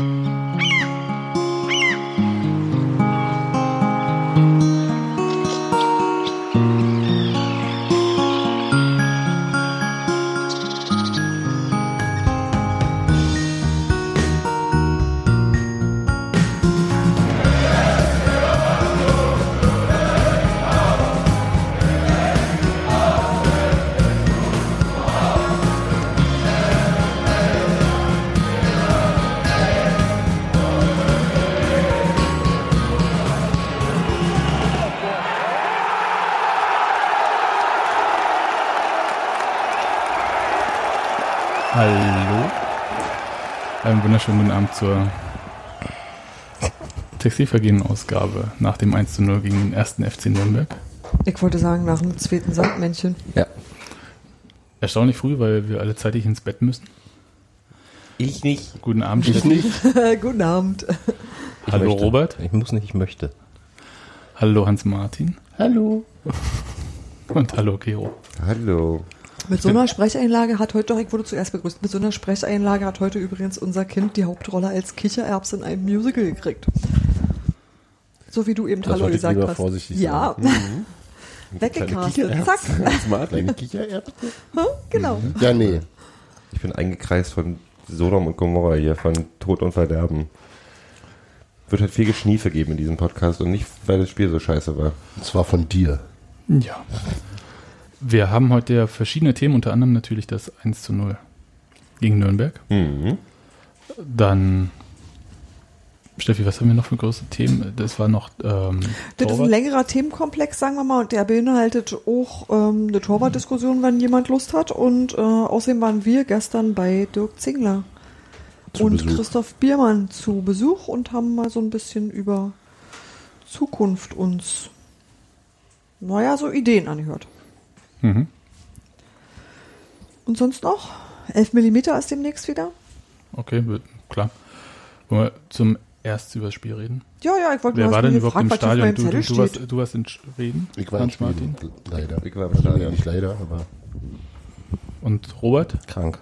Hallo. Wunderschönen guten Abend zur Textilvergehen-Ausgabe nach dem 1 zu 0 gegen den ersten FC Nürnberg. Ich wollte sagen, nach dem zweiten Sandmännchen. Ja. Erstaunlich früh, weil wir alle zeitig ins Bett müssen. Ich nicht. Guten Abend, Ich Steffi. nicht. Guten Abend. Ich Hallo möchte. Robert. Ich muss nicht, ich möchte. Hallo Hans-Martin. Hallo. Und hallo Gero. Hallo. Mit so einer Sprecheinlage hat heute, doch, ich wurde zuerst begrüßt, mit so einer Sprecheinlage hat heute übrigens unser Kind die Hauptrolle als Kichererbs in einem Musical gekriegt. So wie du eben Das Hallo gesagt lieber hast. vorsichtig ja. Weggecastet. Zack. Kleine Kichererbsen? genau. Ja, nee. Ich bin eingekreist von Sodom und Gomorra hier, von Tod und Verderben. Wird halt viel Geschniefe geben in diesem Podcast und nicht, weil das Spiel so scheiße war. Und zwar von dir. Ja. Wir haben heute ja verschiedene Themen, unter anderem natürlich das 1 zu 0 gegen Nürnberg. Mhm. Dann, Steffi, was haben wir noch für große Themen? Das war noch ähm, Das ist ein Torwart. längerer Themenkomplex, sagen wir mal, und der beinhaltet auch ähm, eine Torwartdiskussion, wenn jemand Lust hat. Und äh, außerdem waren wir gestern bei Dirk Zingler Zu und Besuch. Christoph Biermann zu Besuch und haben mal so ein bisschen über Zukunft uns, naja, so Ideen angehört. Mhm. Und sonst noch? 11 mm ist demnächst wieder. Okay, klar. Wollen wir zum erst über das Spiel reden? Ja, ja, ich wollte Wer nur war denn überhaupt im Stadion? Du, Zettel du, du, warst, du warst in Schweden? Ich war in? Schweden. Leider. Ich war im Stadion. Nicht leider, aber Und Robert? Krank.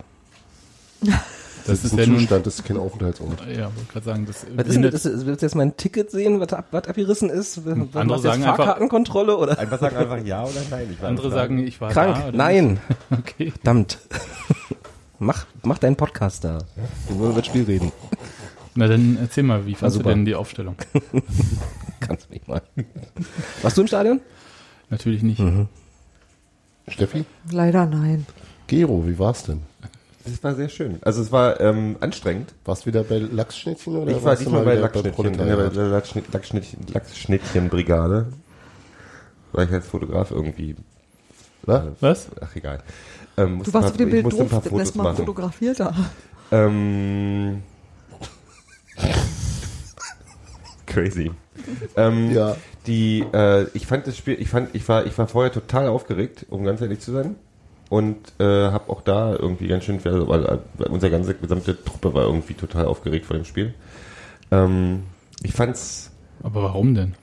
Das ist ein ja. Zustand, das ist kein Aufenthaltsort. Ja, wollte gerade sagen, das Was ist denn das? Ist- Willst du jetzt mein Ticket sehen, was, ab, was abgerissen ist? Was, Andere was sagen jetzt einfach- Fahrkartenkontrolle oder? Einfach sagen einfach ja oder nein. Ich war andere sagen, ich war Krank? da. oder Nein. Okay. Verdammt. mach, mach deinen Podcast da. Wir wollen über das Spiel reden. Na dann erzähl mal, wie fandst du denn die Aufstellung? Kannst mich mal. Warst du im Stadion? Natürlich nicht. Steffi? Leider nein. Gero, wie war's denn? Das war sehr schön. Also es war ähm, anstrengend. Warst du wieder bei Lachsschnittchen oder Ich war diesmal mal bei der Proletariat? Lachschnitt- Lachschnittchen, Lachschnittchenbrigade. Weil ich als Fotograf irgendwie. Was? Was? Ach egal. Ähm, Du warst auf dem ich Bild musste ein doof, paar das Fotos lässt mal machen. fotografiert da. Ähm, crazy. ähm, Ja. Die, äh, ich fand das Spiel, ich fand, ich war, ich war vorher total aufgeregt, um ganz ehrlich zu sein. Und äh, habe auch da irgendwie ganz schön, also, weil, äh, unsere ganze gesamte Truppe war irgendwie total aufgeregt vor dem Spiel. Ähm, ich fand's, Aber warum denn?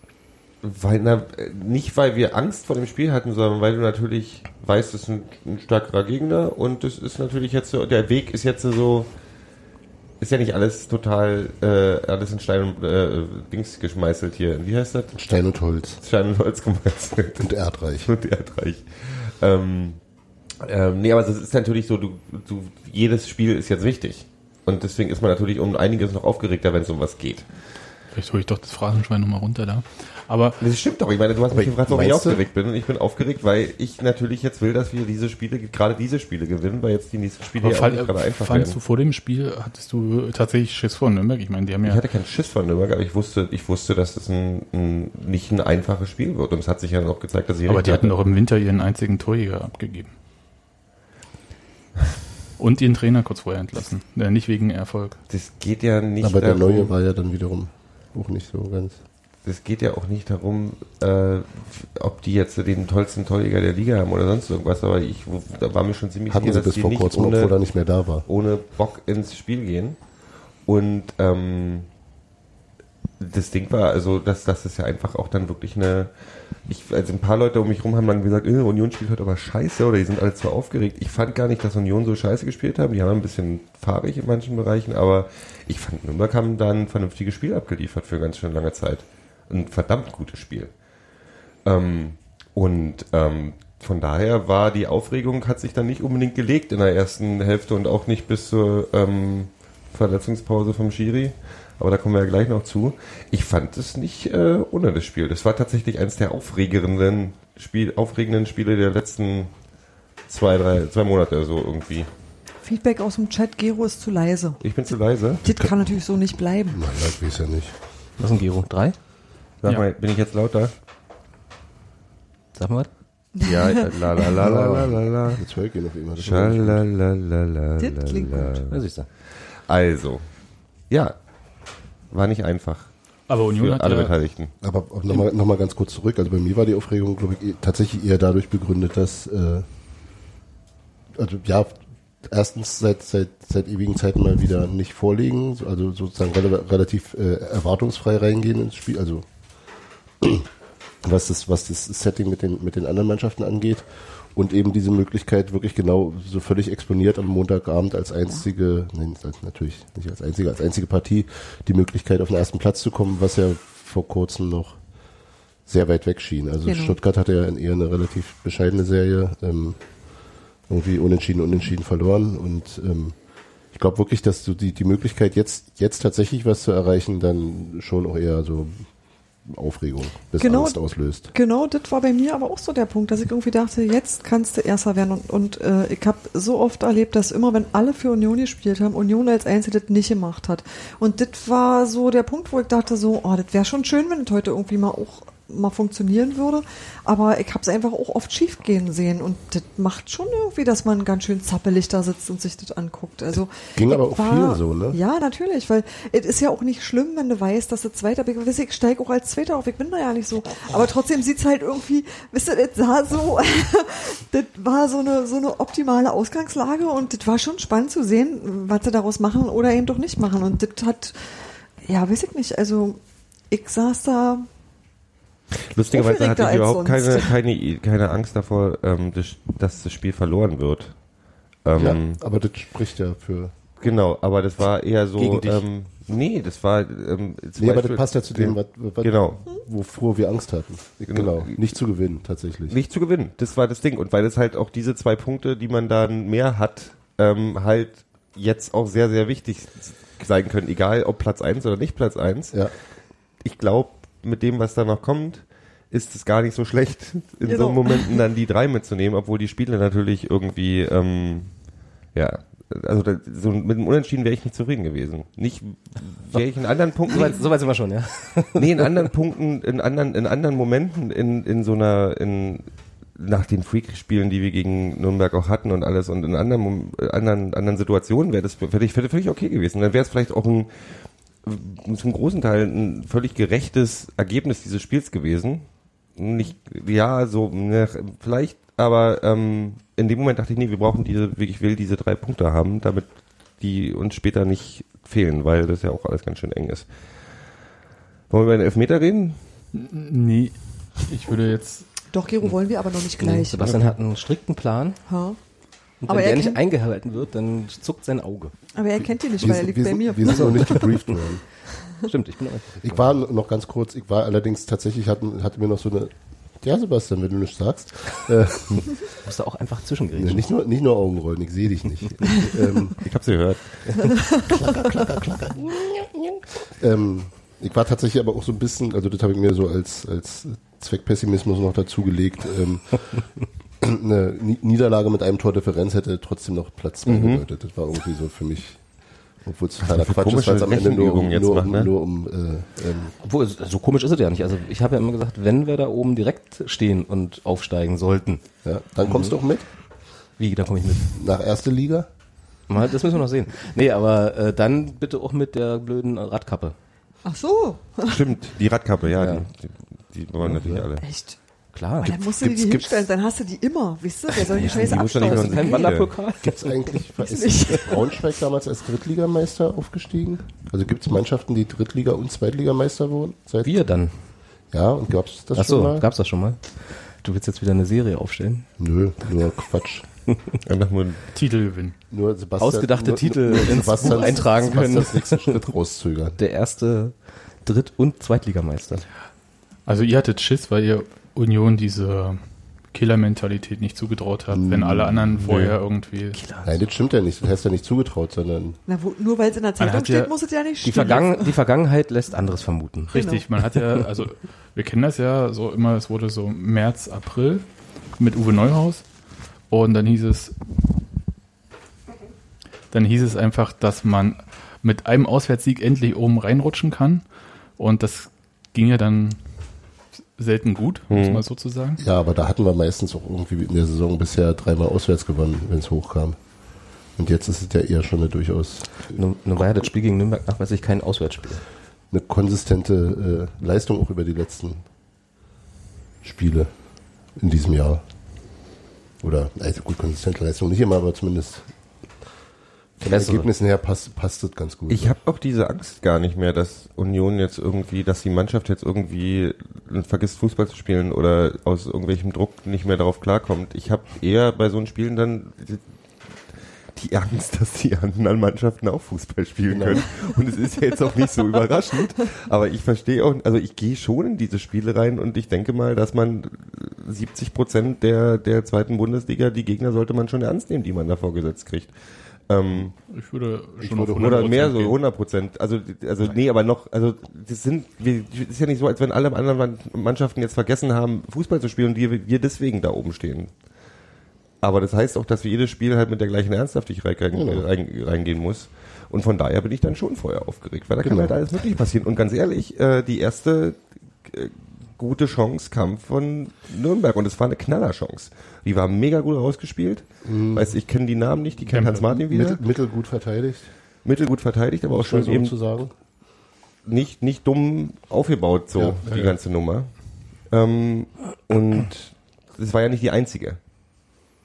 weil, na, äh, nicht weil wir Angst vor dem Spiel hatten, sondern weil du natürlich weißt, es ist ein, ein stärkerer Gegner und es ist natürlich jetzt so, der Weg ist jetzt so, ist ja nicht alles total, äh, alles in Stein und äh, Dings geschmeißelt hier. Wie heißt das? Stein und Holz Stein und Holz gemeißelt. und Erdreich. und erdreich. Ähm, ähm, nee, aber es ist natürlich so, du, du, jedes Spiel ist jetzt wichtig. Und deswegen ist man natürlich um einiges noch aufgeregter, wenn es um was geht. Vielleicht hole ich doch das Phrasenschwein nochmal runter da. Aber Das stimmt doch. Ich meine, du hast mich gefragt, warum ich du- aufgeregt bin. Und ich bin aufgeregt, weil ich natürlich jetzt will, dass wir diese Spiele, gerade diese Spiele gewinnen, weil jetzt die nächsten Spiele ja auch fall, nicht gerade einfach fandst du werden. vor dem Spiel, hattest du tatsächlich Schiss vor Nürnberg? Ich meine, die haben Ich ja, hatte keinen Schiss von Nürnberg, aber ich wusste, ich wusste, dass es ein, ein, nicht ein einfaches Spiel wird. Und es hat sich ja auch gezeigt, dass sie aber die hatten hatten. doch im Winter ihren einzigen Torjäger abgegeben. Und ihren Trainer kurz vorher entlassen. Äh, nicht wegen Erfolg. Das geht ja nicht Aber der darum, neue war ja dann wiederum auch nicht so ganz. es geht ja auch nicht darum, äh, ob die jetzt den tollsten Torjäger der Liga haben oder sonst irgendwas, aber ich da war mir schon ziemlich Hatten sie dass bis die vor nicht kurzem, ohne, obwohl er nicht mehr da war. ohne Bock ins Spiel gehen. Und ähm, das Ding war, also dass das ist ja einfach auch dann wirklich eine. Ich, also ein paar Leute um mich rum haben dann gesagt, äh, Union spielt heute aber scheiße oder die sind alle zu aufgeregt. Ich fand gar nicht, dass Union so scheiße gespielt haben. Die haben ein bisschen fahrig in manchen Bereichen, aber ich fand Nürnberg haben dann ein vernünftiges Spiel abgeliefert für ganz schön lange Zeit. Ein verdammt gutes Spiel. Ähm, und ähm, von daher war die Aufregung, hat sich dann nicht unbedingt gelegt in der ersten Hälfte und auch nicht bis zur ähm, Verletzungspause vom Schiri. Aber da kommen wir ja gleich noch zu. Ich fand es nicht äh, ohne das Spiel. Das war tatsächlich eines der aufregenden, Spiel, aufregenden Spiele der letzten zwei, drei, zwei Monate so irgendwie. Feedback aus dem Chat, Gero ist zu leise. Ich bin zu leise. Das kann natürlich so nicht bleiben. Nein, das weiß ja nicht. Was ist ein Gero? Drei? Sag Ja. mal, bin ich jetzt lauter? Sag mal was. Ja, la la la la la la la. Jetzt höre ich auf immer. Das klingt gut. Also, ja, war nicht einfach Aber Union für hat alle ja, Beteiligten. Aber nochmal noch mal ganz kurz zurück. Also bei mir war die Aufregung, glaube ich, eh- tatsächlich eher dadurch begründet, dass, äh, also ja, erstens seit, seit, seit ewigen Zeiten mal wieder nicht vorlegen, also sozusagen rela relativ äh, erwartungsfrei reingehen ins Spiel, also was das, was das Setting mit den, mit den anderen Mannschaften angeht. Und eben diese Möglichkeit wirklich genau so völlig exponiert am Montagabend als einzige, nein, natürlich nicht als einzige, als einzige Partie die Möglichkeit auf den ersten Platz zu kommen, was ja vor kurzem noch sehr weit weg schien. Also Genau. Stuttgart hatte ja in eher eine relativ bescheidene Serie, ähm, irgendwie unentschieden, unentschieden verloren und ähm, ich glaube wirklich, dass du die, die Möglichkeit jetzt, jetzt tatsächlich was zu erreichen, dann schon auch eher so Aufregung bis Genau. Angst auslöst. Genau, das war bei mir aber auch so der Punkt, dass ich irgendwie dachte, jetzt kannst du Erster werden. Und, und äh, ich habe so oft erlebt, dass immer, wenn alle für Union gespielt haben, Union als Einzige das nicht gemacht hat. Und das war so der Punkt, wo ich dachte so, oh, das wäre schon schön, wenn das heute irgendwie mal auch mal funktionieren würde. Aber ich habe es einfach auch oft schief gehen sehen. Und das macht schon irgendwie, dass man ganz schön zappelig da sitzt und sich das anguckt. Also Ging aber auch vielen so, ne? Ja, natürlich, weil es ist ja auch nicht schlimm, wenn du weißt, dass du Zweiter bist. Ich steige auch als Zweiter auf, ich bin da ja nicht so. Aber trotzdem sieht's halt irgendwie, wisst ihr, das sah so, das war so eine, so eine optimale Ausgangslage und das war schon spannend zu sehen, was sie daraus machen oder eben doch nicht machen. Und das hat, ja, weiß ich nicht, also ich saß da, Lustigerweise hatte ich überhaupt keine, keine, keine Angst davor, ähm, das, dass das Spiel verloren wird. Ähm, ja, aber das spricht ja für. Genau, aber das war eher so. Gegen dich. Ähm, nee, das war. Ähm, Nee, aber das passt ja zu dem, was, was, Genau. wovor wir Angst hatten. Genau. Nicht zu gewinnen, tatsächlich. Nicht zu gewinnen. Das war das Ding. Und weil es halt auch diese zwei Punkte, die man dann mehr hat, ähm, halt jetzt auch sehr, sehr wichtig sein können. Egal ob Platz eins oder nicht Platz eins. Ja. Ich glaube, mit dem, was da noch kommt, ist es gar nicht so schlecht, in Genau. so Momenten dann die drei mitzunehmen, obwohl die Spiele natürlich irgendwie, ähm, ja, also da, so mit dem Unentschieden wäre ich nicht zufrieden gewesen. Nicht wäre ich in anderen Punkten So weit, so weit sind wir schon, ja. nee, in anderen Punkten, in anderen, in anderen Momenten, in, in so einer, in, nach den Freak-Spielen, die wir gegen Nürnberg auch hatten und alles und in anderen, anderen, anderen Situationen wäre das völlig, völlig okay gewesen. Dann wäre es vielleicht auch ein, zum großen Teil ein völlig gerechtes Ergebnis dieses Spiels gewesen. Nicht, ja, so, ne, vielleicht, aber ähm, in dem Moment dachte ich, nee, wir brauchen diese, ich will diese drei Punkte haben, damit die uns später nicht fehlen, weil das ja auch alles ganz schön eng ist. Wollen wir über den Elfmeter reden? Nee, ich würde jetzt. doch, Gero, wollen wir aber noch nicht gleich. Sebastian hat einen strikten Plan. Ha? Und Aber wenn er der nicht eingehalten wird, dann zuckt sein Auge. Aber er kennt die nicht, Wir, weil er liegt wir, bei sind- mir. wir sind noch nicht gebrieft worden. Stimmt, ich bin auch. Ich war noch ganz kurz, ich war allerdings tatsächlich, hatten, hatten wir noch so eine, ja Sebastian, wenn du nichts sagst, äh, Musst du auch einfach nee, zwischengrätschen. nicht nur, nicht nur Augenrollen, ich sehe dich nicht. ähm, Ich hab's gehört. ähm, ich war tatsächlich aber auch so ein bisschen, also das habe ich mir so als, als Zweckpessimismus noch dazugelegt, ähm, eine Ni- Niederlage mit einem Tordifferenz hätte trotzdem noch Platz zwei bedeutet. Das war irgendwie so für mich, obwohl es totaler Quatsch ist, weil es am Ende nur um, jetzt nur, um, macht, ne? nur um äh, ähm, Obwohl, so komisch ist es ja nicht. Also ich habe ja immer gesagt, wenn wir da oben direkt stehen und aufsteigen sollten, ja, dann kommst du auch mit wie, da komme ich mit. nach erste Liga. Mal, das müssen wir noch sehen. Nee, aber äh, dann bitte auch mit der blöden Radkappe. Ach so, Stimmt, die Radkappe, ja, Ja. Die, die wollen natürlich alle. echt. Klar. Aber dann musst du dir die gibt's- hinstellen, dann hast du die immer, wisst ihr? Wer soll die Scheiße nur- kein Wanderpokal. Gibt es eigentlich, ist. Braunschweig damals als Drittligameister aufgestiegen? Also gibt es Mannschaften, die Drittliga- und Zweitligameister wurden? Seit, Wir dann. ja, und gab es das Ach schon so, mal? gab's das schon mal? Du willst jetzt wieder eine Serie aufstellen? Nö, nur Quatsch. Einfach nur Titel gewinnen. Nur Sebastian, Ausgedachte nur, Titel nur ins Buch eintragen können. Sebastians nächsten Schritt rauszögern. Der erste Dritt- und Zweitligameister. Also ihr hattet Schiss, weil ihr Union diese Killer-Mentalität nicht zugetraut habt, wenn alle anderen vorher irgendwie... Nein, das stimmt ja nicht. Das hast du ja nicht zugetraut, sondern Na, wo, nur weil es in der Zeitung hat ja- steht, muss es ja nicht Die, stimmen. Vergangen die Vergangenheit lässt anderes vermuten. Richtig, man hat ja, also wir kennen das ja so immer, es wurde so März, April mit Uwe Neuhaus und dann hieß es, dann hieß es einfach, dass man mit einem Auswärtssieg endlich oben reinrutschen kann und das ging ja dann selten gut, um es mal so zu sagen. ja, aber da hatten wir meistens auch irgendwie in der Saison bisher dreimal auswärts gewonnen, wenn es hochkam. Und jetzt ist es ja eher schon eine durchaus Nun, nun war ja das Spiel gegen Nürnberg nachweislich kein Auswärtsspiel. eine konsistente äh, Leistung auch über die letzten Spiele in diesem Jahr. Oder, also gut, konsistente Leistung nicht immer, aber zumindest den Bessere. Ergebnissen her passt, passt das ganz gut. Ich habe auch diese Angst gar nicht mehr, dass Union jetzt irgendwie, dass die Mannschaft jetzt irgendwie vergisst Fußball zu spielen oder aus irgendwelchem Druck nicht mehr darauf klarkommt. Ich habe eher bei so einen Spielen dann die- Angst, dass die anderen Mannschaften auch Fußball spielen können. Und es ist ja jetzt auch nicht so überraschend. Aber ich verstehe auch, also ich gehe schon in diese Spiele rein und ich denke mal, dass man 70 Prozent der, der zweiten Bundesliga, die Gegner sollte man schon ernst nehmen, die man da vorgesetzt kriegt. Ähm, Ich würde Ich schon würde auf oder 100% mehr so, gehen. 100 Prozent. Also, also nee, aber noch, also das sind, wir, ist ja nicht so, als wenn alle anderen Mann- Mannschaften jetzt vergessen haben, Fußball zu spielen und wir, wir deswegen da oben stehen. Aber das heißt auch, dass wir jedes Spiel halt mit der gleichen Ernsthaftigkeit rein, Genau. rein, reingehen muss. Und von daher bin ich dann schon vorher aufgeregt, weil da kann Genau. halt alles mögliche passieren. Und ganz ehrlich, äh, die erste äh, gute Chance kam von Nürnberg und es war eine Knallerchance. Die war mega gut rausgespielt. Mhm. Weiß, ich kenne die Namen nicht, die kennt. Hans Martin wieder Mittel, mittelgut verteidigt, mittelgut verteidigt, aber auch schon so eben zu sagen. nicht, nicht dumm aufgebaut, so Ja, die ja, ganze Nummer. Ähm, und das war ja nicht die einzige.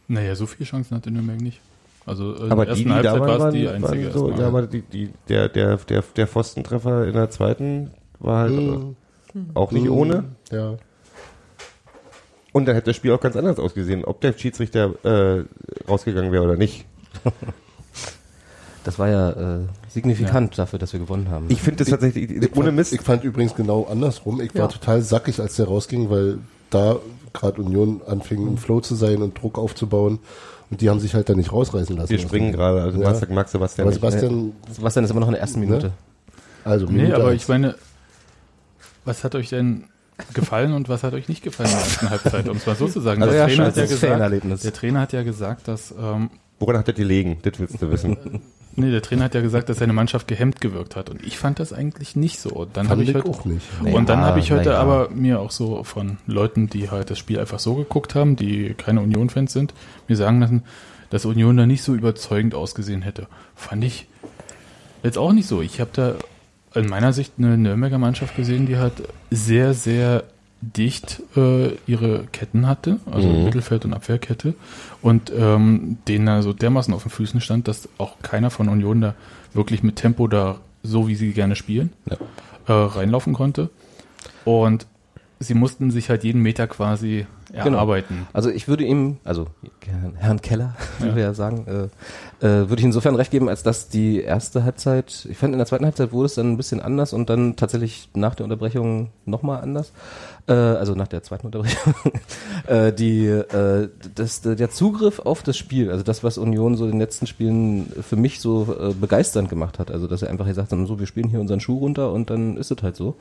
Naja, so viele Chancen hatte Nürnberg nicht. Also äh, in Aber der die, ersten die da Halbzeit waren, war es die waren einzige. so, ja, aber die, die, der, der, der, der Pfostentreffer in der zweiten war halt Mhm. auch nicht ohne. Ja. Und dann hätte das Spiel auch ganz anders ausgesehen, ob der Schiedsrichter äh, rausgegangen wäre oder nicht. Das war ja äh, signifikant dafür, dass wir gewonnen haben. Ich finde das tatsächlich, Ich ohne fand, Mist, Ich fand übrigens genau andersrum. Ich Ja. war total sackig, als der rausging, weil da gerade Union anfing, im Flow zu sein und Druck aufzubauen. Und die haben sich halt da nicht rausreißen lassen. wir springen gerade, also Ja. Max, Sebastian Aber nicht. Sebastian, Sebastian ist immer noch in der ersten Minute. also Nee, Minute aber eins. ich meine, was hat euch denn gefallen und was hat euch nicht gefallen in der ersten Halbzeit, um es mal so zu sagen. Also der, ja, Trainer hat ja gesagt, der Trainer hat ja gesagt, dass ähm, Woran hat er die legen? Das willst du wissen. nee, der Trainer hat ja gesagt, dass seine Mannschaft gehemmt gewirkt hat und ich fand das eigentlich nicht so. Und dann Fand habe ich ich heute auch nicht. Nee. und dann Ja, habe ich heute aber mir auch so von Leuten, die halt das Spiel einfach so geguckt haben, die keine Union-Fans sind, mir sagen lassen, dass Union da nicht so überzeugend ausgesehen hätte. Fand ich jetzt auch nicht so. Ich habe da in meiner Sicht eine Nürnberger Mannschaft gesehen, die halt sehr, sehr dicht äh, ihre Ketten hatte, also Mhm. Mittelfeld- und Abwehrkette, und ähm, denen da so dermaßen auf den Füßen stand, dass auch keiner von Union da wirklich mit Tempo da, so wie sie gerne spielen, Ja. äh, reinlaufen konnte. Und sie mussten sich halt jeden Meter quasi Genau. erarbeiten. Also ich würde ihm, also Herrn Keller, wie wir ja sagen, äh, äh, würde ich insofern recht geben, als dass die erste Halbzeit, ich fand in der zweiten Halbzeit wurde es dann ein bisschen anders und dann tatsächlich nach der Unterbrechung nochmal anders. Äh, also nach der zweiten Unterbrechung. äh, die, äh, das, der Zugriff auf das Spiel, also das, was Union so in den letzten Spielen für mich so äh, begeisternd gemacht hat, also dass er einfach gesagt hat, so, wir spielen hier unseren Schuh runter und dann ist es halt so,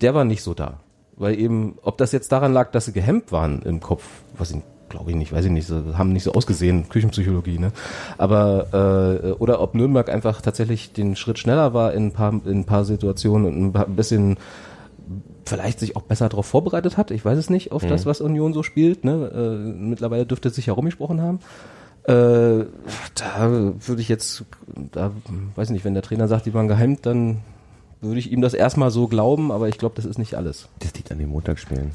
der war nicht so da. Weil eben, ob das jetzt daran lag, dass sie gehemmt waren im Kopf, was ich glaube ich nicht, weiß ich nicht, so, haben nicht so ausgesehen, Küchenpsychologie, ne? Aber äh, oder ob Nürnberg einfach tatsächlich den Schritt schneller war in ein paar, in ein paar Situationen und ein, paar, ein bisschen vielleicht sich auch besser darauf vorbereitet hat. Ich weiß es nicht, auf das, was Union so spielt. Ne? Äh, mittlerweile dürfte es sich herumgesprochen haben. Äh, da würde ich jetzt, da weiß ich nicht, wenn der Trainer sagt, die waren geheimt, dann würde ich ihm das erstmal so glauben, aber ich glaube, das ist nicht alles. Das liegt an den Montagsspielen.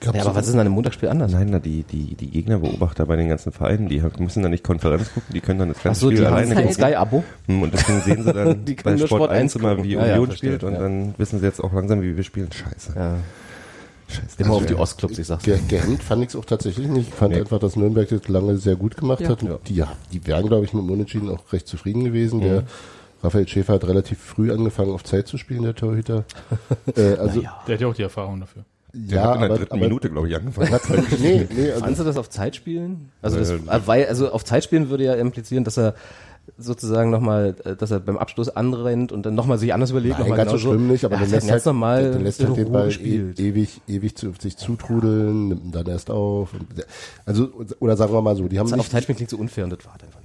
gab's Ja, aber so- was ist denn an einem Montagsspiel anders? Nein, na, die, die, die Gegnerbeobachter bei den ganzen Vereinen, die haben- müssen dann nicht Konferenz gucken, die können dann das Ach ganze so, die Spiel haben alleine ein gucken. Sky-Abo. Hm, Und deswegen sehen sie dann Die bei Sport Sport 1 1 immer, wie Ja, ja, Union verstehe, spielt und ja. dann wissen sie jetzt auch langsam, wie wir spielen. Scheiße. Ja. Scheiße. Immer auf Also, die Ostclubs, ich sag's. Ge gehemmt fand ich es auch tatsächlich nicht. Ich fand Nee. einfach, dass Nürnberg das lange sehr gut gemacht Ja. hat. Und Die, die wären, glaube ich, mit dem Unentschieden auch recht zufrieden gewesen. Der Raphael Schäfer hat relativ früh angefangen, auf Zeit zu spielen, der Torhüter. äh, also, Der hat ja auch die Erfahrung dafür. Der ja, hat in der aber, dritten aber Minute, glaube ich, angefangen. hat halt, nee, nee, also, Fandst du das auf Zeit spielen? Also, das, Äh, äh, weil, also auf Zeit spielen würde ja implizieren, dass er sozusagen nochmal, äh, dass er beim Abschluss anrennt und dann nochmal sich anders überlegt. Nein, noch mal ganz so genauso- schlimm nicht, aber Ja, dann der lässt halt, nochmal dann lässt halt den Ball e gespielt. ewig, ewig zu sich zutrudeln, nimmt ihn dann erst auf. Und, also, oder sagen wir mal so, die haben Das auf nicht, Zeit spielen klingt so unfair und das war halt einfach.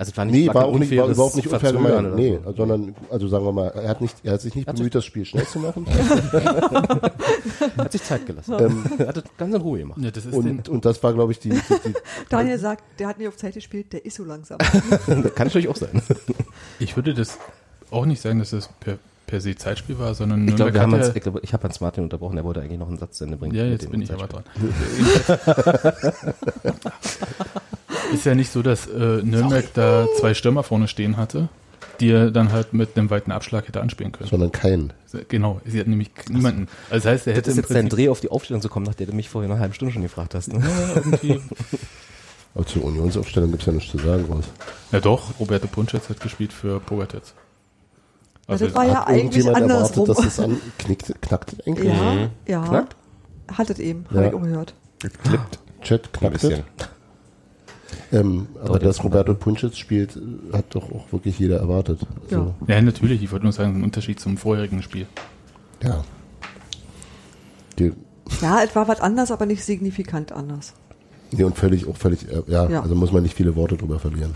Also es war nicht Nee, war auch nicht, war überhaupt nicht unfair gemeint. Nee, so. sondern, also sagen wir mal, er hat nicht, er hat sich nicht Hat bemüht, das Spiel schnell zu machen. Hat sich Zeit gelassen. Ähm, Er hat das ganz in Ruhe gemacht. Ja, das und, und das war, glaube ich, die, die, die Daniel sagt, der hat nicht auf Zeit gespielt, der ist so langsam. Kann natürlich auch sein. ich würde das auch nicht sagen, dass das per, per se Zeitspiel war, sondern Ich glaube, wir haben hat uns, ja, ich, glaube, ich habe Hans Martin unterbrochen, er wollte eigentlich noch einen Satz zu Ende bringen. Ja, mit jetzt dem bin ich aber dran. Ist ja nicht so, dass äh, Nürnberg da zwei Stürmer vorne stehen hatte, die er dann halt mit einem weiten Abschlag hätte anspielen können. sondern kein. Genau, sie hat nämlich niemanden. Also das heißt, er Das hätte ist im jetzt dein Dreh auf die Aufstellung zu kommen, nachdem du mich vorhin eine halbe Stunde schon gefragt hast. Ne? Ja, irgendwie. Aber zur Unionsaufstellung gibt's ja nichts zu sagen, groß. Ja doch, Roberto Punschitz hat gespielt für Pogatetz. Also, das war ja Hat eigentlich andersrum. erwartet, dass das an, knickt, knackt das eigentlich? ja, ja. Knackt? Hattet eben, Ja. habe ich auch gehört. Klippt Chat ein knackt bisschen. Ähm, aber dass Roberto Punschitz spielt, äh, hat doch auch wirklich jeder erwartet. Also, ja, natürlich, ich wollte nur sagen, ein Unterschied zum vorherigen Spiel. ja. Die, Ja, es war was anders, aber nicht signifikant anders. nee, und völlig, auch völlig, äh, ja, Ja. also muss man nicht viele Worte drüber verlieren.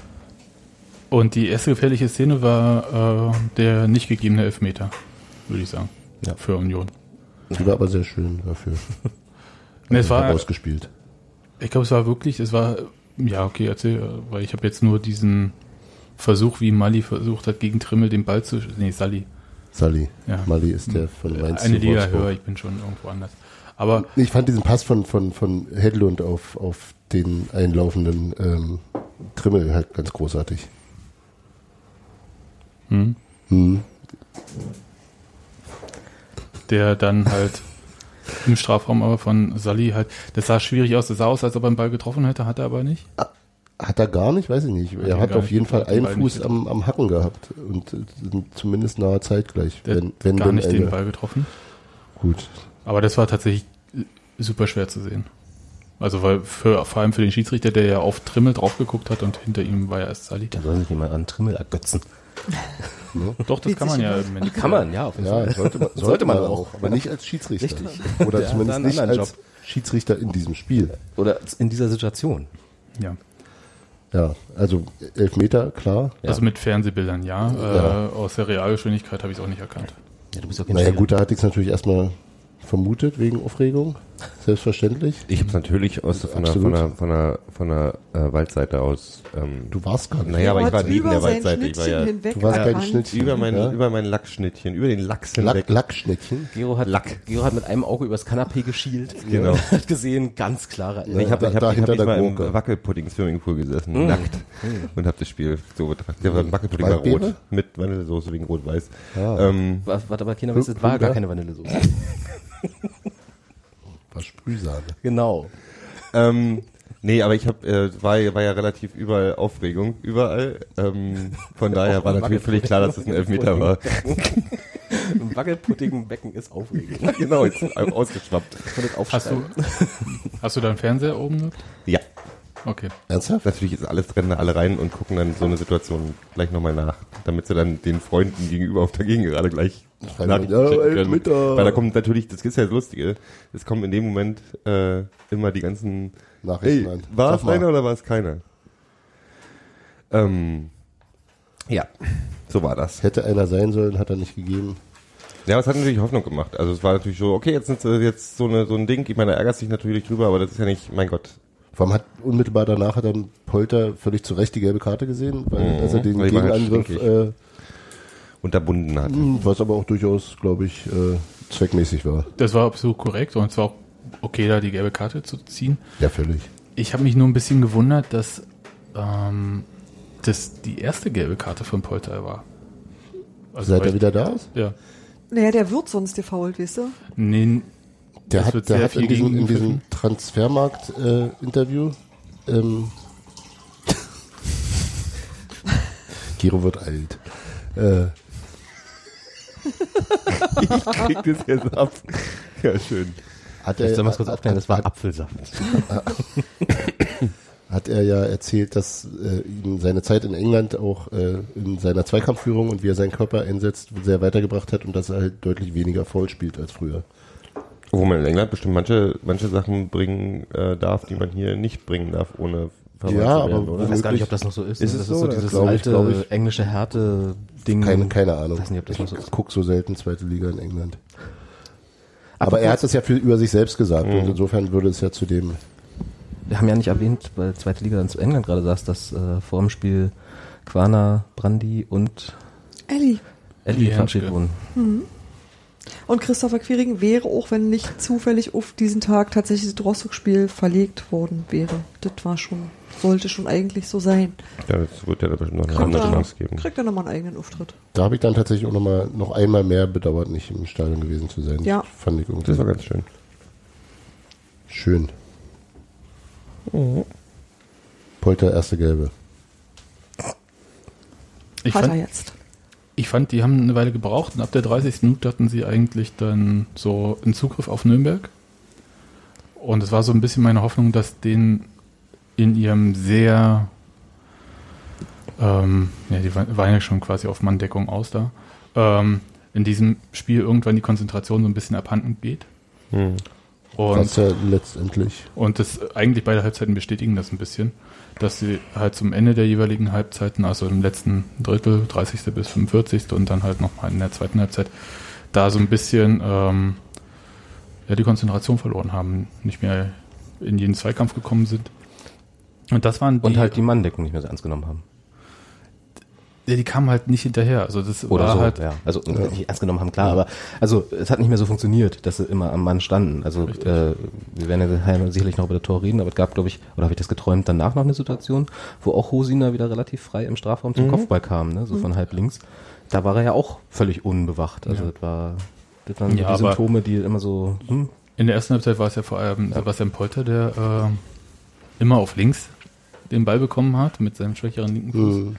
Und die erste gefährliche Szene war äh, der nicht gegebene Elfmeter, würde ich sagen. Ja. Für Union. Die war aber sehr schön dafür. Ne, es war, ausgespielt. ich glaube, es war wirklich, es war, ja, okay, erzähl, äh, weil ich habe jetzt nur diesen Versuch, wie Mali versucht hat, gegen Trimmel den Ball zu, nee, Sally, Sally. Ja. Mali ist der von Mainz eine Liga Wolfsburg. höher, ich bin schon irgendwo anders. Aber Ich fand diesen Pass von, von, von Hedlund auf, auf den einlaufenden ähm, Trimmel halt ganz großartig. hm, Hm. der dann halt im Strafraum aber von Sally halt, das sah schwierig aus, das sah aus, als ob er den Ball getroffen hätte, hat er aber nicht. Hat er gar nicht, weiß ich nicht. er er hat auf jeden Fall einen Fuß am, am Hacken gehabt und äh, zumindest nahe zeitgleich. Der wenn, hat wenn gar nicht eine- den Ball getroffen. Gut. Aber das war tatsächlich äh, super schwer zu sehen. Also weil für, vor allem für den Schiedsrichter, der ja auf Trimmel drauf geguckt hat und hinter ihm war ja erst Sally. Da soll sich jemand an Trimmel ergötzen. Doch, das kann man ja im Endeffekt. Kann man, ja, auf jeden Ja, Fall. sollte man, sollte man auch, aber nicht als Schiedsrichter. Richtig. Oder Der hat zumindest nicht als Job. Schiedsrichter in diesem Spiel. Oder in dieser Situation. Ja. Ja, also Elfmeter, klar. Ja. Also mit Fernsehbildern, ja. Ja. Äh, aus der Realgeschwindigkeit habe ich es auch nicht erkannt. Ja, du bist ja kein Naja Schiri. gut, da hatte ich es natürlich erstmal vermutet wegen Aufregung. Selbstverständlich. Ich habe natürlich aus von der, von der, von der, von der äh, Waldseite aus. Ähm, Du warst gar nicht. Naja, aber ich war neben der Waldseite. Ich war ja hinweg Du warst kein erkannt. Schnittchen. über mein, ja? über mein Lackschnittchen, über den Lachs Lack, hinweg. Lackschnittchen. Gero hat, Lack. Gero hat mit einem Auge übers Kanapee geschielt. Genau. Hat gesehen, ganz klare. Ja. Ich habe Da- ich hab, ich hinter hab der nicht mal im. Wackelpudding-Swimmingpool gesessen, nackt. Und habe das Spiel so betrachtet. Der war Wackelpudding war rot, mit Vanillesoße wegen rot-weiß. Ah. Ähm, Was, was aber keiner weiß, es war gar keine Vanillesoße. War Sprühsahne. genau. ähm, nee, aber ich habe äh, war, ja- war ja relativ überall Aufregung, überall. Ähm, von daher war natürlich völlig klar, dass es ein Elfmeter war. Ein wackelputtigen Becken ist aufregend. genau, jetzt ausgeschwappt. Hast du, hast du da einen Fernseher oben gehabt? Ja, Okay. Ernsthaft? natürlich ist alles drin, alle rein und gucken dann so eine Situation gleich nochmal nach, damit sie dann den Freunden gegenüber auf der Gegend gerade gleich Nachrichten Ja. Weil da kommt natürlich, das ist ja das Lustige, es kommen in dem Moment äh, immer die ganzen Nachrichten Ey, an. war es einer oder war es keiner? Ähm, ja, so war das. Hätte einer sein sollen, hat er nicht gegeben. Ja, aber es hat natürlich Hoffnung gemacht. Also es war natürlich so, okay, jetzt sind sie jetzt so eine so ein Ding. Ich meine, da ärgert sich natürlich drüber, aber das ist ja nicht, mein Gott. Vor allem hat unmittelbar danach hat dann Polter völlig zu Recht die gelbe Karte gesehen, weil Mhm. als er den halt Gegenangriff, äh, unterbunden hat. was aber auch durchaus, glaube ich, äh, zweckmäßig war. Das war absolut korrekt und es war auch okay, da die gelbe Karte zu ziehen. Ja, völlig. Ich habe mich nur ein bisschen gewundert, dass ähm, das die erste gelbe Karte von Polter war. Also Seit er wieder da ist? Ja. Naja, der wird sonst gefault, weißt du? Nee, Der Das hat, wird der sehr hat in diesem, in diesem Transfermarkt-Interview ähm, Giro wird alt. Äh, Ich krieg das jetzt ab. Ja, schön. hat er, soll es kurz hat, aufklären, das war hat, Apfelsaft. hat er ja erzählt, dass äh, ihm seine Zeit in England auch äh, in seiner Zweikampfführung und wie er seinen Körper einsetzt, sehr weitergebracht hat und dass er halt deutlich weniger voll spielt als früher. Wo man in England bestimmt manche, manche Sachen bringen äh, darf, die man hier nicht bringen darf, ohne verwandt Ja, zu werden, aber oder? Ich weiß gar nicht, ob das noch so ist. Ist ne? es das so, ist so dieses Glaub ich, alte glaub ich. englische Härte-Ding. Keine, keine Ahnung. Ich weiß nicht, ob das noch so ich ist. guck so selten zweite Liga in England. Aber er hat es ja für, über sich selbst gesagt und insofern würde es ja zu dem Wir haben ja nicht erwähnt, weil zweite Liga dann zu England gerade saß, dass äh, vor dem Spiel Quana, Brandi und Elli. Ellie Die verabschiedet wurden. Und Christopher Quiring wäre, auch wenn nicht zufällig auf diesen Tag tatsächlich das Rostock-Spiel verlegt worden wäre. Das war schon, sollte schon eigentlich so sein. Ja, das wird ja da bestimmt noch eine andere er, Chance geben. kriegt er nochmal einen eigenen Auftritt. Da habe ich dann tatsächlich auch noch mal noch einmal mehr bedauert, nicht im Stadion gewesen zu sein. Ja. Fand ich irgendwie Das war ganz schön. schön. Polter, erste Gelbe. ich Hat fand, er jetzt. Ich fand, die haben eine Weile gebraucht und ab der 30. Minute hatten sie eigentlich dann so einen Zugriff auf Nürnberg. Und es war so ein bisschen meine Hoffnung, dass denen in ihrem sehr, ähm, ja, die wa- waren ja schon quasi auf Manndeckung aus da, ähm, in diesem Spiel irgendwann die Konzentration so ein bisschen abhanden geht. Hm. Was Und, ja letztendlich. und das eigentlich beide Halbzeiten bestätigen das ein bisschen, dass sie halt zum Ende der jeweiligen Halbzeiten, also im letzten Drittel, 30. bis 45. und dann halt nochmal in der zweiten Halbzeit, da so ein bisschen ähm, ja, die Konzentration verloren haben, nicht mehr in jeden Zweikampf gekommen sind. Und das waren die, Und halt die Manndeckung nicht mehr so ernst genommen haben. Ja, die kamen halt nicht hinterher. Also das Oder war so, halt, ja. Also nicht ernst genommen haben, klar, aber also es hat nicht mehr so funktioniert, dass sie immer am Mann standen. Also äh, wir werden ja sicherlich noch über das Tor reden, aber es gab, glaube ich, oder habe ich das geträumt, danach noch eine Situation, wo auch Hosina wieder relativ frei im Strafraum zum Kopfball kam, ne? so von halb links. Da war er ja auch völlig unbewacht. Also das war das waren so Ja, die Symptome, die immer so, hm, In der ersten Halbzeit war es ja vor allem Sebastian Polter, der äh, immer auf links den Ball bekommen hat mit seinem schwächeren linken Fuß.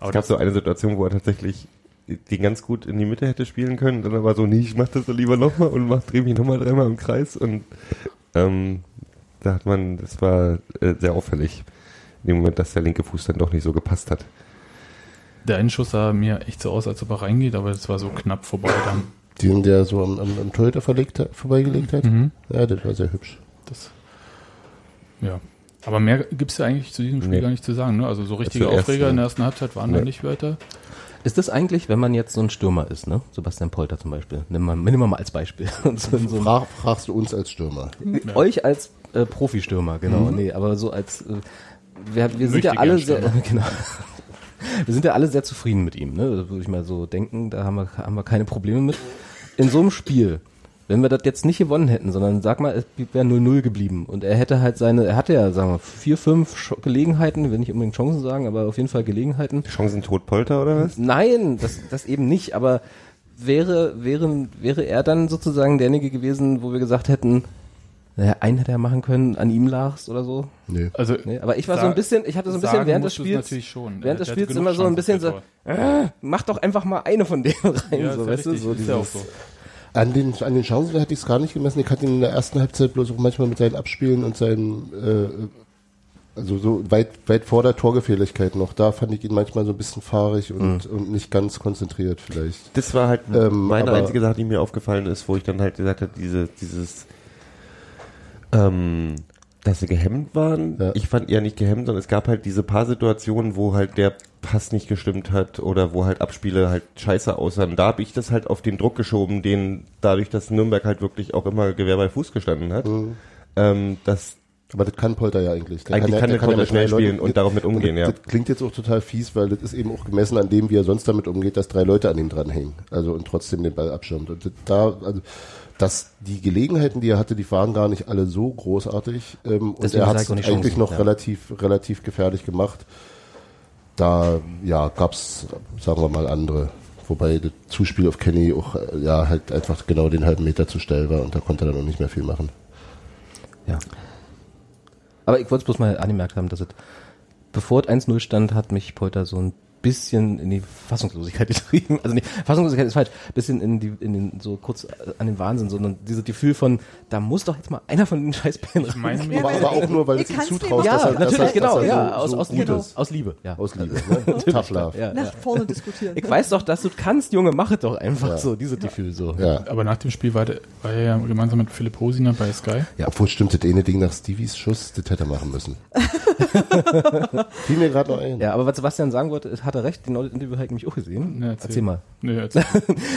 Es gab so eine Situation, wo er tatsächlich den ganz gut in die Mitte hätte spielen können. Dann aber so, nee, ich mach das doch lieber nochmal und mach, dreh mich nochmal dreimal im Kreis. Und ähm, da hat man, das war äh, sehr auffällig. In dem Moment, dass der linke Fuß dann doch nicht so gepasst hat. Der eine Schuss sah mir echt so aus, als ob er reingeht, aber das war so knapp vorbei dann. Den, der so am, am, am Torhüter verlegt vorbeigelegt hat. Mhm. Ja, das war sehr hübsch. Das, ja. Aber mehr gibt's ja eigentlich zu diesem Spiel Nee. gar nicht zu sagen. Ne? Also so richtige zuerst, Aufreger ja. in der ersten Halbzeit waren da Nee. nicht weiter. Ist das eigentlich, wenn man jetzt so ein Stürmer ist, ne? Sebastian Polter zum Beispiel. Nimm mal, nimm mal als Beispiel. So so Frag, fragst du uns als Stürmer. Ja. Euch als äh, Profistürmer, genau. Nee, aber so als äh, wir, wir sind ja alle sehr, Stürmer. genau. Wir sind ja alle sehr zufrieden mit ihm, ne? Da würde ich mal so denken, da haben wir, haben wir keine Probleme mit. In so einem Spiel, wenn wir das jetzt nicht gewonnen hätten, sondern sag mal, es wäre 0-0 geblieben und er hätte halt seine, er hatte ja, sagen wir, vier, fünf Sch- Gelegenheiten, will nicht unbedingt Chancen sagen, aber auf jeden Fall Gelegenheiten. Chancen tot Polter oder was? Nein, das, das eben nicht, aber wäre, wäre, wäre er dann sozusagen derjenige gewesen, wo wir gesagt hätten, naja, einen hätte er machen können, an ihm lag's oder so. Nee. Also Nee, aber ich war so ein bisschen, ich hatte so ein bisschen während des Spiels, natürlich schon. Während des Spiels immer so ein bisschen so, äh, mach doch einfach mal eine von denen rein, Ja, so, weißt du, so ist ja auch dieses, so. An den, an den Chancen hätte ich es gar nicht gemessen. Ich hatte ihn in der ersten Halbzeit bloß auch manchmal mit seinen Abspielen und seinen, äh, also so weit, weit vor der Torgefährlichkeit noch. Da fand ich ihn manchmal so ein bisschen fahrig und, und nicht ganz konzentriert vielleicht. Das war halt Ähm, meine aber- einzige Sache, die mir aufgefallen ist, wo ich dann halt gesagt habe, diese, dieses, ähm, dass sie gehemmt waren. Ja. Ich fand eher nicht gehemmt, sondern es gab halt diese paar Situationen, wo halt der Pass nicht gestimmt hat oder wo halt Abspiele halt scheiße aussahen. Da habe ich das halt auf den Druck geschoben, den dadurch, dass Nürnberg halt wirklich auch immer Gewehr bei Fuß gestanden hat, ähm, dass Aber das kann Polter ja eigentlich. Der Eigentlich ja, kann der Polter schnell spielen und darauf mit umgehen, das, ja. Das klingt jetzt auch total fies, weil das ist eben auch gemessen an dem, wie er sonst damit umgeht, dass drei Leute an ihm dranhängen. Also und trotzdem den Ball abschirmt. Und das- da, also, dass die Gelegenheiten, die er hatte, die waren gar nicht alle so großartig. Ähm, und er hat es eigentlich Chancen, noch ja. relativ, relativ gefährlich gemacht. Da, ja, gab's, sagen wir mal, andere. Wobei das Zuspiel auf Kenny auch, äh, ja, halt einfach genau den halben Meter zu steil war und da konnte er dann auch nicht mehr viel machen. Ja. Aber ich wollte es bloß mal angemerkt haben, dass es, bevor es 1-0 stand, hat mich Polter so ein bisschen in die Fassungslosigkeit getrieben. Also nicht, Fassungslosigkeit ist falsch, bisschen in die, in den, so kurz äh, an den Wahnsinn, sondern dieses Gefühl von, da muss doch jetzt mal einer von den Scheißbällen Ich meine, Aber, aber auch nur, weil Ich es ihm zutraust, Ja, dass er, dass natürlich, er, genau, dass er ja, so, aus, so aus gut Liebe, ist. aus Liebe, ja. Aus Liebe, ne? Tough Love. Ja, Nach vorne diskutieren. Ich weiß doch, dass du kannst, Junge, mach es doch einfach Ja. so, dieses Gefühl so. Ja. aber nach dem Spiel war, der, war er ja gemeinsam mit Philipp Hosiner bei Sky. ja, obwohl stimmt das eine Ding nach Stevies Schuss, das hätte er machen müssen. Fiel mir gerade noch ein. Ja, aber was Sebastian sagen wollte, hat er recht, das Interview habe ich nämlich auch gesehen. Ne, erzähl. mal. Nee, erzähl.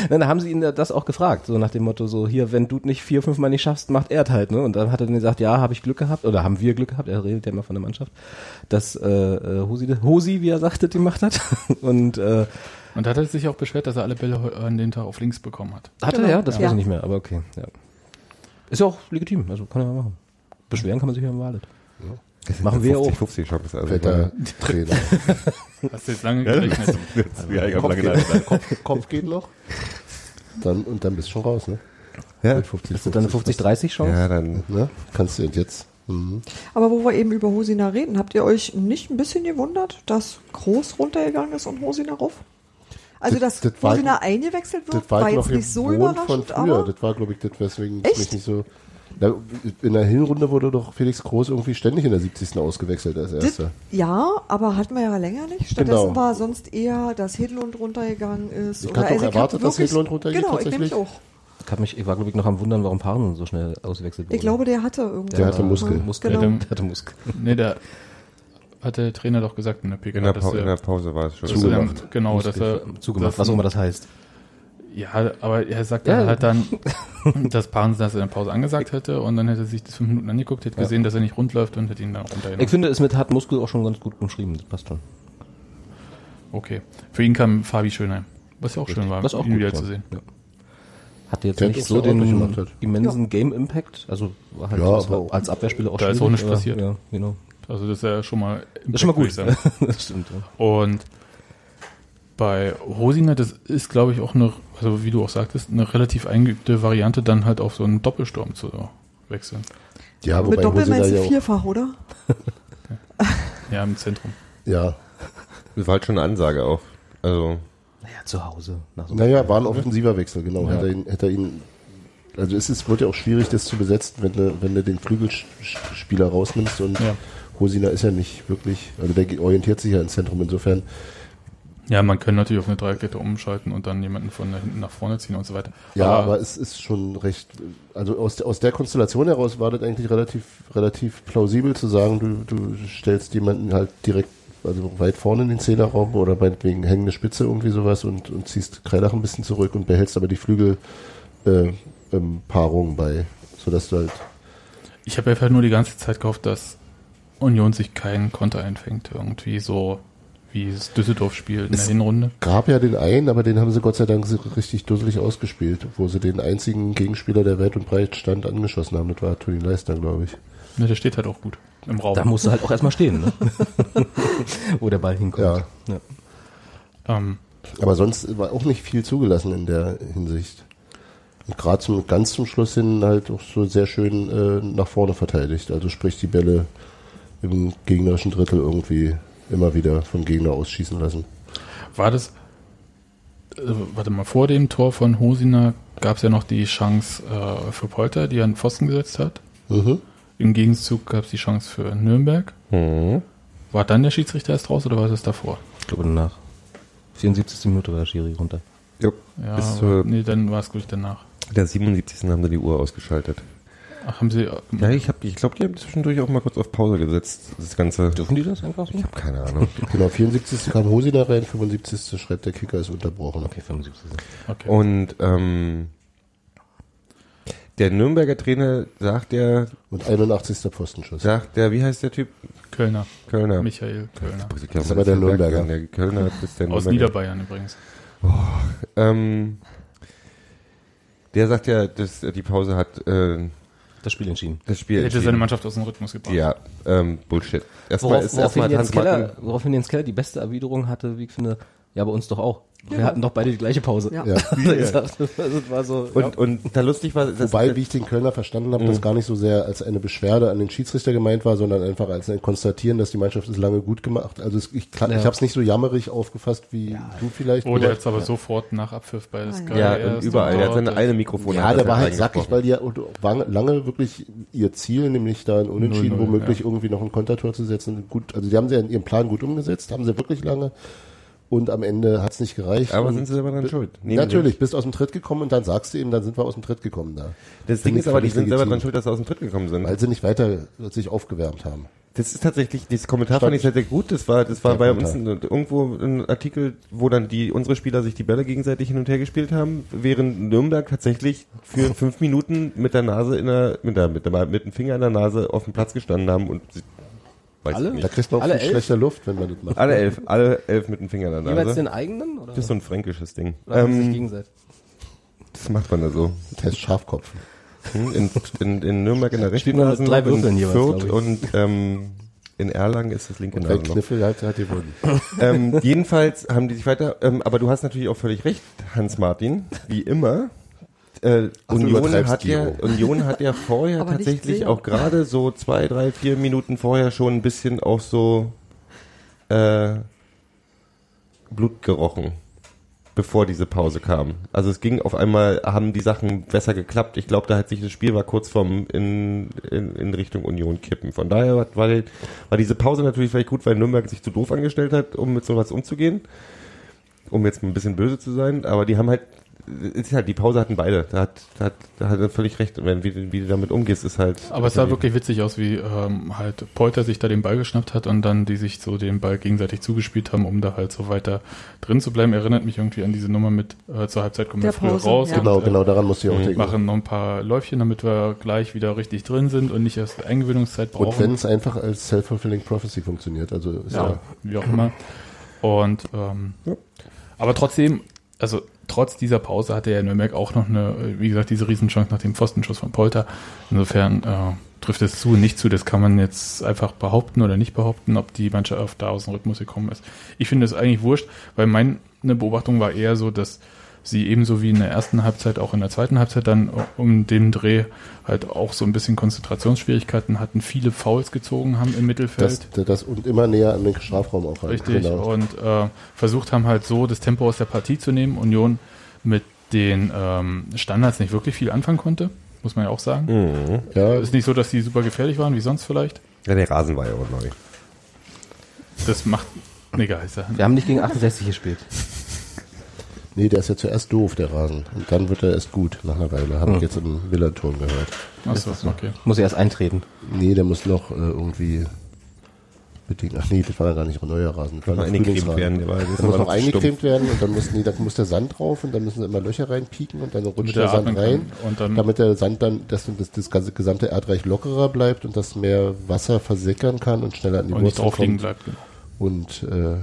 Nein, da haben sie ihn das auch gefragt, so nach dem Motto, so hier, wenn du nicht vier, fünf Mal nicht schaffst, macht er es halt, ne? Und dann hat er dann gesagt, ja, habe ich Glück gehabt, oder haben wir Glück gehabt, er redet ja immer von der Mannschaft, dass äh, äh, Hosi, Hosi, wie er sagte, die gemacht hat. Und äh, Und da hat er sich auch beschwert, dass er alle Bälle an dem Tag auf links bekommen hat. hatte Genau. er, das Ja. weiß ich nicht mehr, aber okay. Ja. Ist ja auch legitim, also kann er mal machen. Beschweren kann man sich ja im Wallet. Machen wir auch. 50 Chance. Also Alter Trainer. Hast du jetzt lange gerechnet? ja, ich hab Kopf, lange geht, nachgedacht. Kopf, Kopf geht noch. Dann, und dann bist du schon raus, ne? Ja. Mit 50, Ist das dann eine 50-30 Chance? ja, dann Ne? Kannst du jetzt. Mhm. Aber wo wir eben über Hosina reden, habt ihr euch nicht ein bisschen gewundert, dass Groß runtergegangen ist und Hosina rauf? Also, Das- dass das war- Hosina eingewechselt wird, Das war, war ich jetzt nicht so gewohnt von überraschend, früher. aber Das war, glaube ich, das, weswegen es Echt? mich nicht so. In der Hinrunde wurde doch Felix Groß irgendwie ständig in der 70. ausgewechselt als erster. ja, aber hatten wir ja länger nicht. Stattdessen Genau. war sonst eher, dass Hedlund runtergegangen ist. Ich oder- hatte auch also erwartet, dass wirklich- Hedlund runtergeht, Genau, ich tatsächlich. nämlich auch. Ich, hab mich, ich war, glaube ich, noch am Wundern, warum Parnen so schnell ausgewechselt wurde. Ich glaube, der hatte irgendwie. Der hatte Muskel. Muskel. Genau. Der hatte Muskel. Nee, da hat der Trainer doch gesagt in der PK, in der, dass Pa- in der er, Pause war es schon. er Zugemacht. dann, genau, dass er Zugemacht, dass- was auch immer das heißt. Ja, aber er sagt Ja. dann halt dann, dass Paaren das in der Pause angesagt hätte und dann hätte er sich das fünf Minuten angeguckt, hätte gesehen, dass er nicht rund läuft und hätte ihn dann runtergenommen. Ich finde es mit hat Muskel auch schon ganz gut beschrieben. Das passt schon. Okay. Für ihn kam Fabi Schönheim. Was ja auch schön war, Was auch ihn gut wieder war. zu sehen. Ja. Hatte jetzt Der nicht so ja den gemacht hat. immensen Game Impact. Also war halt Ja, aber als Abwehrspieler auch da ist auch nichts passiert. Ja, genau. Also das ist ja schon mal Das ist schon mal gut. Impact, das stimmt. Ja. Und bei Hosinger, das ist, glaube ich, auch eine, also wie du auch sagtest, eine relativ eingeübte Variante, dann halt auf so einen Doppelsturm zu wechseln. Ja, Mit Doppel meinst du ja vierfach, oder? Ja, im Zentrum. Ja. Das war halt schon eine Ansage auch. Also, Naja, zu Hause. Nach so Naja, war ein offensiver Wechsel, genau. Ja. Hätte, er ihn, hätte er ihn. Also es ist, wird ja auch schwierig, das zu besetzen, wenn du, wenn du den Flügelspieler rausnimmst und Ja. Hosina ist ja nicht wirklich, also der orientiert sich ja ins Zentrum insofern. Ja, man kann natürlich auf eine Dreierkette umschalten und dann jemanden von da hinten nach vorne ziehen und so weiter. Ja, aber, es ist schon recht, also aus, der- aus der Konstellation heraus war das eigentlich relativ, relativ plausibel zu sagen, du, du stellst jemanden halt direkt, also weit vorne in den Zehnerraum oder meinetwegen hängende Spitze irgendwie sowas und, und ziehst Kreilach ein bisschen zurück und behältst aber die Flügel, äh, ähm, Paarung bei, sodass du halt, ich habe einfach nur die ganze Zeit gehofft, dass Union sich keinen Konter einfängt. Irgendwie so, wie es Düsseldorf spielt in der Es- Hinrunde. gab ja den einen, aber den haben sie Gott sei Dank richtig dusselig ausgespielt, wo sie den einzigen Gegenspieler, der weit und breit stand, angeschossen haben. Das war Toni Leister, glaube ich. Ne, der steht halt auch gut im Raum. Da musst du halt auch erstmal stehen, ne? Wo der Ball hinkommt. Ja. ja. ähm, Aber sonst war auch nicht viel zugelassen in der Hinsicht. Und gerade zum, ganz zum Schluss hin halt auch so sehr schön äh, nach vorne verteidigt. Also sprich die Bälle im gegnerischen Drittel irgendwie immer wieder vom Gegner ausschießen lassen. war das, äh, warte mal, vor dem Tor von Hosina gab es ja noch die Chance äh, für Polter, die er an den Pfosten gesetzt hat. Mhm. Im Gegenzug gab es die Chance für Nürnberg. hm. War dann der Schiedsrichter erst raus oder war das davor? Ich glaube nach 74. Minute war der Schiri runter. ja, Ja, bis aber- zur nee, dann war es, glaube ich, danach. der 77. haben sie die Uhr ausgeschaltet. Ach, haben sie. Ja, ich, hab, ich glaube, die haben zwischendurch auch mal kurz auf Pause gesetzt. Das Ganze. Dürfen die das einfach so? Ich habe keine Ahnung. Genau, 74. kam Hosina rein, 75. schreibt der Kicker ist unterbrochen. Okay, 75. okay. Und ähm, der Nürnberger Trainer sagt der, Und 81. Pfostenschuss. sagt der, wie heißt der Typ? Kölner. Kölner. Michael Kölner. Das ist aber der Nürnberger. Der Kölner ist der Aus Nürnberger. Niederbayern übrigens. Ähm, der sagt ja, dass die Pause hat äh, Das Spiel entschieden. das Spiel Er hätte seine. Mannschaft aus dem Rhythmus gebracht. Ja, ähm, Bullshit. Erstmal Worauf, ist woraufhin, erstmal Hans Keller, woraufhin Jens Keller die beste Erwiderung hatte, wie ich finde, ja, bei uns doch auch. Wir hatten doch beide die gleiche Pause. Ja. Ja. Das war so, ja. und, und da lustig war, Wobei, wie ich den Kölner verstanden habe, das gar nicht so sehr als eine Beschwerde an den Schiedsrichter gemeint war, sondern einfach als ein Konstatieren, dass die Mannschaft es lange gut gemacht. Also es, ich, ja. Ja. ich habe es nicht so jammerig aufgefasst wie du vielleicht. Oh, der aber- hat aber sofort nach Abpfiff bei Ah, Sky. ja, und überall, der hat seine eine Mikrofon. ja, der er war halt sackig, weil die ja lange wirklich ihr Ziel, nämlich da ein Unentschieden 0-0, womöglich ja. irgendwie noch ein Kontertor zu setzen, gut, also die haben sie ja in ihrem Plan gut umgesetzt, haben sie wirklich lange und am Ende hat es nicht gereicht. Aber sind sie selber dran schuld? Nehmen Natürlich, bist aus dem Tritt gekommen und dann sagst du eben, dann sind wir aus dem Tritt gekommen da. Das Ding ist aber, die sind selber dran schuld, dass sie aus dem Tritt gekommen sind. Weil sie nicht weiter sich aufgewärmt haben. Das ist tatsächlich, dieses Kommentar fand ich sehr, sehr gut. Das war, das war bei uns Kommentar. ein, irgendwo ein Artikel, wo dann die, unsere Spieler sich die Bälle gegenseitig hin und her gespielt haben, während Nürnberg tatsächlich für fünf Minuten mit der Nase in der, mit der, mit der, mit dem Finger in der Nase auf dem Platz gestanden haben und, sie- weiß Alle? Da kriegst du auch Alle viel elf? schlechter Luft, wenn man das macht. Alle elf, alle elf mit dem Finger in der jeweils Nase. den eigenen? Oder, Das ist so ein fränkisches Ding. oder sie sich Ähm, gegenseitig? das macht man da so. Das heißt Schafkopfen. Hm, In, in, in Nürnberg in der rechten Nase, drei in jeweils, Fürth und ähm, in Erlangen ist das linke Und Nase. Kniffel hat, hat gewonnen. ähm, jedenfalls haben die sich weiter, ähm, aber du hast natürlich auch völlig recht, Hans-Martin, wie immer. Äh, Ach, Union, hat ja. Union hat ja vorher tatsächlich auch gerade so zwei, drei, vier Minuten vorher schon ein bisschen auch so äh, Blut gerochen, bevor diese Pause kam. Also es ging auf einmal, haben die Sachen besser geklappt. Ich glaube, da hat sich das Spiel war kurz vorm in, in, in Richtung Union kippen. Von daher war, war diese Pause natürlich vielleicht gut, weil Nürnberg sich zu doof angestellt hat, um mit sowas umzugehen. Um jetzt ein bisschen böse zu sein, aber die haben halt, ist halt, die Pause hatten beide. Da hat, da hat, da hat er völlig recht. Wenn, wie, wie du damit umgehst, ist halt. Aber es sah wirklich witzig aus, wie ähm, halt Polter sich da den Ball geschnappt hat und dann die sich so den Ball gegenseitig zugespielt haben, um da halt so weiter drin zu bleiben. Erinnert mich irgendwie an diese Nummer mit äh, zur Halbzeit kommen wir Der früher Pause, raus ja. und Genau, äh, genau, daran musste ich auch denken. machen noch ein paar Läufchen, damit wir gleich wieder richtig drin sind und nicht erst Eingewöhnungszeit Und brauchen. wenn es einfach als Self-Fulfilling Prophecy funktioniert, also ist ja, ja, wie auch immer. Und ähm, aber trotzdem, also trotz dieser Pause hatte ja Nürnberg auch noch eine, wie gesagt, diese Riesenchance nach dem Pfostenschuss von Polter. Insofern äh, trifft es zu, nicht zu. Das kann man jetzt einfach behaupten oder nicht behaupten, ob die Mannschaft da aus dem Rhythmus gekommen ist. Ich finde es eigentlich wurscht, weil meine Beobachtung war eher so, dass sie ebenso wie in der ersten Halbzeit auch in der zweiten Halbzeit dann um den Dreh halt auch so ein bisschen Konzentrationsschwierigkeiten hatten, viele Fouls gezogen haben im Mittelfeld. das, das und immer näher an den Strafraum auch ran. Richtig, Genau. und äh, versucht haben halt so das Tempo aus der Partie zu nehmen. Union mit den ähm, Standards nicht wirklich viel anfangen konnte, muss man ja auch sagen. Mhm. Ja, Ist nicht so, dass die super gefährlich waren, wie sonst vielleicht. Ja, der Rasen war ja auch neu. Das macht, egal, ist ja. Wir haben nicht gegen 68 gespielt. Nee, der ist ja zuerst doof, der Rasen. Und dann wird er erst gut nach einer Weile. Habe ich Hm. jetzt im Millerton gehört. Achso, okay. Muss erst eintreten. Nee, der muss noch äh, irgendwie bedingt. Ach nee, das war ja gar nicht ein neuer Rasen. Das war eingecremt werden, der war- der Der muss noch eingecremt werden und dann muss, nee, dann muss der Sand drauf und dann müssen immer Löcher reinpieken und dann rutscht der er Sand rein. kann. Und dann, damit der Sand dann, dass das, das ganze gesamte Erdreich lockerer bleibt und dass mehr Wasser versickern kann und schneller an die Wurzeln liegen kommt. bleibt. Genau. Und, äh,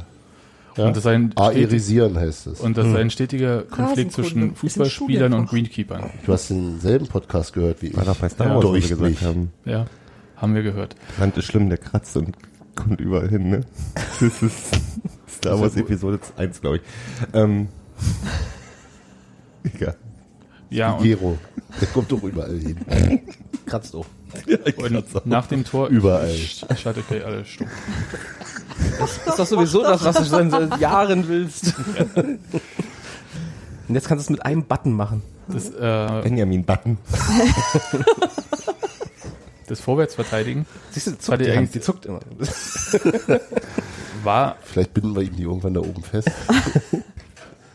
ja, Und das ein aerisieren heißt es. Und das ist ein stetiger Konflikt zwischen Fußballspielern und. Greenkeepern. Du hast denselben Podcast gehört wie ich. War doch bei Star Ja. Wars, wo sie Durch gesagt haben. Ja, haben wir gehört. Sand ist schlimm, der kratzt und kommt überall hin, ne? Das ist Star Wars Episode 1, glaube ich. Ähm, egal. Ja, und, Gero. Der kommt doch überall hin. Kratzt auch. und nach dem Tor Überall. sch- schaltet ihr alle stumm. Das ist doch sowieso das, was du schon seit Jahren willst. Und jetzt kannst du es mit einem Button machen. Das, äh, Benjamin Button. das Vorwärtsverteidigen Siehst du, zuckt die die, die zuckt immer. war Vielleicht binden wir ihm die irgendwann da oben fest.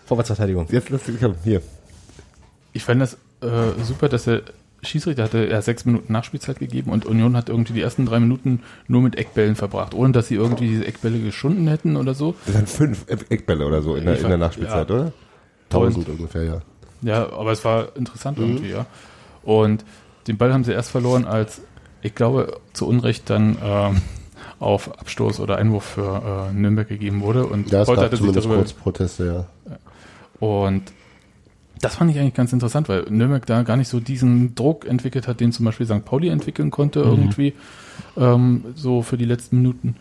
Vorwärtsverteidigung. Jetzt lass dich, komm, hier. Ich fand das äh, super, dass der Schiedsrichter hatte ja sechs Minuten Nachspielzeit gegeben und Union hat irgendwie die ersten drei Minuten nur mit Eckbällen verbracht, ohne dass sie irgendwie diese Eckbälle geschunden hätten oder so. Das sind fünf Eckbälle oder so in der, in der Nachspielzeit, Ja. oder? Tausend ungefähr, ja. Ja, aber es war interessant irgendwie, ja. Und den Ball haben sie erst verloren, als ich glaube zu Unrecht dann ähm, auf Abstoß oder Einwurf für äh, Nürnberg gegeben wurde. Und Ja, hatte sich darüber kurz Proteste, ja. und das fand ich eigentlich ganz interessant, weil Nürnberg da gar nicht so diesen Druck entwickelt hat, den zum Beispiel St. Pauli entwickeln konnte Mhm. irgendwie, ähm, so für die letzten Minuten.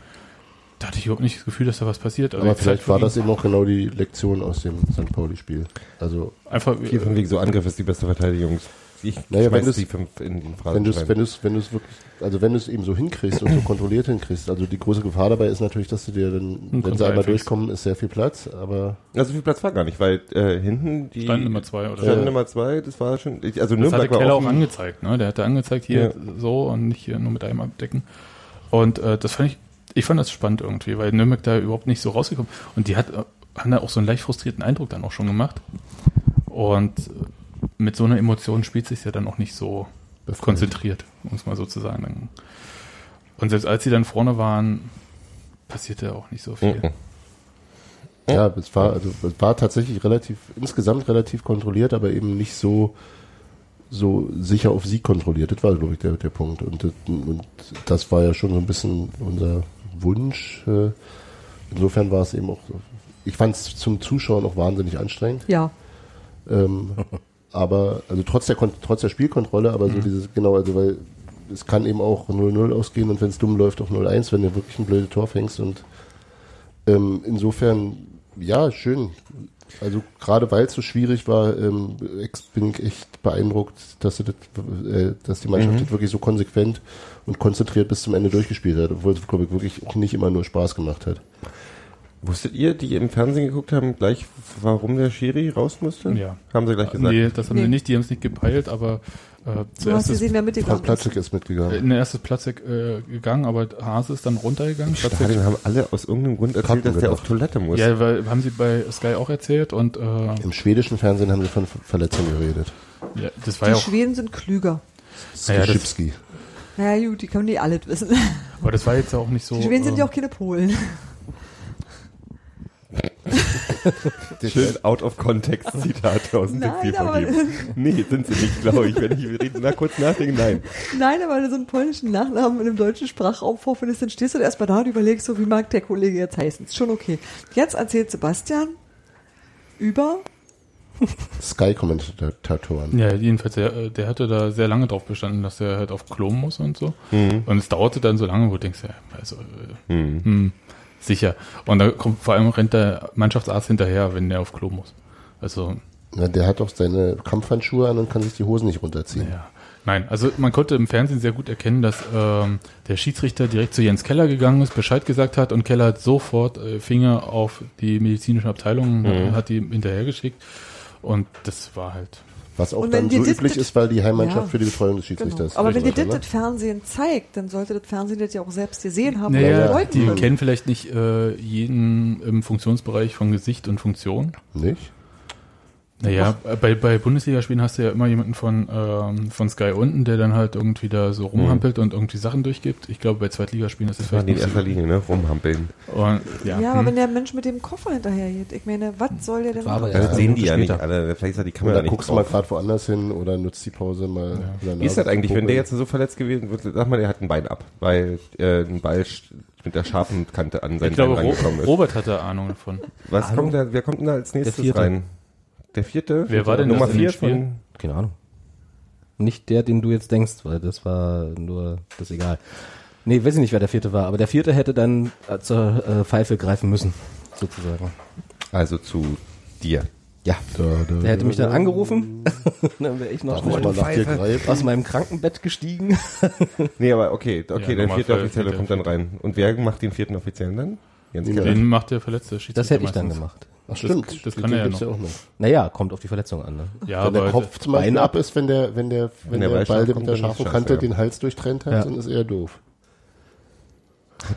Da hatte ich überhaupt nicht das Gefühl, dass da was passiert. Also Aber vielleicht Zeit war das eben auch genau die Lektion aus dem St. Pauli-Spiel. Also, einfach Vier von wegen so Angriff ist die beste Verteidigung. Ich Naja, wenn die fünf in den wenn Phrasen du es wenn du's, wenn du's wirklich, also wenn du es eben so hinkriegst und so kontrolliert hinkriegst, also die große Gefahr dabei ist natürlich, dass du dir dann, wenn sie einmal einfängst. durchkommen, ist sehr viel Platz, aber Also viel Platz war gar nicht, weil äh, hinten die Stand Nummer zwei oder Stand Ja. Nummer zwei, das war schon. ich- Also Das Nürnberg hatte war Keller auch angezeigt, ne? Der hatte angezeigt hier Ja. so und nicht hier nur mit einem abdecken. Und äh, das fand ich, ich fand das spannend irgendwie, weil Nürnberg da überhaupt nicht so rausgekommen. Und die hat, äh, haben da auch so einen leicht frustrierten Eindruck dann auch schon gemacht. Und äh, mit so einer Emotion spielt sich ja dann auch nicht so befreit. konzentriert, um es mal so zu sagen. Und selbst als sie dann vorne waren, passierte auch nicht so viel. Mhm. Ja, es war, also, es war tatsächlich relativ, insgesamt relativ kontrolliert, aber eben nicht so, so sicher auf sie kontrolliert. Das war, glaube ich, der, der Punkt. Und, das- und das war ja schon so ein bisschen unser Wunsch. äh, Insofern war es eben auch, so- ich fand es zum Zuschauen auch wahnsinnig anstrengend. Ja. Ähm, aber, also trotz der, trotz der Spielkontrolle, aber so dieses, genau, also weil es kann eben auch 0-0 ausgehen und wenn es dumm läuft auch 0-1, wenn du wirklich ein blödes Tor fängst und ähm, insofern, ja, schön. Also gerade weil es so schwierig war, ähm, bin ich echt beeindruckt, dass, das, äh, dass die Mannschaft das wirklich so konsequent und konzentriert bis zum Ende durchgespielt hat, obwohl es, glaube ich, wirklich auch nicht immer nur Spaß gemacht hat. Wusstet ihr, die im Fernsehen geguckt haben, gleich, warum der Schiri raus musste? Ja. Haben sie gleich gesagt. Nee, das haben Nee. sie nicht, die haben es nicht gepeilt, aber äh, Du hast zuerst ist gesehen, wer mitgegangen ist. Platzek ist mitgegangen. in der erste Platz äh, gegangen, aber Hase ist dann runtergegangen. Stadion haben alle aus irgendeinem Grund erzählt, Karten dass der gedacht. auf Toilette muss. Ja, weil haben sie bei Sky auch erzählt und äh, Im schwedischen Fernsehen haben sie von Ver- Verletzungen geredet. ja, das war Die ja auch, Schweden sind klüger. Naja, das- Skrzybski. Ja gut, die können nicht alles wissen. aber das war jetzt ja auch nicht so. Die Schweden sind äh, ja auch keine Polen. Schön out of context Zitate aus dem Nein, ihm. Nee, sind sie nicht, glaube ich. Wenn ich rede, na, kurz nachdenken, nein. Nein, aber wenn du so einen polnischen Nachnamen in einem deutschen Sprachraum vorfindest, dann stehst du da erstmal da und überlegst so, wie mag der Kollege jetzt heißen. Ist schon okay. Jetzt erzählt Sebastian über Sky-Kommentatoren. Ja, jedenfalls, der, äh, der hatte da sehr lange drauf bestanden, dass er halt auf Klo muss und so. Mhm. Und es dauerte dann so lange, wo du denkst, ja, also, äh, Hm. Sicher. Und da kommt vor allem rennt der Mannschaftsarzt hinterher, wenn der auf Klo muss. Also, Na, der hat doch seine Kampfhandschuhe an und kann sich die Hosen nicht runterziehen. ja. Nein, also man konnte im Fernsehen sehr gut erkennen, dass ähm, der Schiedsrichter direkt zu Jens Keller gegangen ist, Bescheid gesagt hat und Keller hat sofort äh, Finger auf die medizinische Abteilung, Mhm. hat die hinterhergeschickt. Und das war halt Was auch dann so üblich ist, weil die Heimmannschaft Ja. für die Betreuung des genau. Schiedsrichters Aber wenn dir ist, das das Fernsehen zeigt, dann sollte das Fernsehen das ja auch selbst gesehen haben. Naja, die können. kennen vielleicht nicht äh, jeden im Funktionsbereich von Gesicht und Funktion. Nicht? Naja, bei, bei Bundesligaspielen hast du ja immer jemanden von, ähm, von Sky unten, der dann halt irgendwie da so rumhampelt und irgendwie Sachen durchgibt. Ich glaube, bei Zweitligaspielen ist das Das vielleicht in nicht so. erster Linie, ne? Rumhampeln. Und, ja, Ja, aber hm. wenn der Mensch mit dem Koffer hinterher geht, ich meine, was soll der denn machen? Ja, das sehen die ja später. nicht alle. Vielleicht ist die Kamera Oder nicht guckst du mal gerade woanders hin oder nutzt die Pause mal. der Wie ist das eigentlich, wenn der jetzt so verletzt gewesen wird? Sag mal, der hat ein Bein ab, weil äh, ein Ball mit der scharfen Kante an sein ich glaube, Bein Ro ist. Robert hatte Ahnung davon. Was Ahnung? kommt da, wer kommt denn da als nächstes rein? Der vierte? Wer war denn Nummer das in dem vier Spiel? von Keine Ahnung. Nicht der, den du jetzt denkst, weil das war nur, das ist egal. Nee, weiß ich nicht, wer der vierte war, aber der vierte hätte dann äh, zur äh, Pfeife greifen müssen, sozusagen. Also zu dir. Ja. Da, da, Der hätte mich dann da, angerufen, dann wäre ich noch mal nach dir Pfeife. greifen? aus meinem Krankenbett gestiegen. Nee, aber okay, okay, Ja, der vierte vier, Offizielle kommt dann rein. Und wer macht den vierten Offiziellen dann? Jens. Den macht der verletzte Schiedsrichter Das hätte ich dann gemacht. Ach stimmt, das Den kann er ja noch. auch noch. Naja, kommt auf die Verletzung an. Ne? Ja, wenn der Kopf zum Beispiel Bein ab ist, wenn der, wenn der, wenn, der der, Ball mit der scharfen Kante ja. den Hals durchtrennt hat, Ja. dann ist er doof.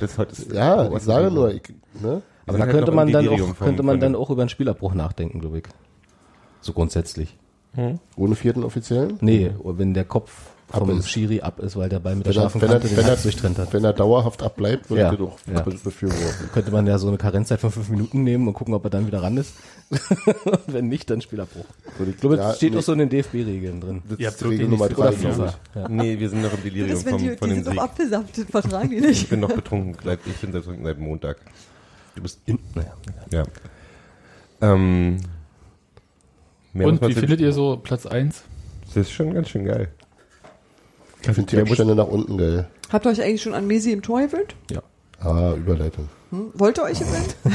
Ist, heute ist, Ja, ich sage nur, ich, ne? Aber da könnte man dann auch, von- könnte man dann auch über einen Spielabbruch nachdenken, glaube ich. So grundsätzlich. Ohne vierten Offiziellen? Nee, wenn der Kopf vom ist. Schiri ab ist, weil der Ball mit der Wenn er, scharfen er, Kante den wenn, Herz er, durchtrennt hat. wenn er dauerhaft abbleibt, würde Ja, ich doch ja. befürworten. Könnte man ja so eine Karenzzeit von fünf Minuten nehmen und gucken, ob er dann wieder ran ist. wenn nicht, dann Spielabbruch. Würde Ich glaube, ja, das steht nee, auch so in den DFB-Regeln drin. Das Ihr habt Regel Nummer nicht drei, ich. Ja. Nee, wir sind noch im Delirium Das, wenn die, von die dem sind Sieg. vertragen die Ich nicht. bin noch betrunken, seit, ich bin betrunken seit Montag. Du bist in, naja. Ja. Ähm, mehr Und wie findet ihr so Platz 1? Das ist schon ganz schön geil. Ich finde die Abstände nach unten geil. Habt ihr euch eigentlich schon an Messi im Tor gewöhnt? Ja. Ah, Überleitung. Hm? Wollt ihr euch gewöhnen? Am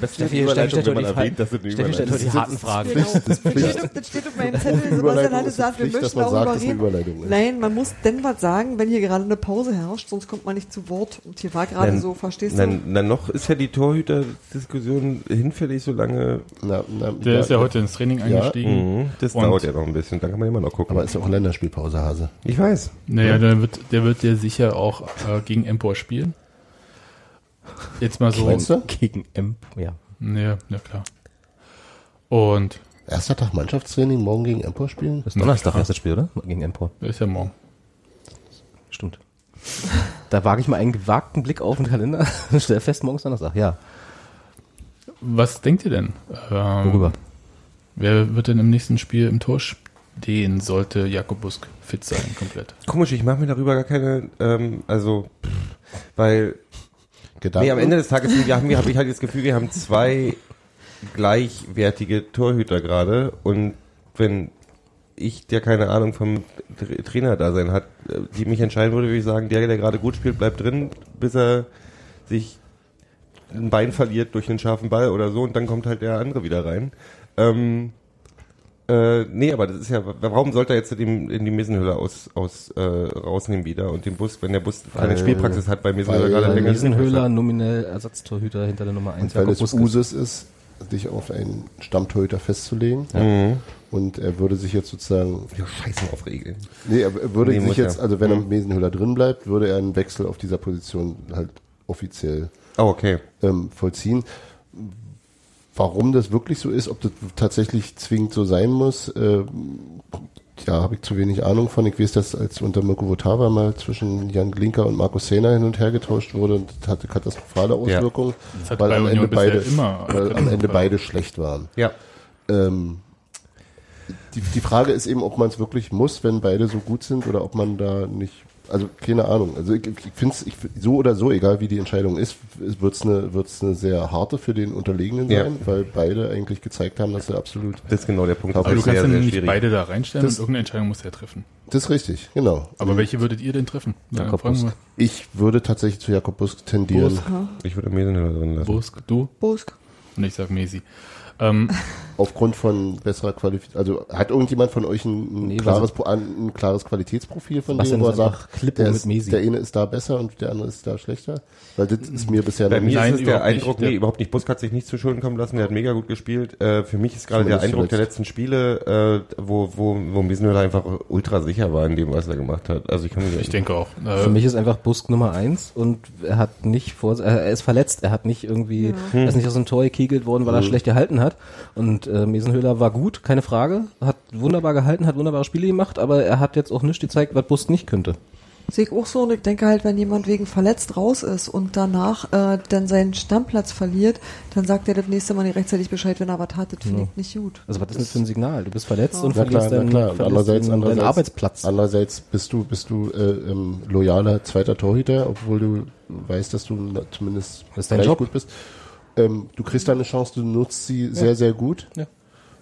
besten Steffi, Steffi man stellt heute erwähnt, dass es Steffi stellt die harten Fragen. Genau. Das steht, auf, das steht auf meinem Zettel. Sebastian hatte gesagt, wir möchten man sagt, darüber reden. Überleitung ist. Nein, man muss denn was sagen, wenn hier gerade eine Pause herrscht, sonst kommt man nicht zu Wort. Und hier war gerade so, verstehst du? na, noch ist ja die Torhüter-Diskussion hinfällig, solange. Na, na, Der ist ja heute ins Training eingestiegen. Mhm, das Und- dauert ja noch ein bisschen, dann kann man immer noch gucken. Aber ist ja auch Länderspielpause, Hase. ich weiß. Naja, der wird, der wird ja sicher auch äh, gegen Empor spielen. Jetzt mal so. Meinst du? Gegen Emp, ja. Ja, ja klar. Und Erster Tag Mannschaftstraining, morgen gegen Empor spielen? Das ist Donnerstag erstes Spiel, oder? Gegen Empor. ist ja morgen. Stimmt. Da wage ich mal einen gewagten Blick auf den Kalender. Stell fest, morgens Donnerstag. Ja. Was denkt ihr denn? Ähm, Worüber? Wer wird denn im nächsten Spiel im Tor stehen, sollte Jakob Busk fit sein, komplett? Komisch, ich mache mir darüber gar keine, ähm, also, weil, Gedanken? nee, am Ende des Tages habe ich halt das Gefühl, wir haben zwei gleichwertige Torhüter gerade und wenn ich, der keine Ahnung vom Tra- Trainer-Dasein hat, äh, die mich entscheiden würde, würde ich sagen, der, der gerade gut spielt, bleibt drin, bis er sich ein Bein verliert durch einen scharfen Ball oder so und dann kommt halt der andere wieder rein. Ähm, äh, nee, aber das ist ja, warum sollte er jetzt in die, in die Mesenhöhle aus, aus äh, rausnehmen wieder und den Bus, wenn der Bus keine Weil- Spielpraxis hat, weil Mesenhöhle weil- gerade weil länger Riesenhöhler, nominell Ersatztorhüter hinter der Nummer 1. Und weil es Usus ist, dich auf einen Stammtorhüter festzulegen. Mhm. Und er würde sich jetzt sozusagen, Ja, scheißen auf Regeln. nee, er würde Nee, sich jetzt, er. also wenn er Mhm. mit Mesenhöhler drin bleibt, würde er einen Wechsel auf dieser Position halt offiziell Oh, okay. ähm, vollziehen. Warum das wirklich so ist, ob das tatsächlich zwingend so sein muss, äh, ja, habe ich zu wenig Ahnung von. Ich weiß, dass als unter Mirko Votava mal zwischen Jan Glinker und Markus Sena hin und her getauscht wurde und das hatte katastrophale Auswirkungen, hat weil am Ende beide, immer weil am Ende beide schlecht waren. Ja. Ähm, die, die Frage ist eben, ob man es wirklich muss, wenn beide so gut sind oder ob man da nicht, also keine Ahnung. Also ich, ich finde es ich, so oder so, egal wie die Entscheidung ist, wird es eine, wird's eine sehr harte für den Unterlegenen Ja. sein, weil beide eigentlich gezeigt haben, dass sie absolut, Das ist genau der Punkt. Aber Aber du kannst ja sehr, sehr nicht schwierig. beide da reinstellen Das- und irgendeine Entscheidung muss er treffen. das ist richtig, genau. Aber welche würdet ihr denn treffen? Ja, Jakob wir. Ich würde tatsächlich zu Jakob Busk tendieren. Busk. Ich würde Mesenhöhle drin lassen. Busk, du? Bosk. Und ich sag Mesi. Ähm, Aufgrund von besserer Qualifizierung. Also hat irgendjemand von euch ein, ein, Nee, klares, was- ein, ein klares Qualitätsprofil von Sebastian dem, wo er sagt, der, ist, der eine ist da besser und der andere ist da schlechter? Weil das ist mir bisher Bei noch mir Nein, ist es der nicht. Eindruck, Der- nee, überhaupt nicht. Busk hat sich nicht zu Schulden kommen lassen, der hat mega gut gespielt. Äh, für mich ist gerade der Eindruck der letzten Spiele, äh, wo, wo, wo Mesenhöhle einfach ultra sicher war in dem, was er gemacht hat. Also ich kann mich ich denke auch. Äh, Für mich ist einfach Busk Nummer 1 und er hat nicht vor, äh, er ist verletzt, er hat nicht irgendwie, er ist nicht aus dem Tor gekegelt worden, weil er schlecht gehalten hat. Und äh, Mesenhöhler war gut, keine Frage, hat wunderbar gehalten, hat wunderbare Spiele gemacht, aber er hat jetzt auch nicht gezeigt, was Busk nicht könnte. Sehe ich auch so und ich denke halt, wenn jemand wegen verletzt raus ist und danach äh, dann seinen Stammplatz verliert, dann sagt er das nächste Mal nicht rechtzeitig Bescheid, wenn er was hat. Das finde ich nicht gut. Also was ist das für ein Signal? Du bist verletzt Ja. und Na klar, verlierst na deinen, klar. Und verlierst andererseits, deinen, deinen andererseits, Arbeitsplatz. andererseits bist du, bist du äh, ähm, loyaler zweiter Torhüter, obwohl du weißt, dass du na, zumindest Das ist dein gleich Job. gut bist. Ähm, du kriegst da eine Chance, du nutzt sie sehr, sehr gut. Ja.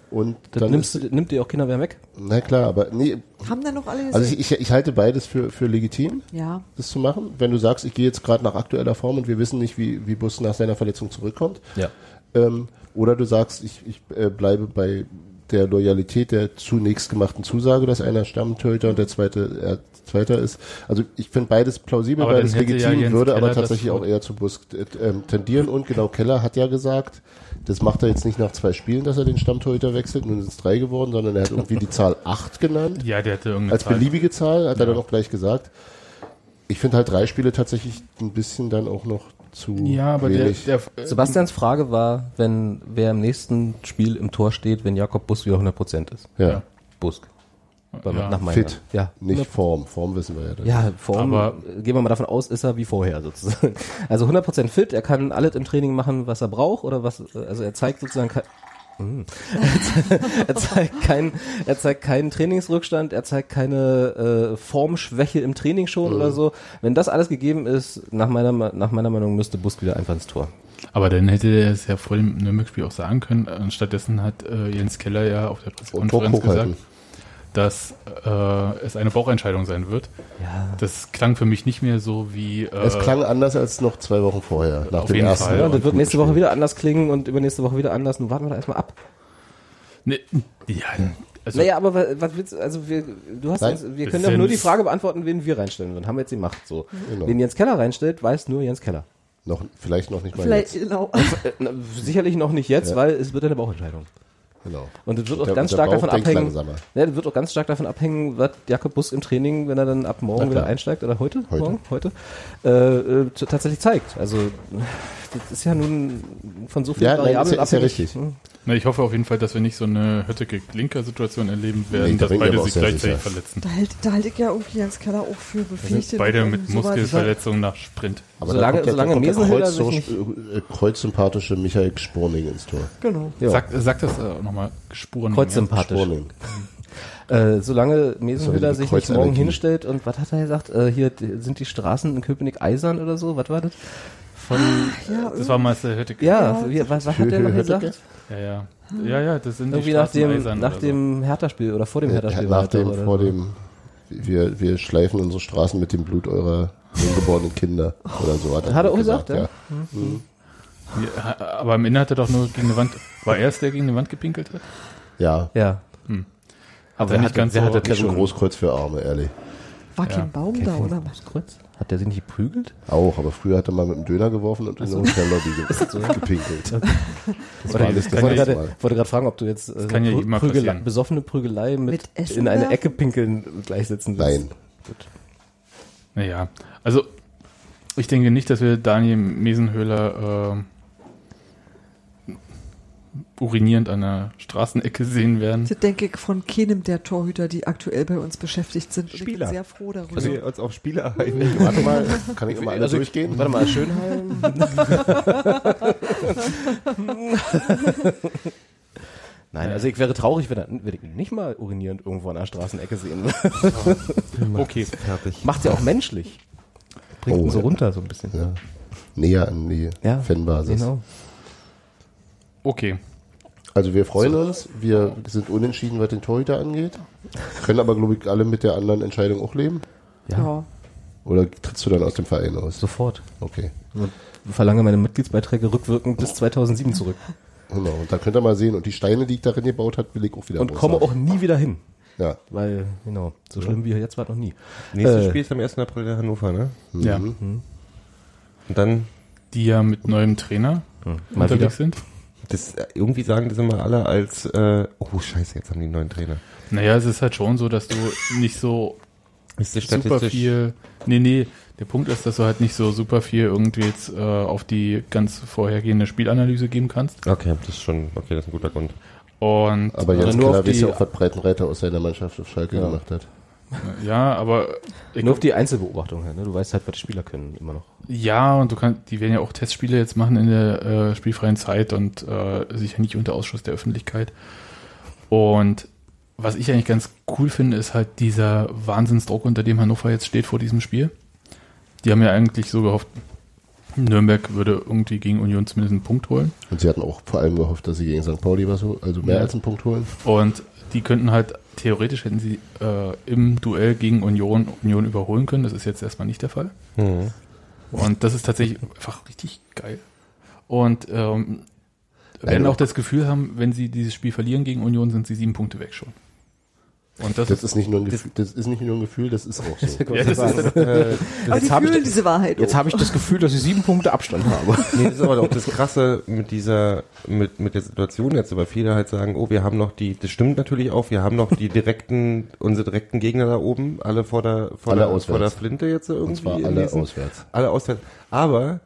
Und Das dann nimmst ist, du, nimmt dir auch Kinder mehr weg. na klar, aber nee, Haben denn noch alle gesehen? also ich, ich, ich halte beides für, für legitim, ja. das zu machen. Wenn du sagst, ich gehe jetzt gerade nach aktueller Form und wir wissen nicht, wie, wie Bus nach seiner Verletzung zurückkommt, Ja. ähm, oder du sagst, ich, ich äh, bleibe bei der Loyalität der zunächst gemachten Zusage, dass einer Stammtöter und der zweite äh, zweiter ist. Also ich finde beides plausibel, Aber beides ja legitim, Jens würde Keller aber tatsächlich auch eher zu Busk äh, ähm, tendieren. Und genau, Keller hat ja gesagt, das macht er jetzt nicht nach zwei Spielen, dass er den Stammtorhüter wechselt, nun sind es drei geworden, sondern er hat irgendwie die Zahl acht genannt. ja, der hatte irgendeine Als Zahl. beliebige Zahl, hat er dann auch gleich gesagt. Ich finde halt drei Spiele tatsächlich ein bisschen dann auch noch zu Ja, aber der, wenig. der äh, Sebastians Frage war, wenn wer im nächsten Spiel im Tor steht, wenn Jakob Busk wieder 100% ist. ja. Busk. Bei- Ja. Fit. Ja. Nicht Form. Form wissen wir ja. dann. Ja, Form, Aber- gehen wir mal davon aus, ist er wie vorher sozusagen. Also 100% fit, er kann alles im Training machen, was er braucht oder was, also er zeigt sozusagen kein. er zeigt keinen, er zeigt keinen Trainingsrückstand, er zeigt keine äh, Formschwäche im Training schon oder so. Wenn das alles gegeben ist, nach meiner, nach meiner Meinung müsste Busk wieder einfach ins Tor. Aber dann hätte er es ja vor dem Nürnberg-Spiel auch sagen können. Anstattdessen hat äh, Jens Keller ja auf der Pressekonferenz gesagt, hochhalten. Dass äh, es eine Bauchentscheidung sein wird. Ja. Das klang für mich nicht mehr so wie. Äh, Es klang anders als noch zwei Wochen vorher. Nach Auf dem jeden ersten. Fall. Ja, das wird nächste Woche wieder anders klingen und übernächste Woche wieder anders. Nun warten wir da erstmal ab. Ne, ja, also, naja, aber wa- was willst du, also wir, du hast Nein, uns, wir können doch nur die. Frage beantworten, wen wir reinstellen würden. Haben wir jetzt gemacht, so. Genau. Wen Jens Keller reinstellt, weiß nur Jens Keller. Noch, vielleicht noch nicht mal Vielleicht, jetzt. genau. Äh, sicherlich noch nicht jetzt, Ja. weil es wird eine Bauchentscheidung. Genau. Und es wird auch Der- ganz stark davon abhängen. Ja, das wird auch ganz stark davon abhängen, was Jakob Busk im Training, wenn er dann ab morgen wieder einsteigt oder heute, Heute. morgen, heute, äh, äh, tatsächlich zeigt. Also das ist ja nun von so vielen Ja, nein, Variablen ist ja- ist ja abhängig. richtig. Hm. na, ich hoffe auf jeden Fall, dass wir nicht so eine Hötteke-Klinker-Situation erleben werden, Nee, da dass beide sich gleichzeitig sicher. verletzen. Da, hält, da halte ich ja irgendwie Jens Keller auch für befähigt. Beide mit Muskelverletzungen nach Sprint. Aber Solange- da kommt der, solange der Kreuz, sich äh, kreuzsympathische Michael Sporning ins Tor. Genau. Ja. Sag, sag das äh, nochmal, Spuren. Kreuzsympathisch. Sporning. Äh, solange Mesenhüller So, sich nicht morgen hinstellt und was hat er gesagt? Äh, hier sind die Straßen in Köpenick eisern oder so? Was war das? Von Ja, Das war Meister Hötteke. ja, Ja. wie, was, was hat der noch gesagt? Ja, ja. Ja, ja, das sind Irgendwie die nach dem Straßeneisern nach oder dem Hertha-Spiel oder vor dem Äh, Hertha-Spiel. war nach dem, oder vor so. dem, wir, wir schleifen unsere Straßen mit dem Blut eurer ungeborenen Kinder oder so. Hat er, Hat er auch gesagt, ja? So. Ja, aber am Ende hat er doch nur gegen eine Wand. War er es, der gegen eine Wand gepinkelt hat? Ja, Ja. Hm. Aber er hat, ganz wer so- hat das nicht so ein Großkreuz für Arme, ehrlich. War Ja. kein Baum da, oder was? Kreuz? Hat der sich nicht geprügelt? Auch, aber früher hat er mal mit dem Döner geworfen und in der Hotellobby ge gepinkelt. Das war alles ich das wollte erste gerade, Mal. wollte gerade fragen, ob du jetzt äh, kann ja Prü- jedem mal Prügelei- passieren. besoffene Prügelei mit, Mit Essen in eine? Ecke pinkeln gleichsetzen willst. Nein. Naja, also ich denke nicht, dass wir Daniel Mesenhöhler äh, urinierend an der Straßenecke sehen werden. Das denke ich von keinem der Torhüter, die aktuell bei uns beschäftigt sind. Und ich bin Spieler. sehr froh darüber. Wir uns auf Spieler einigen. Warte mal, kann ich immer alle Also, durchgehen? Warte mal, Schönheim. Nein, also ich wäre traurig, wenn, er- wenn ich ihn nicht mal urinierend irgendwo an der Straßenecke sehen würde. Okay, Fertig. Macht ja auch menschlich. Bringt Oh, ihn so runter so ein bisschen. Ja. Näher an die Ja, Fanbasis. Genau. okay. Also wir freuen uns, wir sind unentschieden, was den Torhüter angeht. Können aber, glaube ich, alle mit der anderen Entscheidung auch leben. Ja, ja. Oder trittst du dann aus dem Verein aus? sofort. Okay. Und verlange meine Mitgliedsbeiträge rückwirkend bis 2007 zurück. Genau. Und da könnt ihr mal sehen. Und die Steine, die ich darin gebaut habe, will ich auch wieder Und komme auch nie wieder hin. Ja. Weil, genau, so schlimm wie jetzt war es noch nie. Nächstes Äh, Spiel ist am 1. April in Hannover, ne? Ja, Mhm. Und dann, die ja mit neuem Trainer wieder. unterwegs sind. das, äh, irgendwie sagen das immer alle als, äh, oh scheiße, jetzt haben die einen neuen Trainer. Naja, es ist halt schon so, dass du nicht so Ist das super viel. Nee, nee. Der Punkt ist, dass du halt nicht so super viel irgendwie jetzt äh, auf die ganz vorhergehende Spielanalyse geben kannst. Okay, das ist schon, okay, das ist ein guter Grund. Und Aber Oder Jens nur auf weiß die- ja auch, was Breitenreiter aus seiner Mannschaft auf Schalke Ja. gemacht hat. äh, ja, aber ich, Nur auf die Einzelbeobachtung her, ne? Du weißt halt, was die Spieler können, immer noch. ja, und du kannst, die werden ja auch Testspiele jetzt machen in der äh, spielfreien Zeit und äh, sicher nicht unter Ausschuss der Öffentlichkeit. Und was ich eigentlich ganz cool finde, ist halt dieser Wahnsinnsdruck, unter dem Hannover jetzt steht vor diesem Spiel. Die haben ja eigentlich so gehofft, Nürnberg würde irgendwie gegen Union zumindest einen Punkt holen. Und sie hatten auch vor allem gehofft, dass sie gegen St. Pauli was, also mehr Ja. als einen Punkt holen. Und die könnten halt, theoretisch hätten sie äh, im Duell gegen Union Union überholen können. Das ist jetzt erstmal nicht der Fall. Mhm. Und das ist tatsächlich einfach richtig geil. Und ähm, werden auch das Gefühl haben, wenn sie dieses Spiel verlieren gegen Union, sind sie sieben Punkte weg schon. Und das, Das ist nicht nur ein Gefühl, das ist nicht nur ein Gefühl, das ist auch so. ja, das ist Aber die Jetzt hab ich fühlen das- diese Wahrheit. Jetzt auch. habe ich das Gefühl, dass ich sieben Punkte Abstand habe. Nee, das ist aber auch das Krasse mit dieser, mit, mit der Situation jetzt, weil viele halt sagen, oh, wir haben noch die, das stimmt natürlich auch, wir haben noch die direkten, unsere direkten Gegner da oben, alle vor der, vor Alle der, auswärts. vor der Flinte jetzt irgendwie. Und zwar alle diesen- auswärts. Alle auswärts. Aber,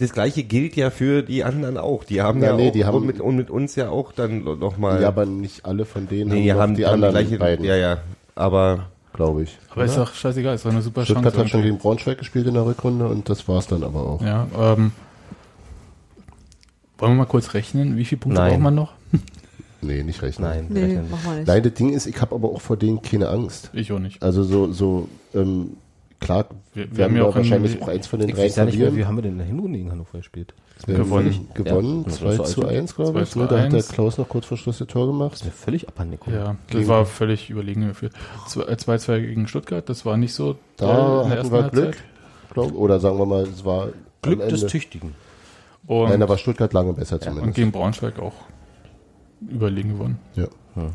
das gleiche gilt ja für die anderen auch. Die haben Ja, ja, nee, auch die haben- und mit, und mit uns ja auch dann nochmal. Ja, aber nicht alle von denen nee, haben, haben die haben anderen gleiche, beiden. ja, ja. aber glaube ich. Aber ist doch scheißegal, ist doch eine super Stuttgart Chance. hat schon gegen Braunschweig gespielt in der Rückrunde und das war's dann aber auch. Ja, ähm, wollen wir mal kurz rechnen? Wie viele Punkte Nein. braucht man noch? Nee, nicht rechnen. Nein, Nee, rechnen. nicht. Nein, das Ding ist, ich habe aber auch vor denen keine Angst. Ich auch nicht. Also so, so ähm, klar Wir- wir haben ja auch wahrscheinlich in- auch eins von den Ich drei mehr, wie verlieren. haben wir denn in der Hinrunde gegen Hannover gespielt? Ähm, Gewonnen. Gewonnen, Ja, 2 das zu war 1, glaube 2 ich. Ne? Da hat der 1. Klaus noch kurz vor Schluss das Tor gemacht. Das ist mir völlig abhandengekommen. Ja, das Gegen- war völlig überlegen geführt. 2-2 gegen Stuttgart, das war nicht so Da in der hatten wir Halbzeit. Glück, glaub, oder sagen wir mal, es war Glück des. Tüchtigen. Und, Nein, da war Stuttgart lange besser und zumindest. gegen Braunschweig auch überlegen gewonnen. Ja.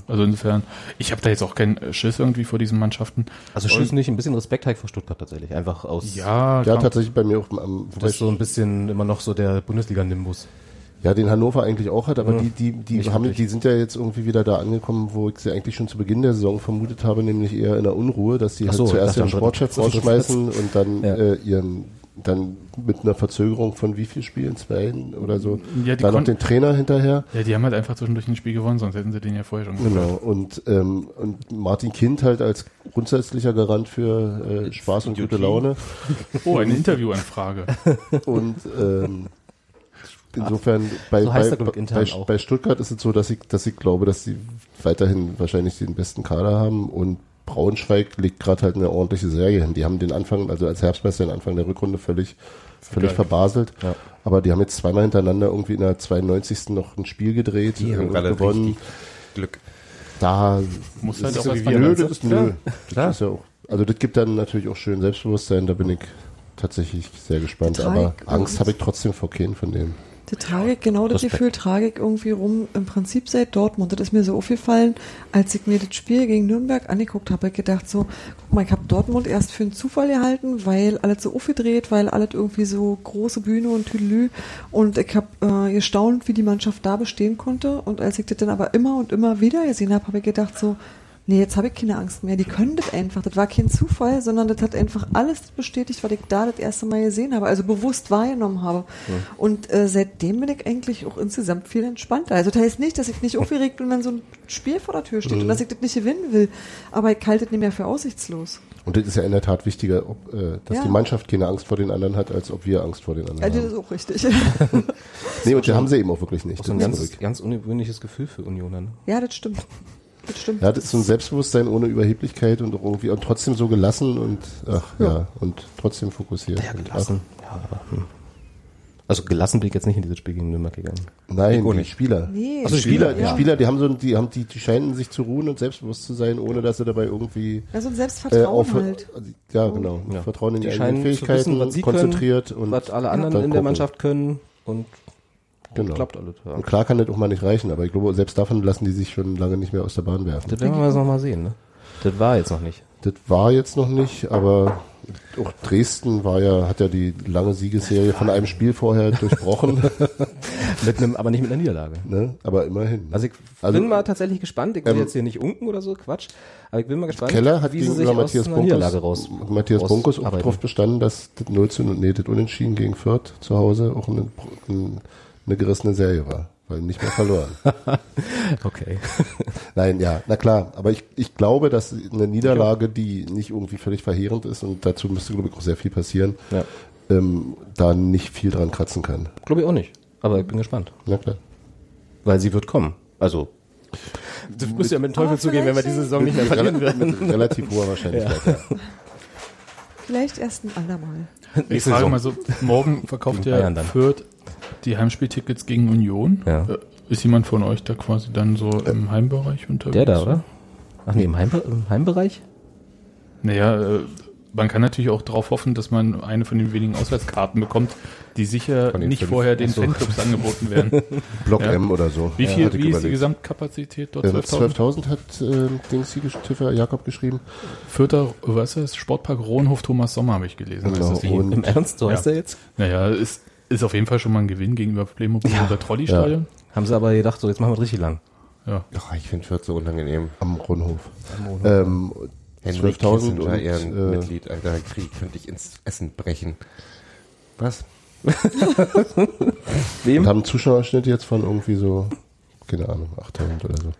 Also insofern, ich habe da jetzt auch keinen Schiss irgendwie vor diesen Mannschaften. Also Schiss nicht, ein bisschen Respekt halt vor Stuttgart tatsächlich. Einfach aus, Ja, ja, tatsächlich bei mir auch am, wobei das ist so ein bisschen immer noch so der Bundesliga-Nimbus. Ja, den Hannover eigentlich auch hat, aber Ja. die, die, die haben, die sind ja jetzt irgendwie wieder da angekommen, wo ich sie eigentlich schon zu Beginn der Saison vermutet habe, nämlich eher in der Unruhe, dass die halt so, zuerst am Sportchef rausschmeißen und dann Ja. äh, ihren, dann mit einer Verzögerung von wie viel Spielen, zwei oder so, Ja, die dann noch den Trainer hinterher. ja, die haben halt einfach zwischendurch ein Spiel gewonnen, sonst hätten sie den ja vorher schon Genau, geführt. und, ähm, und Martin Kind halt als grundsätzlicher Garant für äh, Spaß und gute Laune. Oh, eine Interviewanfrage. Und ähm, insofern bei, So bei, bei, bei Stuttgart ist es so, dass ich, dass ich glaube, dass sie weiterhin wahrscheinlich den besten Kader haben und Braunschweig legt gerade halt eine ordentliche Serie hin. Die haben den Anfang, also als Herbstmeister den Anfang der Rückrunde völlig, völlig Geil. verbaselt. Ja. Aber die haben jetzt zweimal hintereinander irgendwie in der 92. noch ein Spiel gedreht, die haben äh, gerade gewonnen. richtig Glück. Da Muss das halt auch so was nö, das ist Klar. nö. Das ist ja auch, also das gibt dann natürlich auch schön Selbstbewusstsein, da bin ich tatsächlich sehr gespannt. Aber Angst habe ich trotzdem vor keinen von dem. Die Tragik, genau das. Gefühl Tragik irgendwie rum, im Prinzip seit Dortmund. Das ist mir so aufgefallen, als ich mir das Spiel gegen Nürnberg angeguckt habe, hab ich gedacht so, guck mal, ich habe Dortmund erst für einen Zufall gehalten, weil alles so aufgedreht, weil alles irgendwie so große Bühne und Tüdelü und ich habe äh, gestaunt, wie die Mannschaft da bestehen konnte und als ich das dann aber immer und immer wieder gesehen habe, habe ich gedacht so, Nee, jetzt habe ich keine Angst mehr. Die können das einfach. Das war kein Zufall, sondern das hat einfach alles bestätigt, was ich da das erste Mal gesehen habe, also bewusst wahrgenommen habe. Und äh, seitdem bin ich eigentlich auch insgesamt viel entspannter. Also das heißt nicht, dass ich nicht aufgeregt bin, wenn so ein Spiel vor der Tür steht und dass ich das nicht gewinnen will. Aber ich halte das nicht mehr für aussichtslos. Und das ist ja in der Tat wichtiger, ob, äh, dass Ja. die Mannschaft keine Angst vor den anderen hat, als ob wir Angst vor den anderen Also das haben. ist auch richtig. Nee, und die haben sie eben auch wirklich nicht. So ein Das ist ganz, ganz ungewöhnliches Gefühl für Unioner. Ne? ja, das stimmt. Das stimmt. Ja, das ist so ein Selbstbewusstsein ohne Überheblichkeit und irgendwie und trotzdem so gelassen und ach ja, Ja. und trotzdem fokussiert. Ja, gelassen. Ja, hm. Also gelassen bin ich jetzt nicht in dieses Spiel gegen Nürnberg gegangen. Nein, die nicht. Spieler. Nee, also die Spieler, die ja. Spieler, die haben so, ein- die haben, die, die scheinen sich zu ruhen und selbstbewusst zu sein, ohne dass sie dabei irgendwie Ja, so ein äh, Selbstvertrauen auf, halt. ja genau, Ja. Vertrauen in die, Die eigenen Fähigkeiten, wissen, was sie konzentriert können, und was alle anderen in der gucken. Mannschaft können und Genau. klappt alles. Ja. Und klar kann das auch mal nicht reichen, aber ich glaube, selbst davon lassen die sich schon lange nicht mehr aus der Bahn werfen. Das werden wir jetzt noch mal sehen. Ne? Das war jetzt noch nicht. Das war jetzt noch nicht, aber auch Dresden war ja, hat ja die lange Siegesserie von einem Spiel vorher durchbrochen. Mit einem, aber nicht mit einer Niederlage. ne? Aber immerhin. Also ich Also, bin mal tatsächlich gespannt. Ich will ähm, jetzt hier nicht unken oder so, Quatsch. Aber ich bin mal gespannt, Keller hat wie sie sich aus Matthias einer Bunkus, Niederlage raus. Matthias raus Bunkus auch darauf bestanden, dass das 0 zu nee, das Unentschieden gegen Fürth zu Hause auch eine, ein- eine gerissene Serie war, weil nicht mehr verloren. Okay. Nein, ja, na klar. Aber ich, ich glaube, dass eine Niederlage, die nicht irgendwie völlig verheerend ist und dazu müsste, glaube ich, auch sehr viel passieren, Ja. ähm, da nicht viel dran kratzen kann. Glaube ich auch nicht. Aber ich bin gespannt. Na klar. Weil sie wird kommen. Also. Du musst ja mit dem Teufel Aber zugehen, wenn wir diese Saison nicht mehr verlieren werden. mit relativ hoher Wahrscheinlichkeit, ja. Vielleicht erst ein andermal. Ich Nächste frage Saison. mal so, morgen verkauft ja dann. Fürth die Heimspieltickets gegen Union. Ja. Äh, Ist jemand von euch da quasi dann so im Heimbereich unterwegs? Der da, oder? Ach nee, im, Heimbe im Heimbereich? Naja, äh, man kann natürlich auch darauf hoffen, dass man eine von den wenigen Auswärtskarten bekommt, die sicher nicht fünf. vorher den Ach so. Fanclubs angeboten werden. Block Ja. M oder so. Wie Ja, viel, ich wie ist die überlegt. Gesamtkapazität dort? Äh, 12.000? 12.000 hat äh, Dings Tiffer Jakob geschrieben. Vierter, was ist das? Sportpark Rohnhof Thomas Sommer habe ich gelesen. Genau. Ist das die? Und- Im Ernst, so Ja. heißt er jetzt? Naja, ist, ist auf jeden Fall schon mal ein Gewinn gegenüber Playmobil oder Trolley-Stadion. Haben sie aber gedacht, so jetzt machen wir es richtig lang. Ja. Ach, ich finde Fürth so unangenehm. Am Rundhof. Ähm, Henrik 12.000 Kissinger, und, Ehrenmitglied, Alter, Krieg könnte ich ins Essen brechen. Was? und Wem? haben einen Zuschauerschnitt jetzt von irgendwie so, keine Ahnung, 8.000 oder so.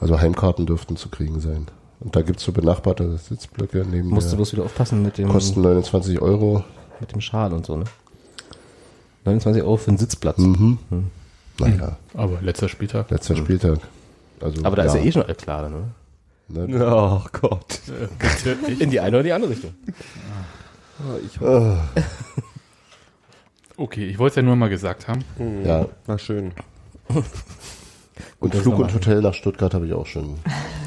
Also Heimkarten dürften zu kriegen sein. Und da gibt's so benachbarte Sitzblöcke neben Musst du bloß wieder aufpassen mit dem, Kosten 29 Euro. mit dem Schal und so, ne? 29 Euro für einen Sitzplatz. Mhm. Naja, Aber letzter Spieltag. letzter Spieltag. Also, Aber da ist ja eh schon alles klar, dann, oder? Ne? Oh Gott. In die eine oder die andere Richtung. Okay, ich wollte es ja nur mal gesagt haben. Ja. War schön. Und Flug und Hotel nach Stuttgart habe ich auch schon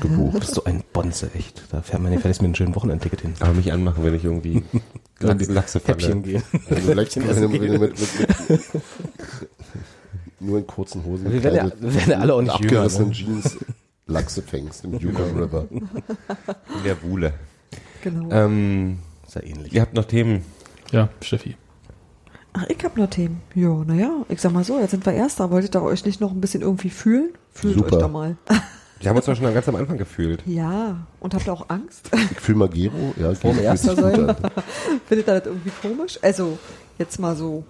gebucht. Bist du ein Bonze, echt. Da fährt man fertig mit einem schönen Wochenendticket hin. Aber mich anmachen, wenn ich irgendwie Lachs, Lachse Häppchen gehen. Du leicht- wenn du- wenn du mit, mit, mit, nur in kurzen Hosen Wir werden ja, wir werden ja alle auch nicht jünger. abgerissenen Ne? Jeans Lachse fängst im Yukon River. In der Wuhle. Genau. Ähm, Ist ja ähnlich. ihr habt noch Themen. Ja, Steffi. Ach, ich hab noch Themen. Ja, naja, ich sag mal so, jetzt sind wir Erster. Wolltet ihr euch nicht noch ein bisschen irgendwie fühlen? Fühlt Super. euch doch mal. Wir haben uns doch schon ganz am Anfang gefühlt. Ja, und habt ihr auch Angst? Ich fühle mal Gero. Ja, Gero Erster sein? Findet ihr das irgendwie komisch? Also, jetzt mal so.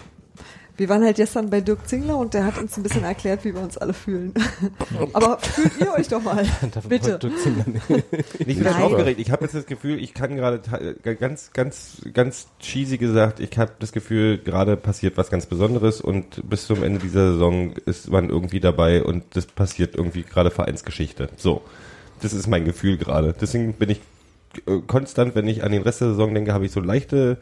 Wir waren halt gestern bei Dirk Zingler und der hat uns ein bisschen erklärt, wie wir uns alle fühlen. Aber fühlt ihr euch doch mal. Bitte. Ich bin Nein. aufgeregt. Ich habe jetzt das Gefühl, ich kann gerade ganz, ganz, ganz cheesy gesagt, ich habe das Gefühl, gerade passiert was ganz Besonderes und bis zum Ende dieser Saison ist man irgendwie dabei und das passiert irgendwie gerade Vereinsgeschichte. So, das ist mein Gefühl gerade. Deswegen bin ich äh, konstant, wenn ich an den Rest der Saison denke, habe ich so leichte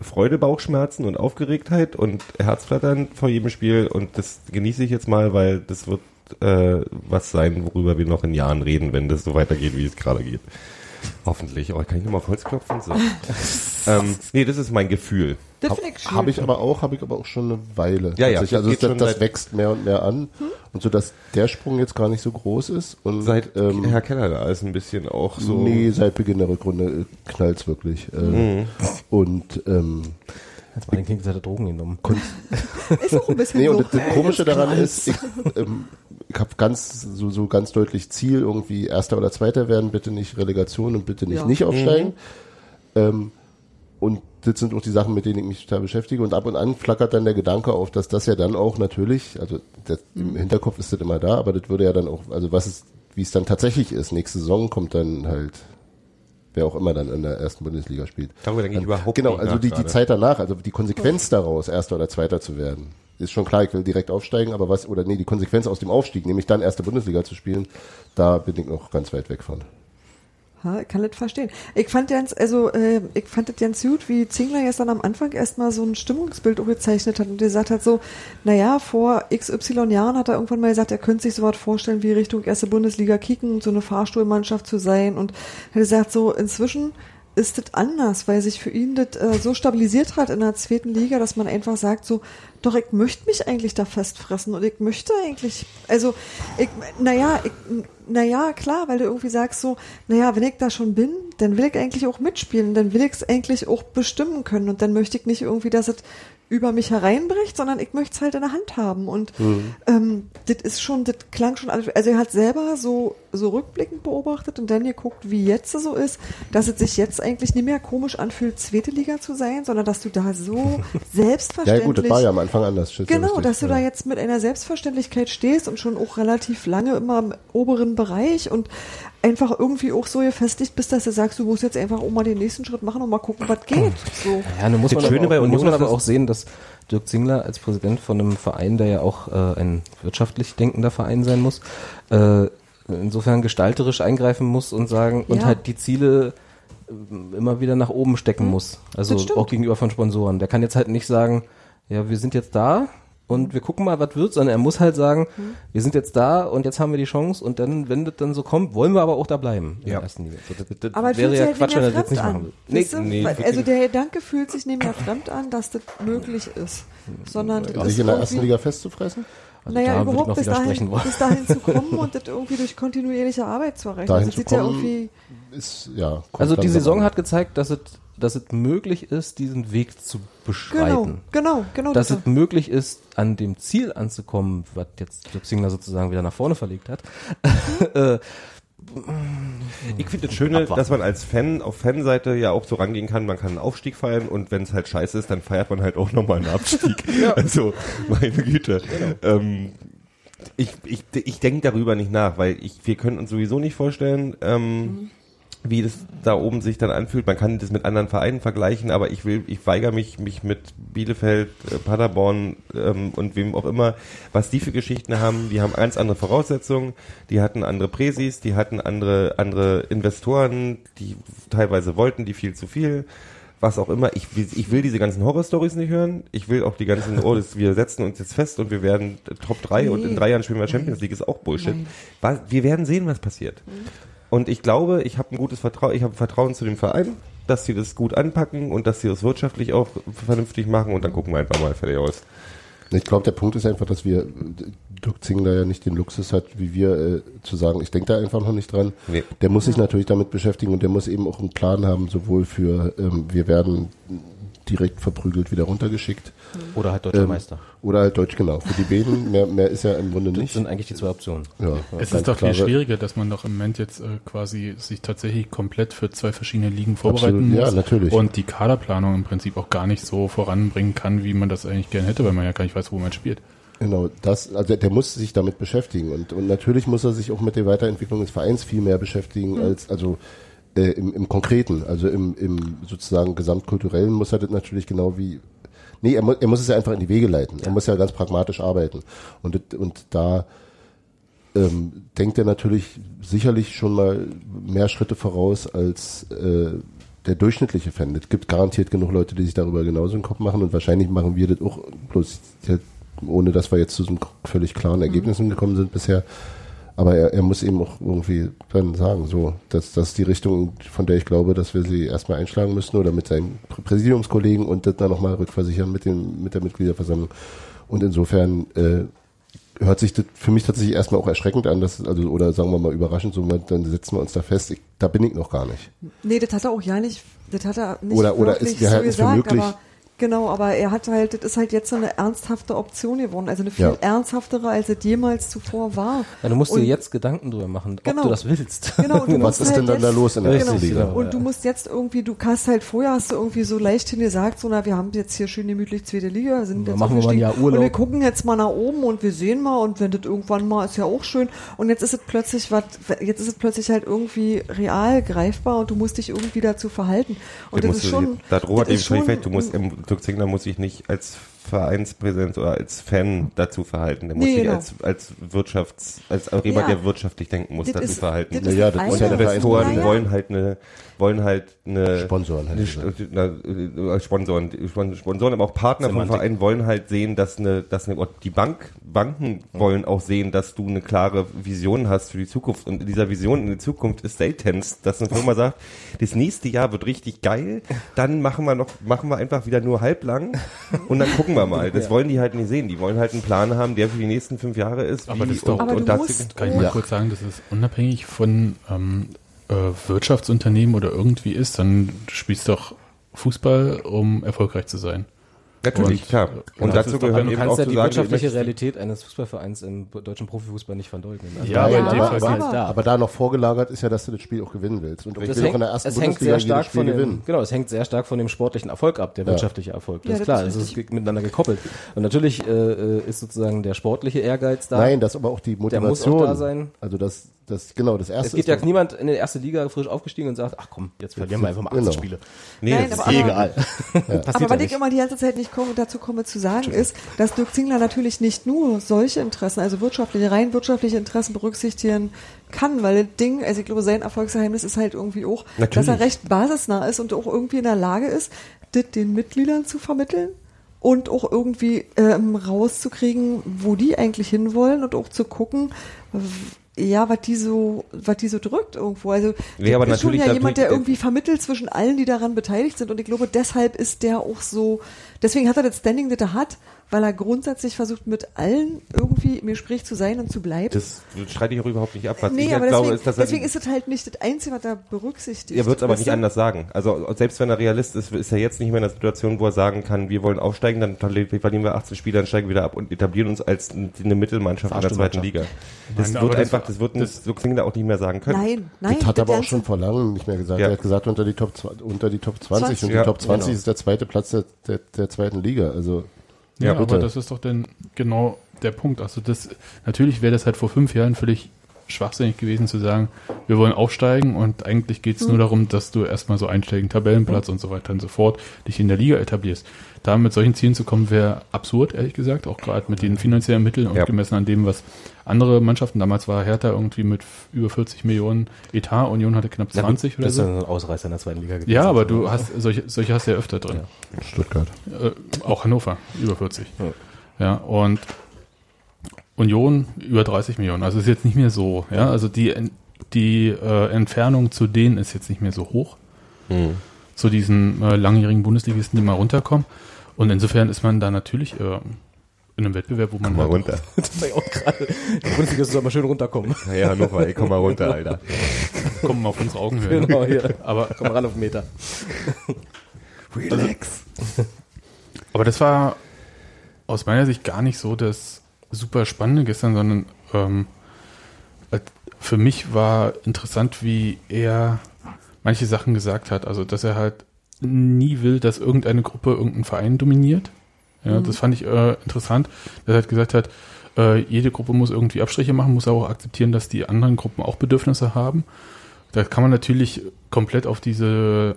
Freude, Bauchschmerzen und Aufgeregtheit und Herzflattern vor jedem Spiel und das genieße ich jetzt mal, weil das wird äh, was sein, worüber wir noch in Jahren reden, wenn das so weitergeht, wie es gerade geht. Hoffentlich. Oh, kann ich nochmal auf Holz klopfen? So. ähm, nee, das ist mein Gefühl. Das schön. Habe ich aber auch, habe ich aber auch schon eine Weile. Ja, ja. Also geht das, das wächst mehr und mehr an und so, dass der Sprung jetzt gar nicht so groß ist und Seit ähm, Herr Keller da ist ein bisschen auch so. nee, seit Beginn der Rückrunde äh, knallt's wirklich. Äh, Mhm. Und ähm, Jetzt mal den Kind seine Drogen genommen. Ist auch ein bisschen Nee, so. und das, das Komische daran ist, ich, ähm, ich habe ganz so, so ganz deutlich Ziel, irgendwie Erster oder Zweiter werden, bitte nicht Relegation und bitte nicht Ja. nicht aufsteigen. Ähm, und das sind auch die Sachen, mit denen ich mich total beschäftige. Und ab und an flackert dann der Gedanke auf, dass das ja dann auch natürlich, also das, im Hinterkopf ist das immer da, aber das würde ja dann auch, also was es, wie es dann tatsächlich ist, nächste Saison kommt dann halt, wer auch immer dann in der ersten Bundesliga spielt. Darüber denke ich Dann- überhaupt Genau, also die, die. Zeit danach, also die Konsequenz daraus, Erster oder Zweiter zu werden, ist schon klar, ich will direkt aufsteigen, aber was, oder nee, die Konsequenz aus dem Aufstieg, nämlich dann erste Bundesliga zu spielen, da bin ich noch ganz weit weg von. Ja, ich kann das verstehen. Ich fand ganz, also äh, ich fand das ganz gut, wie Zingler gestern am Anfang erstmal so ein Stimmungsbild gezeichnet hat und gesagt hat so, naja, vor XY Jahren hat er irgendwann mal gesagt, er könnte sich so was vorstellen, wie Richtung erste Bundesliga kicken, so eine Fahrstuhlmannschaft zu sein und hat gesagt so, inzwischen ist das anders, weil sich für ihn das äh, so stabilisiert hat in der zweiten Liga, dass man einfach sagt so, doch ich möchte mich eigentlich da festfressen und ich möchte eigentlich, also ich, naja, ich, naja, klar, weil du irgendwie sagst so, naja, wenn ich da schon bin, dann will ich eigentlich auch mitspielen, dann will ich es eigentlich auch bestimmen können und dann möchte ich nicht irgendwie, dass es über mich hereinbricht, sondern ich möchte es halt in der Hand haben und ähm, das ist schon, das klang schon alles, also er hat selber so, so rückblickend beobachtet und dann geguckt, wie jetzt so ist, dass es sich jetzt eigentlich nicht mehr komisch anfühlt, zweite Liga zu sein, sondern dass du da so Ja selbstverständlich gut, das war ja am Anfang anders. ja Genau, richtig, dass du ja. da jetzt mit einer Selbstverständlichkeit stehst und schon auch relativ lange immer im oberen Bereich und einfach irgendwie auch so gefestigt bist, dass du sagst, du musst jetzt einfach auch mal den nächsten Schritt machen und mal gucken, was geht. So. Ja, nun muss Das man, Schöne aber, bei Union muss man aber auch sehen, dass Dirk Zingler als Präsident von einem Verein, der ja auch äh, ein wirtschaftlich denkender Verein sein muss, äh, insofern gestalterisch eingreifen muss und sagen und Ja. halt die Ziele äh, immer wieder nach oben stecken muss. Also auch gegenüber von Sponsoren. Der kann jetzt halt nicht sagen, ja, wir sind jetzt da und wir gucken mal, was wird, sondern er muss halt sagen, wir sind jetzt da und jetzt haben wir die Chance und dann, wenn das dann so kommt, wollen wir aber auch da bleiben in Ja. der ersten Liga. So, das, das Aber wäre ja sich halt Quatsch, wenn nicht er das jetzt nicht fremd machen an. will. Nee, wirklich also der Gedanke fühlt sich nicht mehr fremd an, dass das möglich ist. Sondern ist Sich in der ersten irgendwie- Liga festzufressen? Also naja, überhaupt bis dahin, bis dahin zu kommen und das irgendwie durch kontinuierliche Arbeit zu erreichen. Dahin das zu sieht ja kommen, irgendwie, Ist, ja. Also die Saison an. hat gezeigt, dass es, dass es möglich ist, diesen Weg zu genau, beschreiten. genau, genau. Dass das es möglich ist, an dem Ziel anzukommen, was jetzt Dirk Zingler sozusagen wieder nach vorne verlegt hat. Äh, Ich finde das Schöne, Abwarten. dass man als Fan auf Fanseite ja auch so rangehen kann, man kann einen Aufstieg feiern und wenn es halt scheiße ist, dann feiert man halt auch nochmal einen Abstieg. Also, meine Güte. Ähm, ich ich, ich denke darüber nicht nach, weil ich, wir können uns sowieso nicht vorstellen, ähm, wie das da oben sich dann anfühlt. Man kann das mit anderen Vereinen vergleichen, aber ich will, ich weigere mich, mich mit Bielefeld, äh, Paderborn ähm, und wem auch immer, was die für Geschichten haben. Die haben ganz andere Voraussetzungen, die hatten andere Präsis, die hatten andere andere Investoren, die teilweise wollten die viel zu viel. Was auch immer, ich will, ich will diese ganzen Horror-Stories nicht hören. Ich will auch die ganzen, oh, das, wir setzen uns jetzt fest und wir werden Top 3 und in Nee. drei Jahren spielen wir Champions League, ist auch Bullshit. Was- Wir werden sehen, was passiert. Und ich glaube, ich habe ein gutes Vertrauen, ich habe Vertrauen zu dem Verein, dass sie das gut anpacken und dass sie das wirtschaftlich auch vernünftig machen und dann gucken wir einfach mal fertig aus. Ich glaube, der Punkt ist einfach, dass wir Dirk Zingler ja nicht den Luxus hat, wie wir äh, zu sagen, ich denke da einfach noch nicht dran. Nee. Der muss sich natürlich damit beschäftigen und der muss eben auch einen Plan haben, sowohl für ähm, wir werden direkt verprügelt wieder runtergeschickt Oder halt deutscher ähm, Meister. oder halt Deutsch genau. Für die Beden mehr, mehr ist ja im Grunde Das nicht. sind eigentlich die zwei Optionen. Ja, Es ist doch viel klare- schwieriger, dass man doch im Moment jetzt äh, quasi sich tatsächlich komplett für zwei verschiedene Ligen vorbereiten Absolut, ja, muss. natürlich. Und die Kaderplanung im Prinzip auch gar nicht so voranbringen kann, wie man das eigentlich gern hätte, weil man ja gar nicht weiß, wo man spielt. Genau, das, also der muss sich damit beschäftigen und, und natürlich muss er sich auch mit der Weiterentwicklung des Vereins viel mehr beschäftigen als, also äh, im, im Konkreten, also im, im sozusagen gesamtkulturellen muss er das natürlich genau wie, nee, er, mu er muss es ja einfach in die Wege leiten, er muss ja ganz pragmatisch arbeiten und, und da ähm, denkt er natürlich sicherlich schon mal mehr Schritte voraus als äh, der durchschnittliche Fan. Es gibt garantiert genug Leute, die sich darüber genauso einen Kopf machen und wahrscheinlich machen wir das auch, bloß ohne dass wir jetzt zu so einem völlig klaren Ergebnissen gekommen sind bisher. Aber er, er muss eben auch irgendwie dann sagen, so, dass das ist die Richtung, von der ich glaube, dass wir sie erstmal einschlagen müssen oder mit seinen Prä- Präsidiumskollegen und das dann nochmal rückversichern mit, dem, mit der Mitgliederversammlung. Und insofern äh, hört sich das für mich tatsächlich erstmal auch erschreckend an, dass, also, oder sagen wir mal überraschend, so, dann setzen wir uns da fest. Ich, da bin ich noch gar nicht. Nee, das hat er auch ja nicht, das hat er nicht Oder- oder ist- so halten es für gesagt, möglich. aber genau, aber er hat halt, das ist halt jetzt so eine ernsthafte Option geworden, also eine viel Ja. ernsthaftere, als es jemals zuvor war. Ja, du musst Und- dir jetzt Gedanken drüber machen, ob Genau. du das willst. Genau, du Was ist halt denn dann da los in der Richtig, ersten Liga? genau. Und du musst jetzt irgendwie, du hast halt vorher hast du irgendwie so leichthin gesagt, so na, wir haben jetzt hier schön gemütlich zweite Liga, sind Ja, jetzt machen wir mal Jahr Urlaub. und wir gucken jetzt mal nach oben und wir sehen mal und wenn das irgendwann mal ist ja auch schön und jetzt ist es plötzlich was, jetzt ist es plötzlich halt irgendwie real greifbar und du musst dich irgendwie dazu verhalten und Du das musst- ist schon, da Robert das eben ist schon- du musst, im Dirk Zingler muss sich nicht als Vereinspräsident oder als Fan dazu verhalten. Der muss Nee, sich genau. als, als Wirtschafts-, als jemand, Ja. der wirtschaftig denken muss, Das dazu ist- verhalten. ja, ist das ja der Investoren wollen halt eine, wollen halt eine Sponsoren, eine, na, äh, Sponsoren, Sponsoren, aber auch Partner vom Semantik. Verein wollen halt sehen, dass eine, dass eine, die Bank, Banken wollen auch sehen, dass du eine klare Vision hast für die Zukunft. Und in dieser Vision in die Zukunft ist seltenst, dass eine Firma sagt, das nächste Jahr wird richtig geil, dann machen wir noch, machen wir einfach wieder nur halblang und dann gucken wir mal. Das wollen die halt nicht sehen. Die wollen halt einen Plan haben, der für die nächsten fünf Jahre ist. Aber wie- das ist doch- und, Aber und du dazu- musst- Kann ich mal Ja. kurz sagen, dass es unabhängig von ähm, äh, Wirtschaftsunternehmen oder irgendwie ist, dann du spielst doch Fußball, um erfolgreich zu sein. Natürlich, Und- klar. und Und das dazu gehört eben kannst auch ja die sagen, wirtschaftliche Realität eines Fußballvereins im deutschen Profifußball nicht verleugnen. Also Ja, aber Ja, in dem aber- Fall aber- da. Aber da noch vorgelagert ist ja, dass du das Spiel auch gewinnen willst. Und ich Das will auch hängt, in der ersten es hängt sehr stark von dem, gewinnen. genau, es hängt sehr stark von dem sportlichen Erfolg ab, der Ja. wirtschaftliche Erfolg. Das Ja, ist klar, ist das ist miteinander gekoppelt. Und natürlich äh, äh, ist sozusagen der sportliche Ehrgeiz da. Nein, das aber auch die Der muss Motivation. auch da sein. Also das, das, genau, das erste es geht ja niemand in die erste Liga frisch aufgestiegen und sagt, ach komm, jetzt verlieren wir einfach mal 18 Genau. Spiele. Nee, Nein, das aber- ist aber- Egal. Aber ich nicht. immer die ganze Zeit nicht komme, dazu komme zu sagen, ist, dass Dirk Zingler natürlich nicht nur solche Interessen, also wirtschaftliche, rein wirtschaftliche Interessen berücksichtigen kann, weil das Ding, also ich glaube, sein Erfolgsgeheimnis ist halt irgendwie auch, Natürlich. dass er recht basisnah ist und auch irgendwie in der Lage ist, das den Mitgliedern zu vermitteln und auch irgendwie ähm, rauszukriegen, wo die eigentlich hinwollen und auch zu gucken, ja, was die so, was die so drückt irgendwo. Also Ja, aber ist schon ja jemand, der irgendwie vermittelt zwischen allen, die daran beteiligt sind. Und ich glaube, deshalb ist der auch so, deswegen hat er das Standing, das er hat, weil er grundsätzlich versucht, mit allen irgendwie im Gespräch zu sein und zu bleiben. Das streite ich auch überhaupt nicht ab. Was nee, ich aber halt glaube, deswegen, ist, dass er, deswegen ist es halt nicht das Einzige, was er berücksichtigt. er wird es aber nicht anders sagen. Also selbst wenn er Realist ist, ist er jetzt nicht mehr in der Situation, wo er sagen kann, wir wollen aufsteigen, dann verlieren wir 18 Spiele, dann steigen wir wieder ab und etablieren uns als eine Mittelmannschaft in der zweiten Liga. Das Nein, wird einfach, das wird das- so Klingler auch nicht mehr sagen können. Nein, nein. Das hat er aber auch schon vor langem nicht mehr gesagt. Ja. Er hat gesagt, unter die Top, unter die Top 20 und 20. die Ja, Top 20 genau. ist der zweite Platz der, der, der zweiten Liga. Also, Ja, bitte. aber das ist doch dann genau der Punkt. Also das, natürlich wäre das halt vor fünf Jahren völlig schwachsinnig gewesen zu sagen, wir wollen aufsteigen und eigentlich geht es nur darum, dass du erstmal so einsteigen, Tabellenplatz und so weiter und so fort, dich in der Liga etablierst. Da mit solchen Zielen zu kommen, wäre absurd, ehrlich gesagt, auch gerade mit den finanziellen Mitteln und Ja. gemessen an dem, was andere Mannschaften, damals war Hertha irgendwie mit über 40 Millionen Etat, Union hatte knapp 20 oder das ist so. ja ein Ausreißer in der zweiten Liga gewesen. Ja, aber du hast, solche, solche hast du ja öfter drin. Stuttgart. Äh, auch Hannover, über 40. Ja. und Union über 30 Millionen. Also ist jetzt nicht mehr so. Ja, also die, die äh, Entfernung zu denen ist jetzt nicht mehr so hoch. Mhm. Zu diesen äh, langjährigen Bundesligisten, die mal runterkommen. Und insofern ist man da natürlich äh, in einem Wettbewerb, wo man Komm mal halt- runter. Das war ja auch gerade. Die Bundesliga soll mal schön runterkommen. Ja, Hannover, ey, komm mal runter, Alter. kommen wir auf unsere Augenhöhe. ne? Genau, hier. Aber, Komm mal ran auf den Meter. Relax. aber das war aus meiner Sicht gar nicht so das super Spannende gestern, sondern ähm, äh, für mich war interessant, wie er manche Sachen gesagt hat. Also, dass er halt nie will, dass irgendeine Gruppe irgendeinen Verein dominiert. Ja, das fand ich äh, interessant, dass er halt gesagt hat, äh, jede Gruppe muss irgendwie Abstriche machen, muss auch akzeptieren, dass die anderen Gruppen auch Bedürfnisse haben. Da kann man natürlich komplett auf diese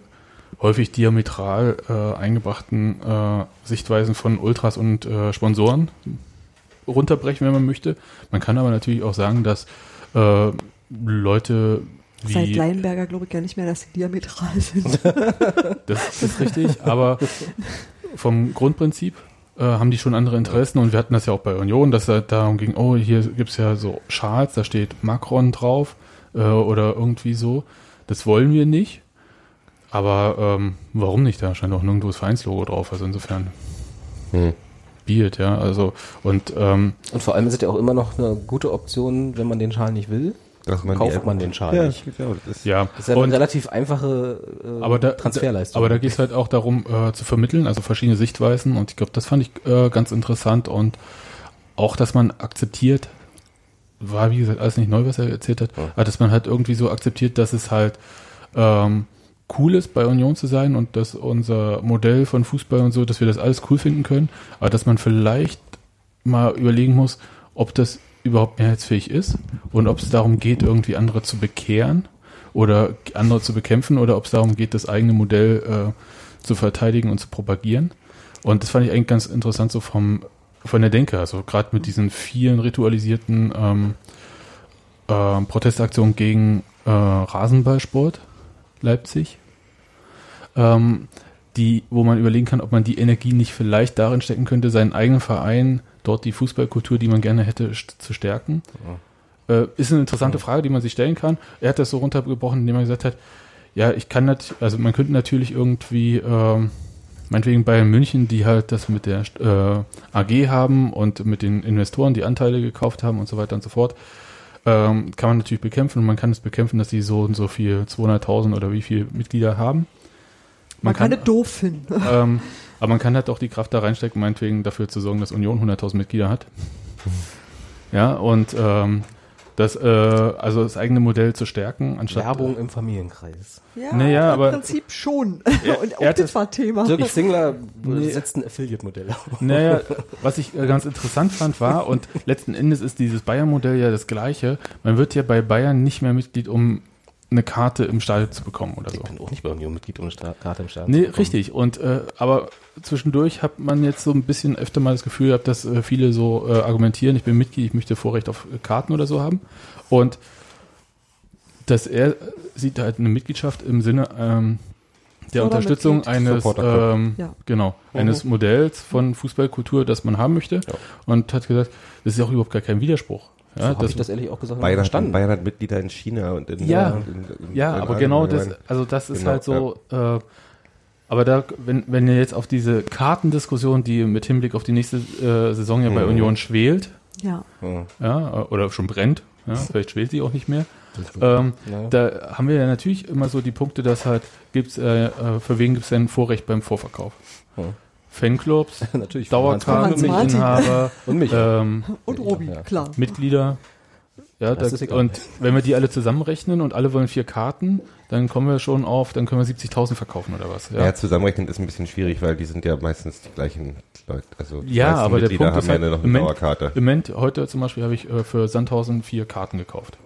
häufig diametral äh, eingebrachten äh, Sichtweisen von Ultras und äh, Sponsoren runterbrechen, wenn man möchte. Man kann aber natürlich auch sagen, dass äh, Leute Seit wie Leinberger glaube ich gar nicht mehr, dass sie diametral sind. das ist richtig, aber vom Grundprinzip äh, haben die schon andere Interessen und wir hatten das ja auch bei Union, dass da darum ging, oh, hier gibt's ja so Schals, da steht Macron drauf äh, oder irgendwie so. Das wollen wir nicht. Aber ähm, warum nicht? Da scheint auch nirgendwo das Vereinslogo drauf. Also insofern Hm. Bild, ja. Also und ähm, Und vor allem ist es ja auch immer noch eine gute Option, wenn man den Schal nicht will. Dass man Kauft man den Schal Ja, nicht. genau, das ist, ja. Das ist ja eine relativ einfache äh, aber da, Transferleistung. Aber da geht es halt auch darum, äh, zu vermitteln, also verschiedene Sichtweisen. Und ich glaube, das fand ich äh, ganz interessant. Und auch, dass man akzeptiert, war wie gesagt alles nicht neu, was er erzählt hat, aber dass man halt irgendwie so akzeptiert, dass es halt ähm, cool ist, bei Union zu sein und dass unser Modell von Fußball und so, dass wir das alles cool finden können, aber dass man vielleicht mal überlegen muss, ob das überhaupt mehrheitsfähig ist und ob es darum geht, irgendwie andere zu bekehren oder andere zu bekämpfen oder ob es darum geht, das eigene Modell äh, zu verteidigen und zu propagieren. Und das fand ich eigentlich ganz interessant so vom von der Denke, also gerade mit diesen vielen ritualisierten ähm, äh, Protestaktionen gegen äh, Rasenballsport Leipzig, ähm, die, wo man überlegen kann, ob man die Energie nicht vielleicht darin stecken könnte, seinen eigenen Verein, dort die Fußballkultur, die man gerne hätte, zu stärken. Äh, ist eine interessante Frage, die man sich stellen kann. Er hat das so runtergebrochen, indem er gesagt hat, ja, ich kann nicht, also man könnte natürlich irgendwie, ähm, meinetwegen Bayern München, die halt das mit der äh, AG haben und mit den Investoren, die Anteile gekauft haben und so weiter und so fort, ähm, kann man natürlich bekämpfen und man kann es bekämpfen, dass sie so und so viel, 200.000 oder wie viele Mitglieder haben. Man, kann es doof finden. ähm, aber man kann halt auch die Kraft da reinstecken, meinetwegen dafür zu sorgen, dass Union 100.000 Mitglieder hat. Ja, und ähm, das, äh, also das eigene Modell zu stärken, anstatt Werbung im Familienkreis. Ja, Naja, aber- im Prinzip schon. Er- Und auch er das war Thema. Dirk Singler Nee. setzt ein Affiliate-Modell auf. Naja, was ich äh, ganz interessant fand war, und letzten Endes ist dieses Bayern-Modell ja das gleiche, man wird ja bei Bayern nicht mehr Mitglied, um eine Karte im Stadion zu bekommen oder so. Ich bin auch nicht bei Union Mitglied ohne Sta- Karte im Stadion. Nee, zu bekommen. richtig. Und äh, aber zwischendurch hat man jetzt so ein bisschen öfter mal das Gefühl gehabt, dass äh, viele so äh, argumentieren, ich bin Mitglied, ich möchte Vorrecht auf äh, Karten oder so haben. Und dass er sieht halt eine Mitgliedschaft im Sinne ähm, der Oder Unterstützung Mitglied. eines ähm, Ja. genau eines Modells von Fußballkultur, das man haben möchte. Und hat gesagt, das ist auch überhaupt gar kein Widerspruch. So Ja, habe das, ich das ehrlich auch gesagt Bayern, hat, verstanden. Bayern hat Mitglieder in China und in Ja. in, in, Ja, in aber genau das, also das ist Genau, halt so, äh, aber da, wenn, wenn ihr jetzt auf diese Kartendiskussion, die mit Hinblick auf die nächste äh, Saison ja bei Mhm. Union schwelt, Ja. Ja. ja, oder schon brennt, ja, vielleicht schwelt sie auch nicht mehr, ähm, Ja. da haben wir ja natürlich immer so die Punkte, dass halt gibt's, äh, äh, für wen gibt's denn ein Vorrecht beim Vorverkauf? Ja. Fanclubs, Dauerkarteninhaber, Und mich. ähm, Und Robi, Ja. klar. Mitglieder. Ja, Das da, ist egal. und wenn wir die alle zusammenrechnen und alle wollen vier Karten, dann kommen wir schon auf, dann können wir 70.000 verkaufen oder was. Ja. zusammenrechnen ist ein bisschen schwierig, weil die sind ja meistens die gleichen Leute. Also die Ja, meisten aber der Mitglieder Punkt haben ist ja halt, nur noch eine Dauerkarte. Im Moment, heute zum Beispiel habe ich äh, für Sandhausen vier Karten gekauft.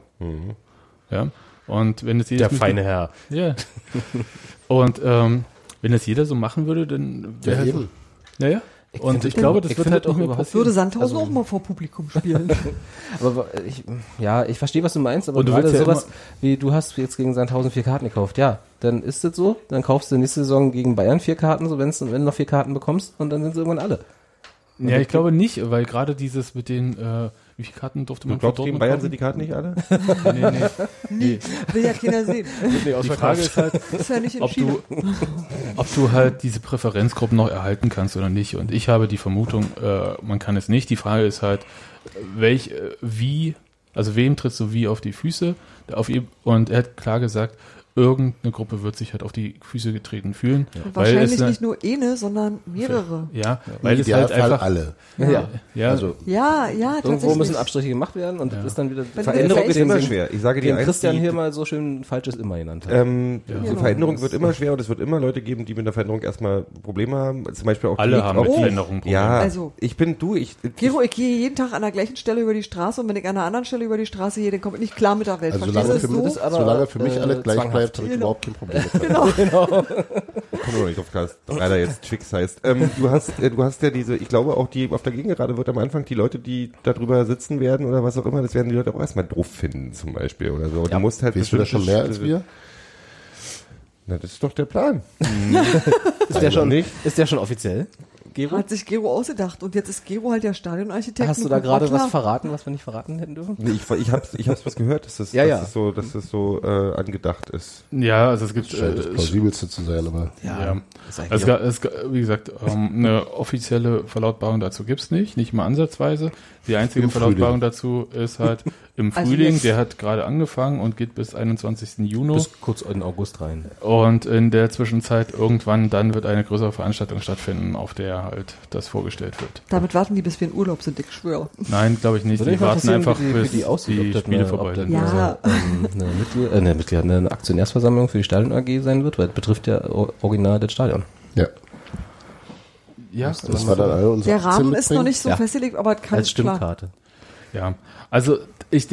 Ja. Und wenn es Der jedes feine Herr. Ja. Und ähm, wenn das jeder so machen würde, dann Ja, wäre halt eben. Ja, ja. Und ich glaube, das ich wird halt auch überhaupt- passieren. Würde Sandhausen Also- auch mal vor Publikum spielen. Aber ich, ja, ich verstehe, was du meinst, aber Und du gerade willst ja sowas wie du hast jetzt gegen Sandhausen vier Karten gekauft. Ja, dann ist das so. Dann kaufst du nächste Saison gegen Bayern vier Karten, so wenn's, wenn du noch vier Karten bekommst und dann sind sie irgendwann alle. Ja, ich glaube nicht, weil gerade dieses mit den, äh, wie viele Karten durfte man Du glaubst, gegen Dortmund Bayern kaufen? sind die Karten nicht alle? Nee, nee. Will ja keiner sehen. Die Frage ist halt, Ist ja nicht ob entschieden. du, ob du halt diese Präferenzgruppen noch erhalten kannst oder nicht. Und ich habe die Vermutung, äh, man kann es nicht. Die Frage ist halt, welch, äh, wie, also wem trittst du wie auf die Füße? Auf ihr, und er hat klar gesagt, irgendeine Gruppe wird sich halt auf die Füße getreten fühlen. Weil wahrscheinlich es, nicht nur eine, sondern mehrere. Ja, Weil weil es halt einfach, alle. Ja. ja, Also Ja, ja, Irgendwo müssen Abstriche gemacht werden und das ist dann wieder Wenn Veränderung ist immer schwer. Ich sage dir eins, Christian die- hier mal so schön falsches immer genannt hat. Ähm, Ja. Genau. Veränderung wird immer schwer und es wird immer Leute geben, die mit der Veränderung erstmal Probleme haben. Zum Beispiel auch alle die- haben auch mit die- Veränderungen Probleme. Ja, Also- ich bin du, ich, Gero, ich gehe jeden Tag an der gleichen Stelle über die Straße und wenn ich an einer anderen Stelle über die Straße gehe, dann komme ich nicht klar mit der Welt. Also Verstehst solange du für, so? aber, solange für mich äh, alles gleich zwanghaft. Bleibt, habe ich Genau. überhaupt kein Problem mit. Genau. komme noch nicht drauf Cast, leider jetzt Twix heißt. Ähm, du hast, äh, du hast ja diese, ich glaube auch die auf der Gegengerade wird am Anfang die Leute, die da drüber sitzen werden oder was auch immer, das werden die Leute auch erstmal doof finden zum Beispiel oder so. Du musst halt Weißt du das schon mehr als wir? Na, das ist doch der Plan. ist, der schon, nicht. ist der schon offiziell? Gero? Hat sich Gero ausgedacht und jetzt ist Gero halt der Stadionarchitekt. Hast du da gerade was verraten, was wir nicht verraten hätten dürfen? Nee, ich, ich hab's, ich hab's was gehört, dass das, Ja, dass ja. das so, dass das so äh, angedacht ist. Ja, also es gibt, Scheint das äh, plausibelste zu sein, aber ja. Also, es, ga- es, wie gesagt, ähm, eine offizielle Verlautbarung dazu gibt's nicht, nicht mal ansatzweise. Die einzige Im Verlautbarung Frühling. dazu ist halt im Also Frühling, der hat gerade angefangen und geht bis 21. Juni. bis kurz in August rein. Und in der Zwischenzeit irgendwann dann wird eine größere Veranstaltung stattfinden, auf der halt das vorgestellt wird. Damit warten die, bis wir in Urlaub sind, ich schwöre. Nein, glaube ich nicht. Würde Die warten einfach, wie die, bis die, aussieht, die Spiele eine, vorbei sind. Ja. eine, ähm, eine, Mitglied, äh, eine, Mitglied, eine Aktionärsversammlung für die Stadion AG sein wird, weil es betrifft ja original das Stadion. ja, Ja, das war dann alle unsere Der Rahmen ist noch nicht so Ja. festgelegt, aber es kann Als klar. Stimmkarte. Ja, also ich,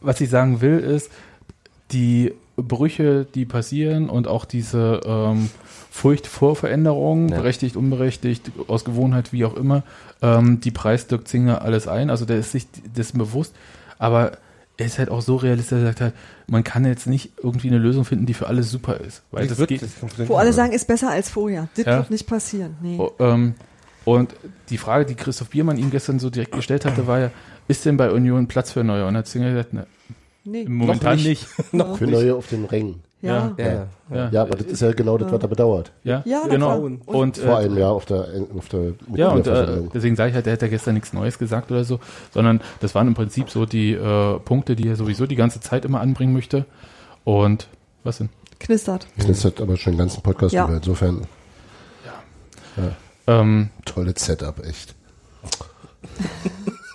was ich sagen will, ist, die Brüche, die passieren und auch diese ähm, Furcht vor Veränderungen, Ja. berechtigt, unberechtigt, aus Gewohnheit, wie auch immer, ähm, die preist Dirk Zinger alles ein. Also der ist sich dessen bewusst, aber er ist halt auch so realistisch, dass er sagt halt, man kann jetzt nicht irgendwie eine Lösung finden, die für alle super ist. Weil das wird, geht, das Wo alle sagen, ist besser als vorher. Das Ja. wird nicht passieren. Nee. Oh, ähm, und die Frage, die Christoph Biermann ihm gestern so direkt gestellt hatte, war ja, ist denn bei Union Platz für Neue? Und er hat Zinger gesagt, ne, Nee. momentan nicht. nicht. Noch Für neue auf den Rängen. Ja. Ja, ja. Ja, Ja, aber das ist ja genau das, was er bedauert. ja, Ja, na genau. Und, Und- Vor äh, einem Jahr auf der, auf der ja, und äh, deswegen sage ich halt, der hat ja gestern nichts Neues gesagt oder so, sondern das waren im Prinzip so die äh, Punkte, die er sowieso die ganze Zeit immer anbringen möchte. Und was denn? Knistert. Hat aber schon den ganzen Podcast Ja. über. Insofern Ähm, tolles Setup, echt.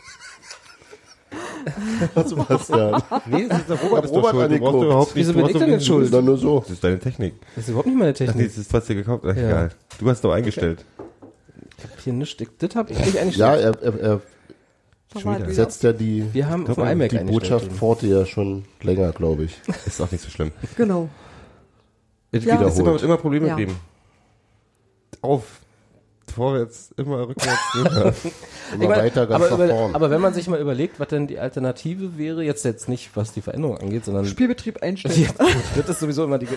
Ja? Nee, das ist der Robert, ist Robert schuld. Du brauchst überhaupt nicht, Wieso bin ich denn jetzt nicht- schuld? Dann nur so. Das ist deine Technik. Das ist überhaupt nicht meine Ach nee, Technik. das ist, was dir gekauft Ach, Ja. egal. Du hast doch eingestellt. Ich hab hier nichts. Das hab ich nicht eingestellt. Ja, er, er, er setzt ja die, Wir haben auf glaub, iMac die. Botschaft fort, ja schon länger, glaube ich. Ist auch nicht so schlimm. Genau. Es Ja. ist immer, immer Probleme Ja. geben. Auf. Vorwärts, immer rückwärts. immer. Immer Ich mein, weiter, ganz aber, nach über, vorn. aber wenn man sich mal überlegt, was denn die Alternative wäre, jetzt jetzt nicht, was die Veränderung angeht, sondern Spielbetrieb einstellen. Ja, das ist sowieso immer die,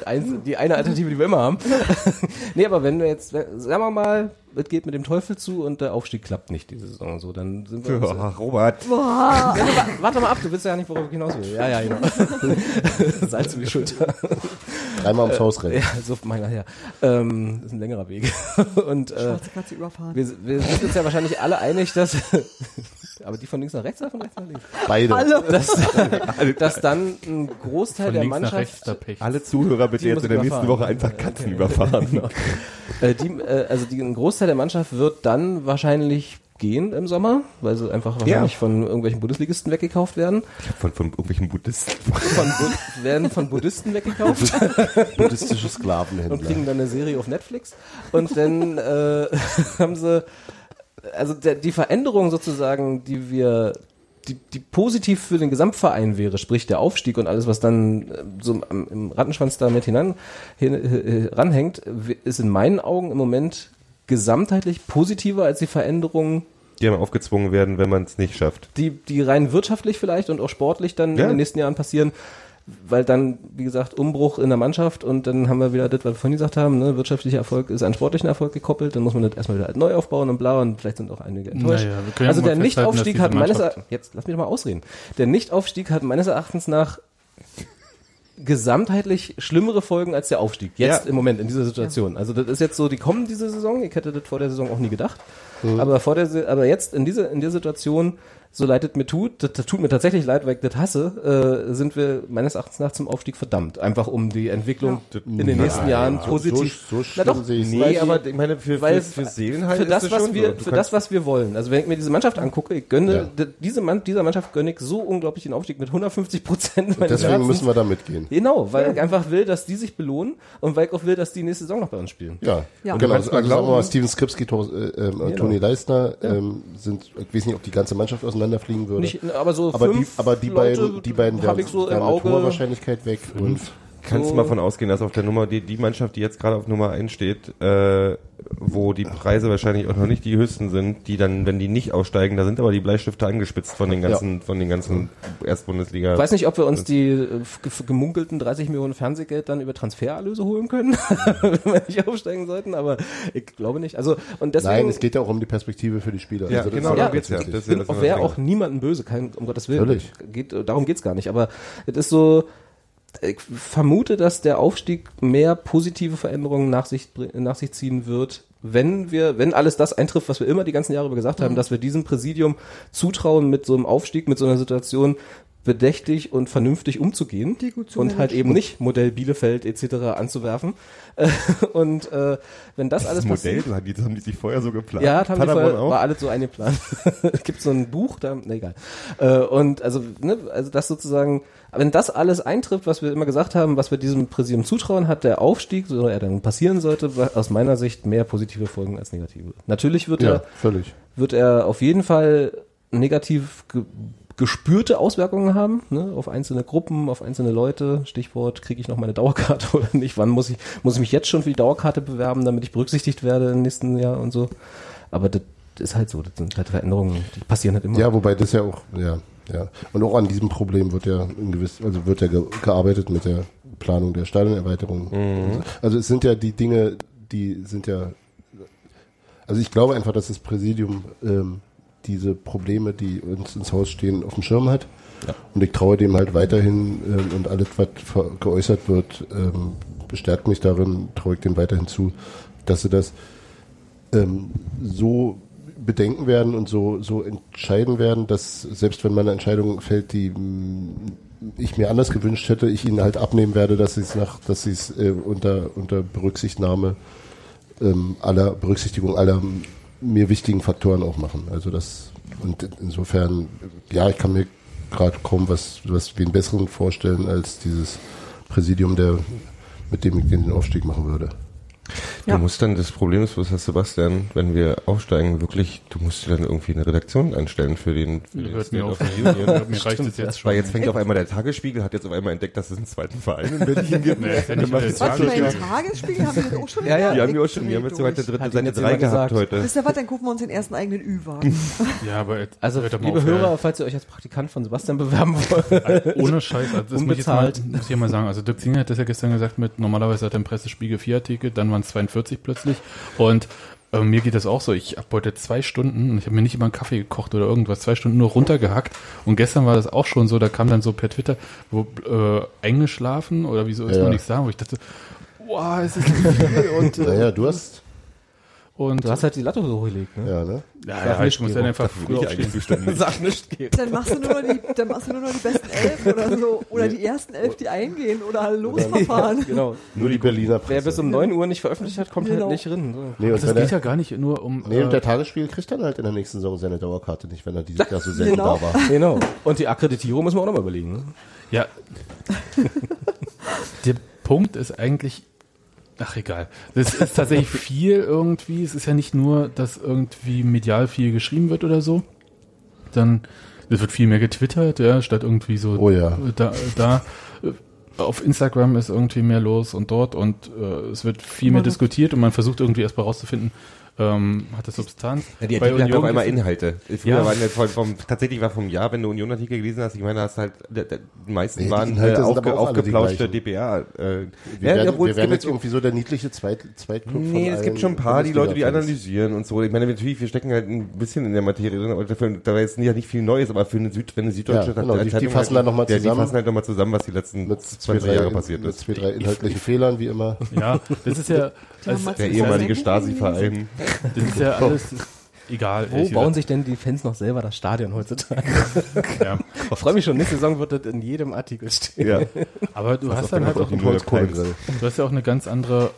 die eine Alternative, die wir immer haben. nee, aber wenn wir jetzt, sagen wir mal, es geht mit dem Teufel zu und der Aufstieg klappt nicht diese Saison so, dann sind wir Ach, Robert. Boah. ja, wa- Warte mal ab, du willst ja nicht, worauf ich hinaus will. Ja, ja, genau. Salz um die Schulter. Dreimal ums Haus rennen. Ja, so mein nachher. Ähm, das ist ein längerer Weg. Und äh, Schwarze Katze überfahren. wir, wir sind uns ja wahrscheinlich alle einig, dass aber die von links nach rechts oder von rechts nach links? Beide. Dass, dass dann ein Großteil von der links nach rechts Mannschaft der Pech. Alle Zuhörer bitte jetzt in der nächsten. Woche einfach Katzen überfahren. Genau. Äh, die, äh, also die, ein Großteil der Mannschaft wird dann wahrscheinlich gehen im Sommer, weil sie einfach wahrscheinlich von irgendwelchen Bundesligisten weggekauft werden. Von, von irgendwelchen Buddhisten. Von, Bu werden von Buddhisten weggekauft Buddhistische und Sklavenhändler. kriegen dann eine Serie auf Netflix. Und dann äh, haben sie, also der, die Veränderung sozusagen, die wir die, die positiv für den Gesamtverein wäre, sprich der Aufstieg und alles, was dann äh, so im Rattenschwanz da mit hinein hin, äh, ranhängt, w- ist in meinen Augen im Moment gesamtheitlich positiver als die Veränderungen, Die haben aufgezwungen werden, wenn man es nicht schafft. die, die rein wirtschaftlich vielleicht und auch sportlich dann Ja. in den nächsten Jahren passieren. Weil dann, wie gesagt, Umbruch in der Mannschaft und dann haben wir wieder das, was wir vorhin gesagt haben, ne, wirtschaftlicher Erfolg ist an sportlichen Erfolg gekoppelt, dann muss man das erstmal wieder neu aufbauen und bla und vielleicht sind auch einige enttäuscht. Naja, also der Nichtaufstieg hat meines Erachtens, jetzt lass mich doch mal ausreden, der Nichtaufstieg hat meines Erachtens nach gesamtheitlich schlimmere Folgen als der Aufstieg. Jetzt Ja. im Moment in dieser Situation. Also das ist jetzt so, die kommen diese Saison. Ich hätte das vor der Saison auch nie gedacht. Aber vor der, aber jetzt in dieser in der Situation, so leid es mir tut, das, das tut mir tatsächlich leid, weil ich das hasse, äh, sind wir meines Erachtens nach zum Aufstieg verdammt. Einfach um die Entwicklung in den nächsten Jahren so- positiv. so- so Na doch, Nee, aber ich meine, für, weil für, für Seelenheil für das, was schon wir, für das, was wir wollen. Also wenn ich mir diese Mannschaft angucke, ich gönne Ja. diese Mann, dieser Mannschaft gönne ich so unglaublich den Aufstieg mit 150 Prozent. Deswegen müssen wir da mitgehen. Genau, weil ich einfach will, dass die sich belohnen und weil ich auch will, dass die nächste Saison noch bei uns spielen. Ja, Ja. genau. Also sagen wir mal, Steven Skripski, äh, ähm, Toni Leistner ähm, sind, ich weiß nicht, ob die ganze Mannschaft auseinanderfliegen würde. Nicht, aber so aber die, fünf aber die Leute beiden, die beiden so wären Auge. Torwahrscheinlichkeit weg und Kannst So- du mal von ausgehen, dass auf der Nummer, die, die Mannschaft, die jetzt gerade auf Nummer 1 steht, äh, wo die Preise wahrscheinlich auch noch nicht die höchsten sind, die dann, wenn die nicht aussteigen, da sind aber die Bleistifte angespitzt von den ganzen, von den ganzen Erstbundesliga. Ich weiß nicht, ob wir uns die äh, ge- gemunkelten 30 Millionen Fernsehgeld dann über Transfererlöse holen können, wenn wir nicht aufsteigen sollten, aber ich glaube nicht. Also und deswegen nein, es geht ja auch um die Perspektive für die Spieler. Ja, Also genau, ja, darum geht's ja. Das ja das wäre auch niemandem böse, kein, um Gottes Willen. Geht, darum geht's gar nicht. Aber es ist so, ich vermute, dass der Aufstieg mehr positive Veränderungen nach sich, nach sich ziehen wird, wenn wir, wenn alles das eintrifft, was wir immer die ganzen Jahre über gesagt haben, dass wir diesem Präsidium zutrauen, mit so einem Aufstieg, mit so einer Situation bedächtig und vernünftig umzugehen Die gut und halt eben nicht Modell Bielefeld etc. anzuwerfen. Äh, und äh, wenn das alles Das Modell, passiert, die, das haben die sich vorher so geplant. ja, das haben die Paderborn vorher, auch. war alles so eingeplant. Es gibt so ein Buch, da, ne, egal. Äh, und also, ne, also das sozusagen, wenn das alles eintrifft, was wir immer gesagt haben, was wir diesem Präsidium zutrauen, hat der Aufstieg, so er dann passieren sollte, aus meiner Sicht mehr positive Folgen als negative. Natürlich wird Ja, er, völlig. wird er auf jeden Fall negativ ge gespürte Auswirkungen haben, ne, auf einzelne Gruppen, auf einzelne Leute. Stichwort, kriege ich noch meine Dauerkarte oder nicht? Wann muss ich, muss ich mich jetzt schon für die Dauerkarte bewerben, damit ich berücksichtigt werde im nächsten Jahr und so? Aber das ist halt so, das sind halt Veränderungen, die passieren halt immer. Ja, wobei das ja auch, ja, ja. Und auch an diesem Problem wird ja in gewiss, also wird ja ge gearbeitet mit der Planung der Stadionerweiterung. Also es sind ja die Dinge, die sind ja, also ich glaube einfach, dass das Präsidium ähm, diese Probleme, die uns ins Haus stehen, auf dem Schirm hat. Und ich traue dem halt weiterhin ähm, und alles, was geäußert wird, ähm, bestärkt mich darin, traue ich dem weiterhin zu, dass sie das ähm, so bedenken werden und so, so entscheiden werden, dass selbst wenn meine Entscheidung fällt, die ich mir anders gewünscht hätte, ich ihnen halt abnehmen werde, dass sie es nach, dass sie es äh, unter, unter Berücksichtnahme ähm, aller Berücksichtigung aller mir wichtigen Faktoren auch machen. Also das und insofern, ja, ich kann mir gerade kaum was, was wen besseren vorstellen als dieses Präsidium, der mit dem ich den Aufstieg machen würde. Du Ja. musst dann, das Problem ist, was Herr Sebastian, wenn wir aufsteigen, wirklich, du musst dir dann irgendwie eine Redaktion einstellen für den, für den Hört mir of auf. the Union. Mir reicht es jetzt schon. Weil jetzt fängt auf einmal der Tagesspiegel, hat jetzt auf einmal entdeckt, dass es einen zweiten Verein in Berlin gibt. Nee, ist ja nicht Warte mal, Tagesspiegel. haben wir auch schon Ja, ja. Die haben wir auch schon, die haben jetzt sogar der durch. dritte 3 jemand gehabt gesagt. heute. Wisst ihr was, dann gucken wir uns den ersten eigenen Ü-Wagen. Ja, aber jetzt Also, hört liebe auf, Hörer, ja. falls ihr euch als Praktikant von Sebastian bewerben wollt, Ohne Scheiß, also das muss ich, jetzt mal, Unbezahlt. muss ich ja mal sagen. Also Dirk Zinger hat das ja gestern gesagt mit, normalerweise hat er im Pressespiegel vier Artikel, dann waren es 42 plötzlich. Und äh, mir geht das auch so. Ich habe heute zwei Stunden, und ich habe mir nicht immer einen Kaffee gekocht oder irgendwas, zwei Stunden nur runtergehackt. Und gestern war das auch schon so, da kam dann so per Twitter, wo äh, eingeschlafen oder wieso ist Ja, man ja. nicht sagen, wo ich dachte, wow, es ist viel und, äh, Naja, du hast, und du hast halt die Latte so hochgelegt, ne? ja, ne? ja, ja, ich muss dann einfach früh aufstehen. Sag nicht geben. Dann machst du nur noch die, dann machst du nur noch die besten elf oder so. Oder die ersten elf, die eingehen oder losverfahren. Genau. Nur die Berliner Wer bis Presse. um 9 Uhr nicht veröffentlicht hat, kommt Genau. halt nicht rein. So. Nee, und, Das geht ja gar nicht nur um. nee, und der äh, Tagesspiegel kriegt dann halt in der nächsten Saison seine Dauerkarte nicht, wenn er dieses Jahr so selten Genau. da war. Genau. Und die Akkreditierung müssen wir auch nochmal überlegen. Ne? Ja. Der Punkt ist eigentlich, ach egal. Das ist tatsächlich viel irgendwie. Es ist ja nicht nur, dass irgendwie medial viel geschrieben wird oder so. Dann es wird viel mehr getwittert, ja, statt irgendwie so Oh ja. da, da auf Instagram ist irgendwie mehr los und dort und äh, es wird viel mehr diskutiert und man versucht irgendwie erstmal rauszufinden, ähm, hat das Substanz. Ja, die Bei Artikel hatten auf einmal Inhalte. Früher Ja. waren ja vom, vom, tatsächlich war vom Jahr, wenn du Union-Artikel gelesen hast, ich meine, hast halt, die meisten Nee, die waren äh, sind aufge, die aufgeplauschte. DPA. Äh, Wir ja, werden, obwohl wir es werden gibt jetzt irgendwie so der niedliche Zweit, Zweitclub von Nee, es gibt schon ein paar, die Leute, die analysieren und so. Ich meine, natürlich, wir stecken halt ein bisschen in der Materie drin, aber dafür, da war jetzt nicht, nicht viel Neues, aber für eine Süd, wenn eine Süddeutsche Ja, genau, die- die fassen halt, dann noch mal ja, zusammen. Die fassen halt nochmal zusammen, was die letzten Mit zwei, 20 drei, Jahre passiert mit ist. zwei, drei inhaltlichen Fehlern, wie immer. Ja, das ist ja, Der ehemalige Stasi-Verein. Das ist ja alles egal. Wo bauen gesagt. sich denn die Fans noch selber das Stadion heutzutage? ja. Ich freue mich schon, nächste Saison wird das in jedem Artikel stehen. Ja. Aber du hast auf dann halt auch. Holzkohlegrill. Du hast ja auch eine ganz andere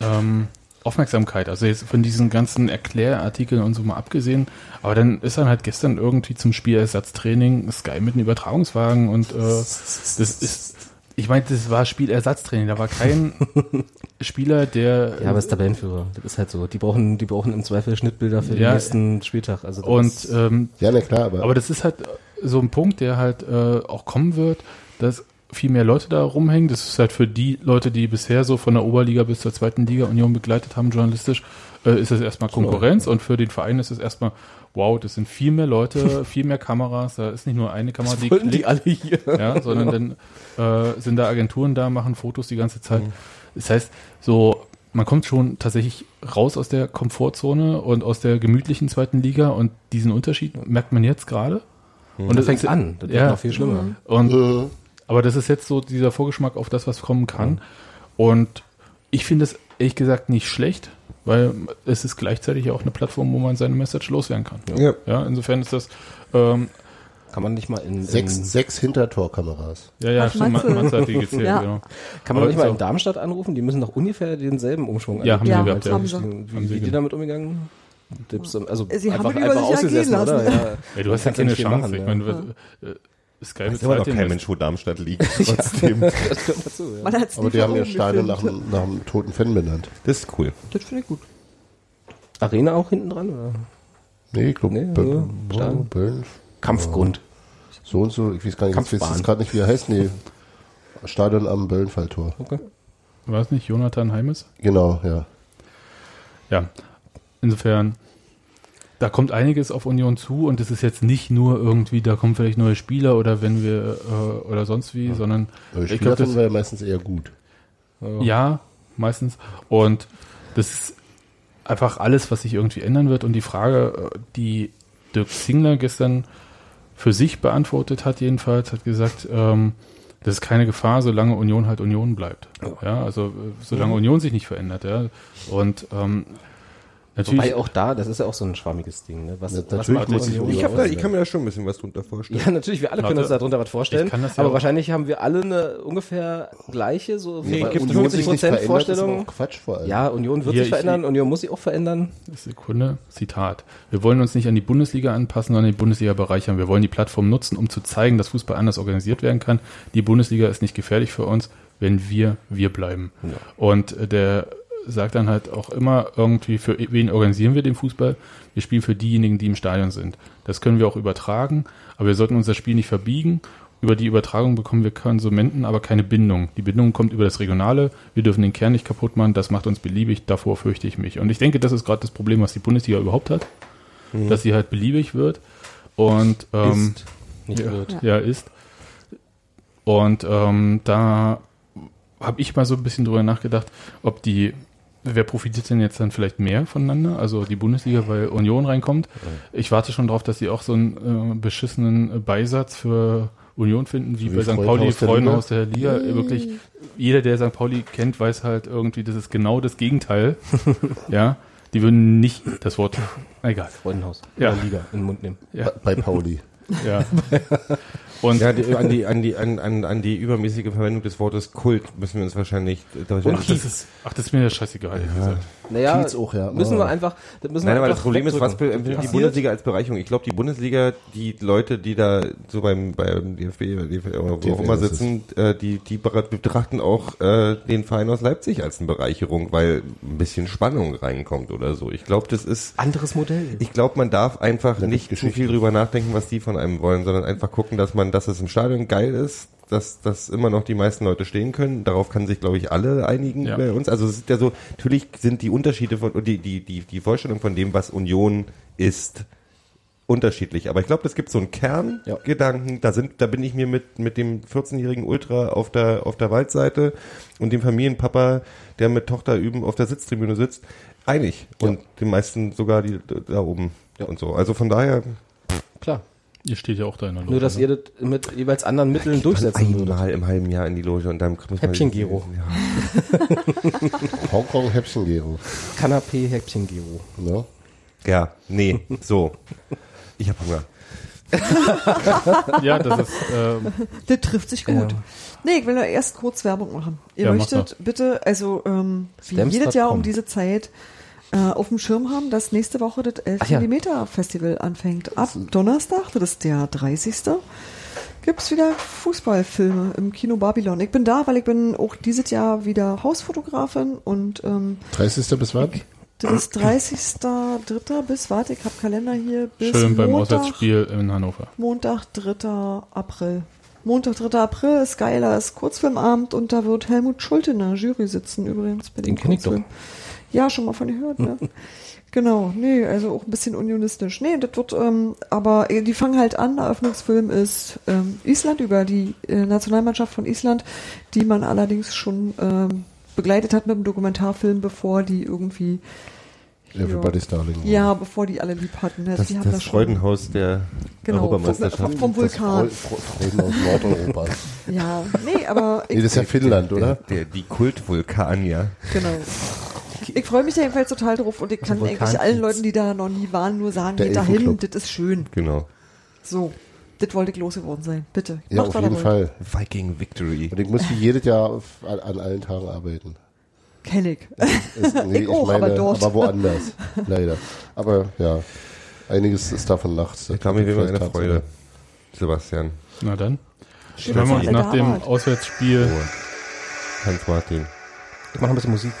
ähm, Aufmerksamkeit. Also jetzt von diesen ganzen Erklärartikeln und so mal abgesehen. Aber dann ist dann halt gestern irgendwie zum Spielersatztraining Sky mit einem Übertragungswagen und äh, das ist, ich meine, das war Spielersatztraining. Da war kein Spieler, der Ja, aber es ist Tabellenführer. Das ist halt so. Die brauchen, die brauchen im Zweifel Schnittbilder für den Ja. nächsten Spieltag. Also das und ist- ähm, Ja, na klar, aber, Aber das ist halt so ein Punkt, der halt äh, auch kommen wird, dass viel mehr Leute da rumhängen. Das ist halt für die Leute, die bisher so von der Oberliga bis zur zweiten Liga Union begleitet haben, journalistisch, äh, ist es erstmal Konkurrenz und für den Verein ist es erstmal, wow, das sind viel mehr Leute, viel mehr Kameras, da ist nicht nur eine Kamera, die wollten die klickt, alle hier. ja, sondern dann äh, sind da Agenturen da, machen Fotos die ganze Zeit. Das heißt, so man kommt schon tatsächlich raus aus der Komfortzone und aus der gemütlichen zweiten Liga und diesen Unterschied merkt man jetzt gerade. Und Das fängt an. Das wird ja, noch viel schlimmer. und äh, aber das ist jetzt so dieser Vorgeschmack auf das, was kommen kann. Und ich finde es ehrlich gesagt nicht schlecht, weil es ist gleichzeitig auch eine Plattform, wo man seine Message loswerden kann. Ja. Ja, insofern ist das, ähm, Kann man nicht mal in, sechs, in sechs Hintertorkameras. ja, ja, Ach, schon Matze. Matze hat die gezählt, Ja. genau. kann man Aber nicht mal in Darmstadt anrufen? Die müssen doch ungefähr denselben Umschwung Ja, haben sie erleben. gehabt, ja. Wie, Haben sie. wie, Haben sie wie die damit umgegangen? Tipps, Also Sie haben einfach, über einfach sich ergehen ausgesessen, lassen. oder? Ja. Ja, du hast ja keine Chance. machen, ich ja. meine, du, äh, Sky Weiß immer noch bezahlt den kein. Mensch, wo Darmstadt liegt. Trotzdem. Das gehört dazu, ja. Aber die haben oben Stadion nach nach einem toten Fan benannt. Das ist cool. Das finde ich gut. Arena auch hinten dran, oder? Nee, ich glaube, Nee. Böllen. Kampfgrund. So und so, ich weiß gar nicht, ich weiß jetzt gerade nicht, wie er heißt. Nee, Stadion am Böllenfalltor. Okay. War es nicht Jonathan Heimes? Genau, ja. Ja, insofern, da kommt einiges auf Union zu und es ist jetzt nicht nur irgendwie, da kommen vielleicht neue Spieler oder wenn wir äh, oder sonst wie, sondern Aber ich Spieler glaube, das finden wir ja meistens eher gut. ja meistens und das ist einfach alles, was sich irgendwie ändern wird und die Frage, äh, die Dirk Zingler gestern für sich beantwortet hat jedenfalls, hat gesagt, ähm, das ist keine Gefahr, solange Union halt Union bleibt. Ja, also äh, solange Union sich nicht verändert, ja. Und ähm, natürlich Wobei auch da, das ist ja auch so ein schwammiges Ding. Ne? Was, Ja, was macht muss ich Ich, hab da, ich kann mir da schon ein bisschen was drunter vorstellen. Ja, natürlich, wir alle können Warte. uns darunter was vorstellen. Ich kann das ja aber auch- wahrscheinlich haben wir alle eine ungefähr gleiche, so Nee, gibt Union es 50 nicht verändert, Vorstellung. Quatsch vor allem. Ja, Union wird Hier, sich ich- verändern, Union muss sich auch verändern. Sekunde, Zitat. Wir wollen uns nicht an die Bundesliga anpassen, sondern die Bundesliga bereichern. Wir wollen die Plattform nutzen, um zu zeigen, dass Fußball anders organisiert werden kann. Die Bundesliga ist nicht gefährlich für uns, wenn wir wir bleiben. Und äh, der sagt dann halt auch immer irgendwie, für wen organisieren wir den Fußball? Wir spielen für diejenigen, die im Stadion sind. Das können wir auch übertragen, aber wir sollten unser Spiel nicht verbiegen. Über die Übertragung bekommen wir Konsumenten aber keine Bindung. Die Bindung kommt über das Regionale. Wir dürfen den Kern nicht kaputt machen. Das macht uns beliebig. Davor fürchte ich mich. Und ich denke, das ist gerade das Problem, was die Bundesliga überhaupt hat. Dass sie halt beliebig wird. Und ähm, Ist, nicht ja, wird. ja, ist. Und ähm, da habe ich mal so ein bisschen drüber nachgedacht, ob die, wer profitiert denn jetzt dann vielleicht mehr voneinander? Also die Bundesliga, weil Union reinkommt. Ich warte schon drauf, dass sie auch so einen äh, beschissenen Beisatz für Union finden, wie wie bei St. Pauli, Freudenhaus der Freudenhaus der Liga. Wirklich, jeder, der St. Pauli kennt, weiß halt irgendwie, das ist genau das Gegenteil. ja, die würden nicht das Wort, egal. Freudenhaus. Ja. Liga in den Mund nehmen. Ja, Bei Pauli. ja. Und Ja, die, an, die, an, die, an, an, an die übermäßige Verwendung des Wortes Kult müssen wir uns wahrscheinlich... Da Und das ist, ach, das ist mir ja scheißegal, gesagt. Naja, Kiez auch, ja. müssen wir Oh. einfach, das müssen Nein, wir aber das Problem ist, was empfindet die? Bundesliga als Bereicherung? Ich glaube, die Bundesliga, die Leute, die da so beim, beim DFB oder DFB oder wo auch DFL immer sitzen, äh, die, die betrachten auch äh, den Verein aus Leipzig als eine Bereicherung, weil ein bisschen Spannung reinkommt oder so. Ich glaube, das ist Anderes Modell. ich glaube, man darf einfach Ja, nicht zu viel drüber nachdenken, was die von einem wollen, sondern einfach gucken, dass man, dass es im Stadion geil ist, dass, dass immer noch die meisten Leute stehen können. Darauf kann sich, glaube ich, alle einigen Ja. bei uns. Also es ist ja so, natürlich sind die Unterschiede von, die, die, die, die Vorstellung von dem, was Union ist, unterschiedlich. Aber ich glaube, es gibt so einen Kerngedanken. Da sind, da bin ich mir mit, mit dem 14-jährigen Ultra auf der, auf der Waldseite und dem Familienpapa, der mit Tochter üben auf der Sitztribüne sitzt, einig. Und den meisten sogar die da oben und so. Also von daher, Klar. Ihr steht ja auch da in der Loge. Nur, dass ne? ihr das mit jeweils anderen Mitteln durchsetzen würdet. einmal im halben Jahr in die Loge und dann muss man Häppchen-Giro. Ja. Hongkong Häppchen-Gero. Kanapé, Häppchen, Giro. Ne? ja, nee, so. Ich habe Hunger. Ja, das ist, ähm, Das trifft sich gut. Ja. Nee, ich will nur erst kurz Werbung machen. Ihr Ja, mach möchtet bitte, also ähm, wie jedes Jahr um diese Zeit auf dem Schirm haben, dass nächste Woche das 11 Ach ja. mm Festival anfängt. Ab Donnerstag, das ist der 30. gibt's wieder Fußballfilme im Kino Babylon. Ich bin da, weil ich bin auch dieses Jahr wieder Hausfotografin und ähm, 30. bis wann? das ist 30.3. bis, warte, ich habe Kalender hier, bis schön beim Montag, Auswärtsspiel in Hannover. Montag, 3. April. Montag, 3. April ist geiler, ist Kurzfilmabend und da wird Helmut Schulte in der Jury sitzen übrigens bei Den dem kenn ich doch. Ja, schon mal von gehört, ne? genau, nee, also auch ein bisschen unionistisch. Nee, das wird, ähm, aber äh, die fangen halt an, der Eröffnungsfilm ist ähm, Island über die äh, Nationalmannschaft von Island, die man allerdings schon ähm, begleitet hat mit dem Dokumentarfilm, bevor die irgendwie Everybody's Darling. ja, bevor die alle lieb hatten. Also Das, die haben das schon- Freudenhaus der Genau, Europameisterschaft. vom Vulkan. Das Freu- Freuden aus Nordeuropa. Ja, nee, aber Nee, das ist ja Finnland, oder? Der, der, die Kultvulkanier. Genau. Ich freue mich da jedenfalls total drauf und ich kann Vulkan- eigentlich allen Leuten, die da noch nie waren, nur sagen, Der geht dahin, Elfenclub. das ist schön. Genau. So, das wollte ich losgeworden sein. Bitte. Ja, Macht, auf jeden. Fall. Viking Victory. Und ich muss wie jedes Jahr auf, an, an allen Tagen arbeiten. Kenn ich. Es, nee, Ich auch, aber dort. aber woanders. Leider. Aber ja, einiges ist davon nachts. Ich glaube, mir wäre eine Freude, Sebastian. Na dann. Schön, wir uns nach da dem. Auswärtsspiel, Hans Martin. Ich mache ein bisschen Musik.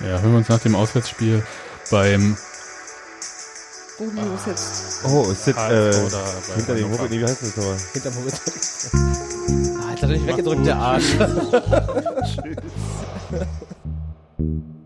Ja, hören wir uns nach dem Auswärtsspiel beim die Jungs jetzt. Oh, es sitzt HSV äh, hinter dem. Hobbit. Nee, wie heißt das nochmal? Hinterm Horizont. ah, jetzt hat er nicht weggedrückt, der Arsch.